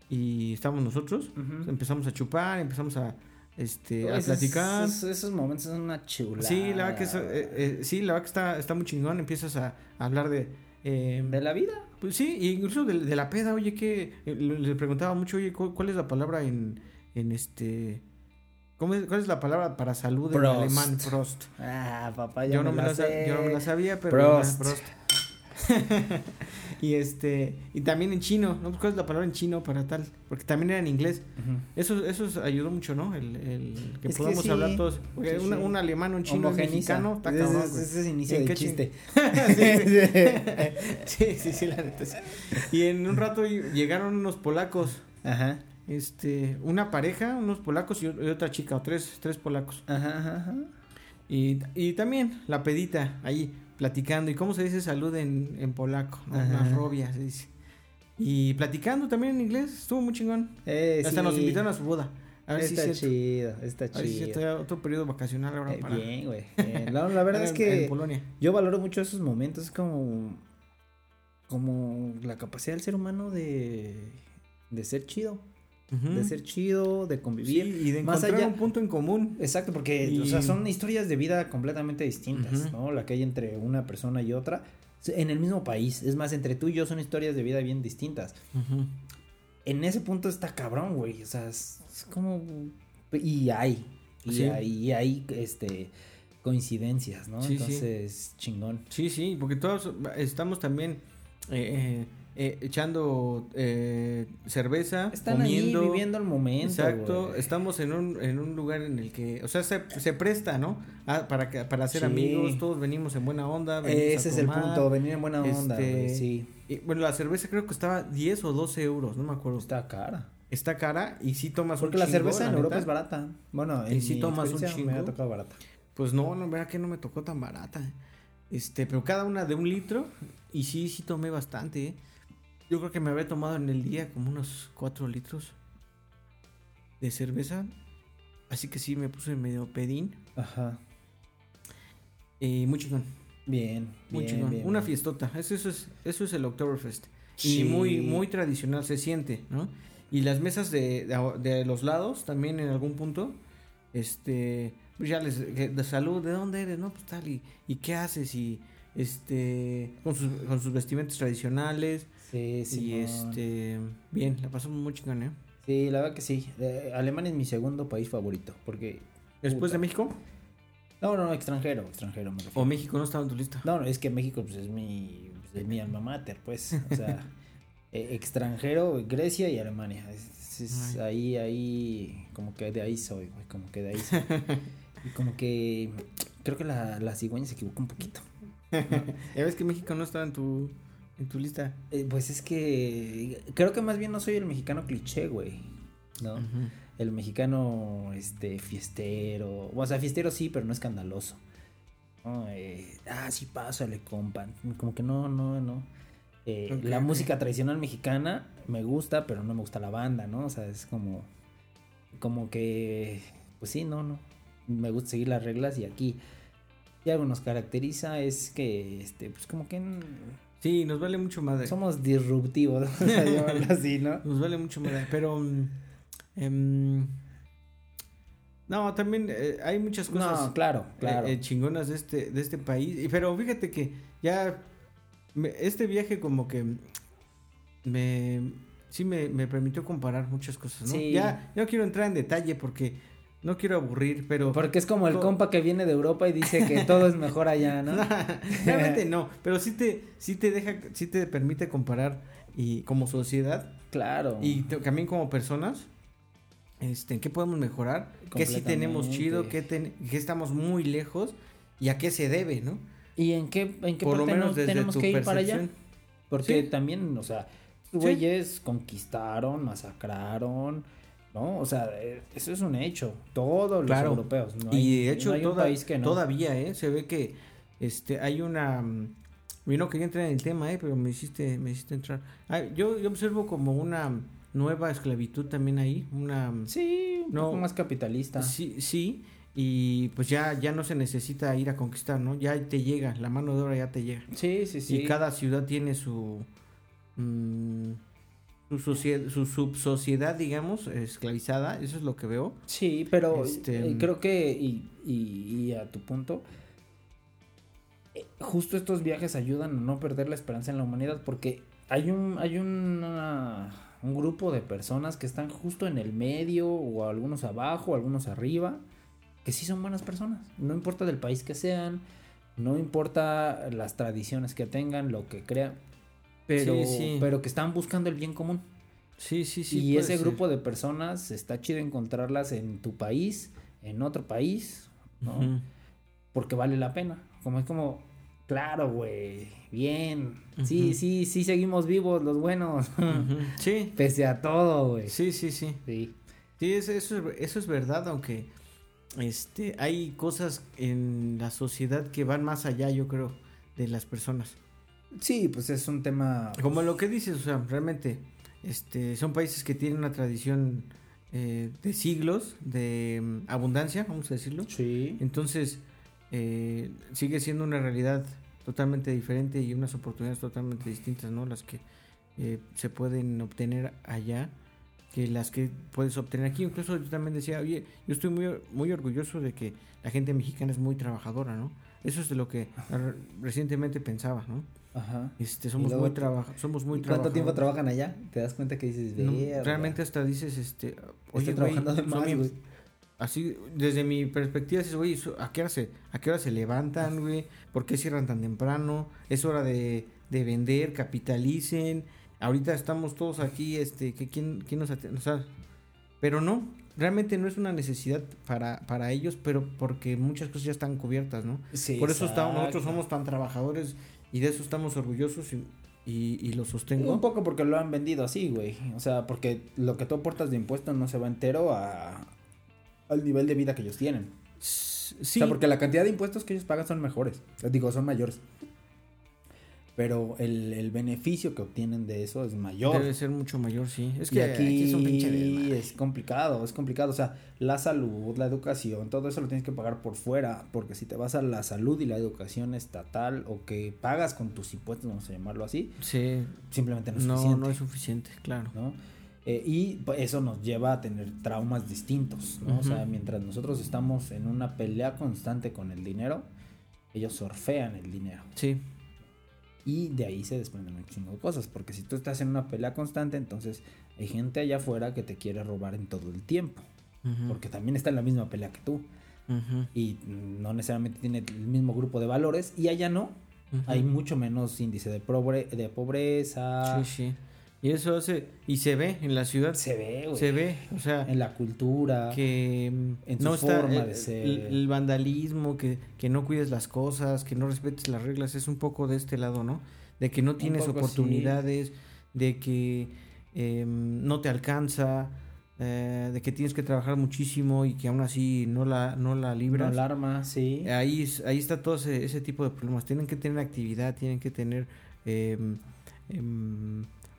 y estábamos nosotros. Empezamos a chupar, empezamos a, este, a Esos- platicar. Esos, esos momentos son una chulada. Sí, la verdad que, eh, eh, sí, la verdad que está, está muy chingón. Empiezas a, a hablar de... eh, de la vida. pues sí, y incluso de, de la peda, oye, que eh, le preguntaba mucho, oye, ¿cu- ¿cuál es la palabra en, en este... ¿cómo es- ¿Cuál es la palabra para salud en Prost. alemán? Prost. Ah, papá, ya Yo no, me la, sé. yo no me la sabía, pero... Prost. Prost. [LAUGHS] y este y también en chino, ¿no? ¿Cuál es la palabra en chino para tal? Porque también era en inglés. Eso, eso ayudó mucho, ¿no? El, el que Es que podamos sí. hablar todos. Sí, un alemán, un chino, un mexicano, está Ese cabrón, ese es inicio ¿En de qué chiste. [LAUGHS] [LAUGHS] sí, sí, sí, la neta. sí. Y en un rato llegaron unos polacos, Ajá. este, una pareja, unos polacos y, y otra chica, o tres, tres polacos. Ajá, ajá, ajá. Y, y también la pedita ahí platicando. ¿Y cómo se dice salud en, en polaco? ¿no? Una robia se dice. Y platicando también en inglés, estuvo muy chingón. Eh, Hasta sí. nos invitaron a su boda. A ver si está es cierto. chido, está A ver si chido. cierto, ya otro periodo vacacional ahora Eh, para. bien, güey. bien. [LAUGHS] La, la verdad es En que Polonia. yo valoro mucho esos momentos. Es como. Como la capacidad del ser humano de. De ser chido. Ujú. De ser chido, de Sí, convivir. y de Más encontrar allá- un punto en común. Exacto, porque Y- o sea, son historias de vida completamente distintas, Ujú. ¿no? La que hay entre una persona y otra. En el mismo país. Es más, entre tú y yo son historias de vida bien distintas. Ujú. En ese punto está cabrón, güey. O sea, es, es como. Y hay. Y Sí. hay, y hay este coincidencias, ¿no? Sí, sí. Entonces, chingón. Sí, sí, porque todos estamos también eh, eh, eh, echando eh, cerveza, Están comiendo. ahí viviendo el momento. Exacto, estamos en un, en un lugar en el que, o sea, se, se presta, ¿no? Ah, para, que- para Sí. amigos, todos venimos en buena onda. a Ese es el punto, venir en buena onda, este, Sí. Y, bueno, la cerveza creo que estaba 10 o 12 euros, no me acuerdo. Está, Está cara. cara y sí tomas Porque un la chingo, cerveza en Europa neta. es barata. Bueno, Y en si mi tomas un experiencia me ha chingo. tocado barata. Pues no, no, verdad que no me tocó tan barata. Este, pero cada una de un litro. Y sí, sí tomé bastante, ¿eh? Yo creo que me había tomado en el día como unos 4 litros de cerveza. Así que sí me puse medio pedín. Ajá. Y muy chingón, Bien, muy bien, chingón. bien, Una bien. fiestota. Eso, eso es, eso es el Oktoberfest. Sí. Y muy, muy tradicional se siente, ¿no? Y las mesas de, de, de los lados también en algún punto. Este. Pues ya les. De salud, ¿de dónde eres? No, pues tal. ¿Y, y qué haces? Y. Este. Con sus, con sus vestimentas tradicionales. Sí, sí. y este. Bien, la pasamos muy chingón, ¿eh? Sí, la verdad que sí. Eh, Alemania es mi segundo país favorito. Porque. Después Puta. de México. No, no, extranjero, extranjero me refiero. O México no estaba en tu lista. No, no, es que México pues, es mi, pues, es mi alma mater, pues. O sea, [LAUGHS] eh, extranjero, Grecia y Alemania. Es- es- Ay. ahí, ahí, como que de ahí soy, güey, como que de ahí soy. [LAUGHS] y como que creo que la, la cigüeña se equivocó un poquito. [LAUGHS] ya ves que México no estaba en tu. En tu lista. Eh, pues es que creo que más bien no soy el mexicano cliché, güey. ¿No? El mexicano, este, fiestero. O sea, fiestero sí, pero no escandaloso. Eh, ah, sí, pásale, compa. Como que no, no, no. Eh, la música tradicional mexicana me gusta, pero no me gusta la banda, ¿no? O sea, es como. Como que. Pues sí, no, no. Me gusta seguir las reglas y aquí. Y algo nos caracteriza es que, este, pues como que Sí, nos vale mucho madre. somos disruptivos, [LAUGHS] así, ¿no? Nos vale mucho madre. Pero. mm, em, no, también eh, hay muchas cosas. No, claro, claro. eh, eh, chingonas de este, de este país. Pero fíjate que ya me- este viaje como que me sí me, me permitió comparar muchas cosas, ¿no? Sí. Ya no quiero entrar en detalle porque no quiero aburrir, pero Porque es como el Co- compa que viene de Europa y dice que [LAUGHS] todo es mejor allá, ¿no? [LAUGHS] realmente no, pero sí te sí te deja sí te permite comparar y como sociedad Claro. y también como personas este, ¿en qué podemos mejorar? ¿Qué sí tenemos chido? ¿Qué, ten- qué estamos muy lejos? ¿Y a qué se debe, no? ¿Y en qué, en qué Por lo parte menos no desde tenemos tu que ir para allá? Porque Sí. también, o sea, güeyes conquistaron, masacraron, ¿no? O sea, eh, eso es un hecho. Todos los Claro. europeos. No y de hecho no hay un toda- país que no. todavía, ¿eh? Se ve que este, hay una... mm, Yo no quería entrar en el tema, ¿eh? Pero me hiciste, me hiciste entrar. Ah, yo, yo observo como una, nueva esclavitud también ahí, una Sí, un No. poco más capitalista. sí, sí, y pues ya ya no se necesita ir a conquistar, ¿no? Ya te llega, la mano de obra ya te llega. Sí, sí, sí. Y cada ciudad tiene su mm, su, socie- su subsociedad, digamos, esclavizada, eso es lo que veo. Sí, pero Este, eh, creo que, y, y- y a tu punto, eh, justo estos viajes ayudan a no perder la esperanza en la humanidad porque hay un, hay una- un grupo de personas que están justo en el medio o algunos abajo, algunos arriba, que sí son buenas personas. No importa del país que sean, no importa las tradiciones que tengan, lo que crean, pero, Sí, sí. pero que están buscando el bien común Sí, sí, sí. y ese ser. grupo de personas está chido encontrarlas en tu país, en otro país, ¿no? Porque vale la pena. Como es como, claro, güey, bien. Sí, sí, sí seguimos vivos los buenos. Sí, [LAUGHS] Pese a todo, güey. sí, sí, sí. Sí. Sí, es- eso, es- eso es verdad, aunque este hay cosas en la sociedad que van más allá, yo creo, de las personas. Sí, pues es un tema. Como lo que dices, o sea, realmente este, son países que tienen una tradición eh, de siglos de mm, abundancia, vamos a decirlo. Sí. Entonces, eh, sigue siendo una realidad totalmente diferente y unas oportunidades totalmente distintas, ¿no? Las que eh, se pueden obtener allá que las que puedes obtener aquí. Incluso yo también decía, oye, yo estoy muy, muy orgulloso de que la gente mexicana es muy trabajadora, ¿no? Eso es de lo que re- recientemente pensaba, ¿no? Ajá. Este, somos luego muy trabaja somos muy ¿Y ¿Cuánto tiempo trabajan allá? ¿Te das cuenta que dices, No, realmente hasta dices, este, Estoy oye, güey, trabajando de son más. Así, desde mi perspectiva, dices, oye, ¿a qué hora se, a qué hora se levantan, güey? ¿Por qué cierran tan temprano? Es hora de, de vender, capitalicen. Ahorita estamos todos aquí, este, que quién, quién nos atiende, o sea, pero no, realmente no es una necesidad para, para ellos, pero porque muchas cosas ya están cubiertas, ¿no? Sí, Por eso estamos, nosotros somos tan trabajadores y de eso estamos orgullosos y, y, y lo sostengo. Un poco porque lo han vendido así, güey. O sea, porque lo que tú aportas de impuestos no se va entero a, al nivel de vida que ellos tienen. Sí, O sea, porque la cantidad de impuestos que ellos pagan son mejores. Digo, son mayores. Pero el, el beneficio que obtienen de eso es mayor. debe ser mucho mayor, sí. Es y que aquí, aquí, es un pinche desmadre. es complicado, es complicado. O sea, la salud, la educación, todo eso lo tienes que pagar por fuera. Porque si te vas a la salud y la educación estatal o que pagas con tus impuestos, vamos a llamarlo así, Sí, simplemente no es no, suficiente. no es suficiente, claro. ¿no? Eh, y pues, eso nos lleva a tener traumas distintos, ¿no? O sea, mientras nosotros estamos en una pelea constante con el dinero, ellos surfean el dinero. Sí, Y de ahí se desprenden un chingo de cosas, porque si tú estás en una pelea constante, entonces hay gente allá afuera que te quiere robar en todo el tiempo, porque también está en la misma pelea que tú, y no necesariamente tiene el mismo grupo de valores, y allá no, hay mucho menos índice de, pobre- de pobreza, Sí, sí. Y eso hace, y se ve en la ciudad, se ve, güey, se ve, o sea, en la cultura, que mm, en su no está forma el, de ser. el- el vandalismo, que, que no cuides las cosas, que no respetes las reglas, es un poco de este lado, ¿no? De que no tienes oportunidades, de que em, no te alcanza, eh, de que tienes que trabajar muchísimo y que aún así no la, no la libras. alarma, sí. Ahí, ahí está todo ese, ese tipo de problemas. Tienen que tener actividad, tienen que tener, em,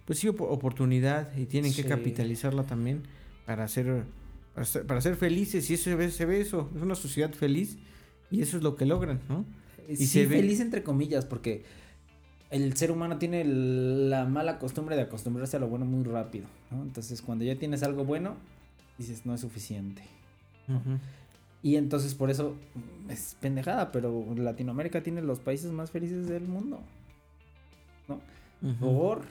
pues sí, op- oportunidad y tienen que capitalizarla también para ser, para ser, para ser felices. Y eso se ve, se ve eso, es una sociedad feliz y eso es lo que logran, ¿no? y sí, se ve- feliz entre comillas, porque el ser humano tiene la mala costumbre de acostumbrarse a lo bueno muy rápido, ¿no? Entonces, cuando ya tienes algo bueno, dices, no es suficiente. Y entonces, por eso, mm, es pendejada, pero Latinoamérica tiene los países más felices del mundo. ¿No? Ujú. Por...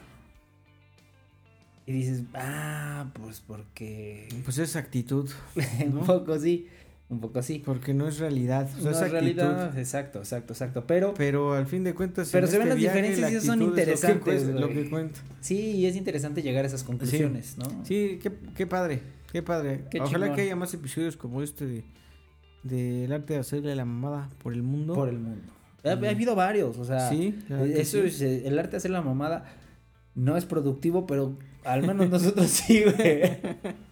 Y dices, ah, pues porque... Pues es actitud, [LAUGHS] un poco sí, un poco sí. porque no es realidad. O sea, No es realidad, exacto, exacto, exacto. Pero Pero al fin de cuentas, Pero se ven este las viaje, diferencias la y son actitud es lo que interesantes, lo que cuenta. sí, y es interesante llegar a esas conclusiones, ¿no? Sí, qué, qué padre, qué padre. Qué Ojalá chingón. que haya más episodios como este de del arte de hacerle la mamada por el mundo. Por el mundo. Ha, ha habido varios, o sea, Sí, que eso sí. es, eh, el arte de hacer la mamada no es productivo, pero al menos nosotros sí, güey. [LAUGHS]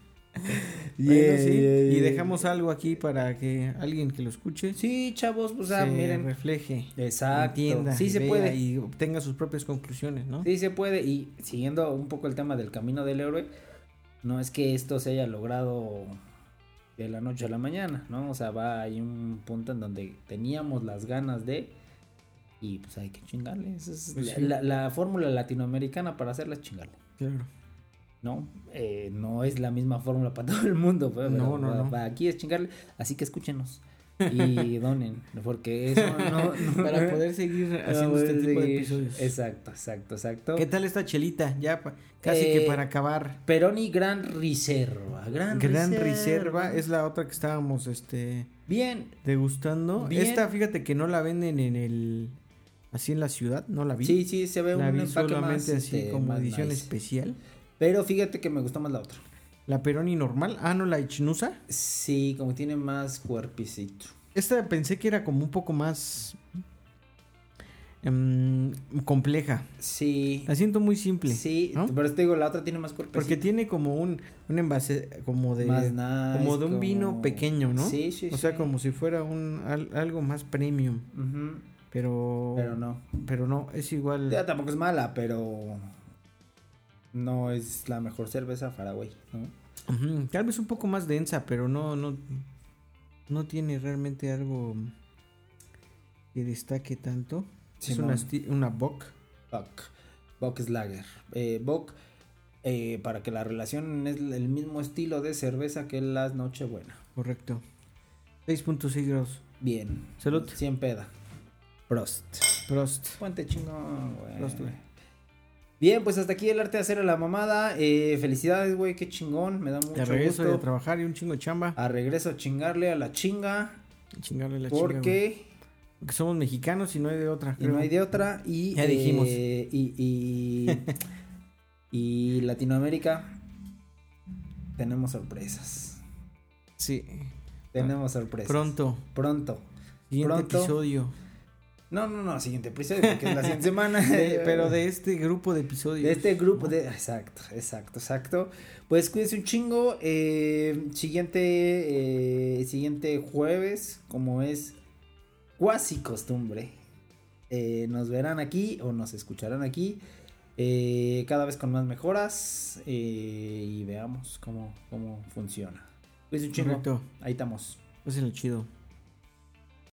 Bueno, Yeah, sí, yeah, y dejamos algo aquí para que alguien que lo escuche Sí, chavos, o sea, se miren, refleje, exacto, entienda, sí se puede. y obtenga sus propias conclusiones, ¿no? Sí se puede y siguiendo un poco el tema del camino del héroe, no es que esto se haya logrado de la noche a la mañana, ¿no? O sea, va hay un punto en donde teníamos las ganas de y pues hay que chingarle. Esa es Pues la, sí. la- la fórmula latinoamericana para hacerla es chingarle, Claro. ¿no? Eh, no es la misma fórmula para [LAUGHS] todo el mundo, pues, pero No, no, para- no. para aquí es chingarle, así que escúchenos y [LAUGHS] donen, porque eso [LAUGHS] no, no- Para poder seguir haciendo este poder tipo de episodios. Exacto, exacto, exacto. ¿Qué tal esta chelita? Ya pa- casi que Eh, para acabar. Peroni Gran Reserva. Gran, Gran Reserva es la otra que estábamos este Bien, degustando. Bien. Esta, fíjate que no la venden en el así en la ciudad, no la vi. sí, sí, se ve la un vi empaque solamente más, así este, como más edición nice. especial. Pero fíjate que me gustó más la otra. La Peroni normal, ah, no la Ichnusa. Sí, como tiene más cuerpicito. Esta pensé que era como un poco más em, compleja. Sí. La siento muy simple. Sí, ¿no? pero te digo, la otra tiene más cuerpicito. Porque tiene como un, un envase como de más nice, como de un vino pequeño, ¿no? Sí, sí, o sea, sí. como si fuera un al- algo más premium, Ujú, pero Pero no. pero no, es igual. Ya tampoco es mala, pero no es la mejor cerveza Faragüey, ¿no? Tal vez un poco más densa, pero no no no tiene realmente algo que destaque tanto. es una una bock. Bock. Bock Slager. Eh, Bock, eh, para que la relación es el mismo estilo de cerveza que las Nochebuena. Correcto. 6.6 grados. Bien. Salud. 100 peda. Prost. Prost. Puente chingón, güey. Prost, güey. Bien, pues hasta aquí el arte de hacer a la mamada. Eh, felicidades, güey, qué chingón. Me da mucho De regreso de gusto. trabajar y un chingo de chamba. A regreso a chingarle a la chinga. Chingarle la chinga. Porque somos mexicanos y no hay de otra. y no hay de otra. Y, Ya dijimos. eh, y, y, y Latinoamérica. Tenemos sorpresas. Sí. Tenemos sorpresas. Pronto. Pronto. Siguiente Pronto. episodio. No, no, no, siguiente episodio, porque es la siguiente semana. [LAUGHS] De- [LAUGHS] pero de este grupo de episodios. De este grupo de... Exacto, exacto, exacto. Pues cuídense un chingo. eh, siguiente, eh, siguiente jueves, como es cuasi costumbre, eh, nos verán aquí o nos escucharán aquí. eh, cada vez con más mejoras eh, y veamos cómo, cómo funciona. Cuídense un chingo. Correcto. Ahí estamos. Pásenlo chido.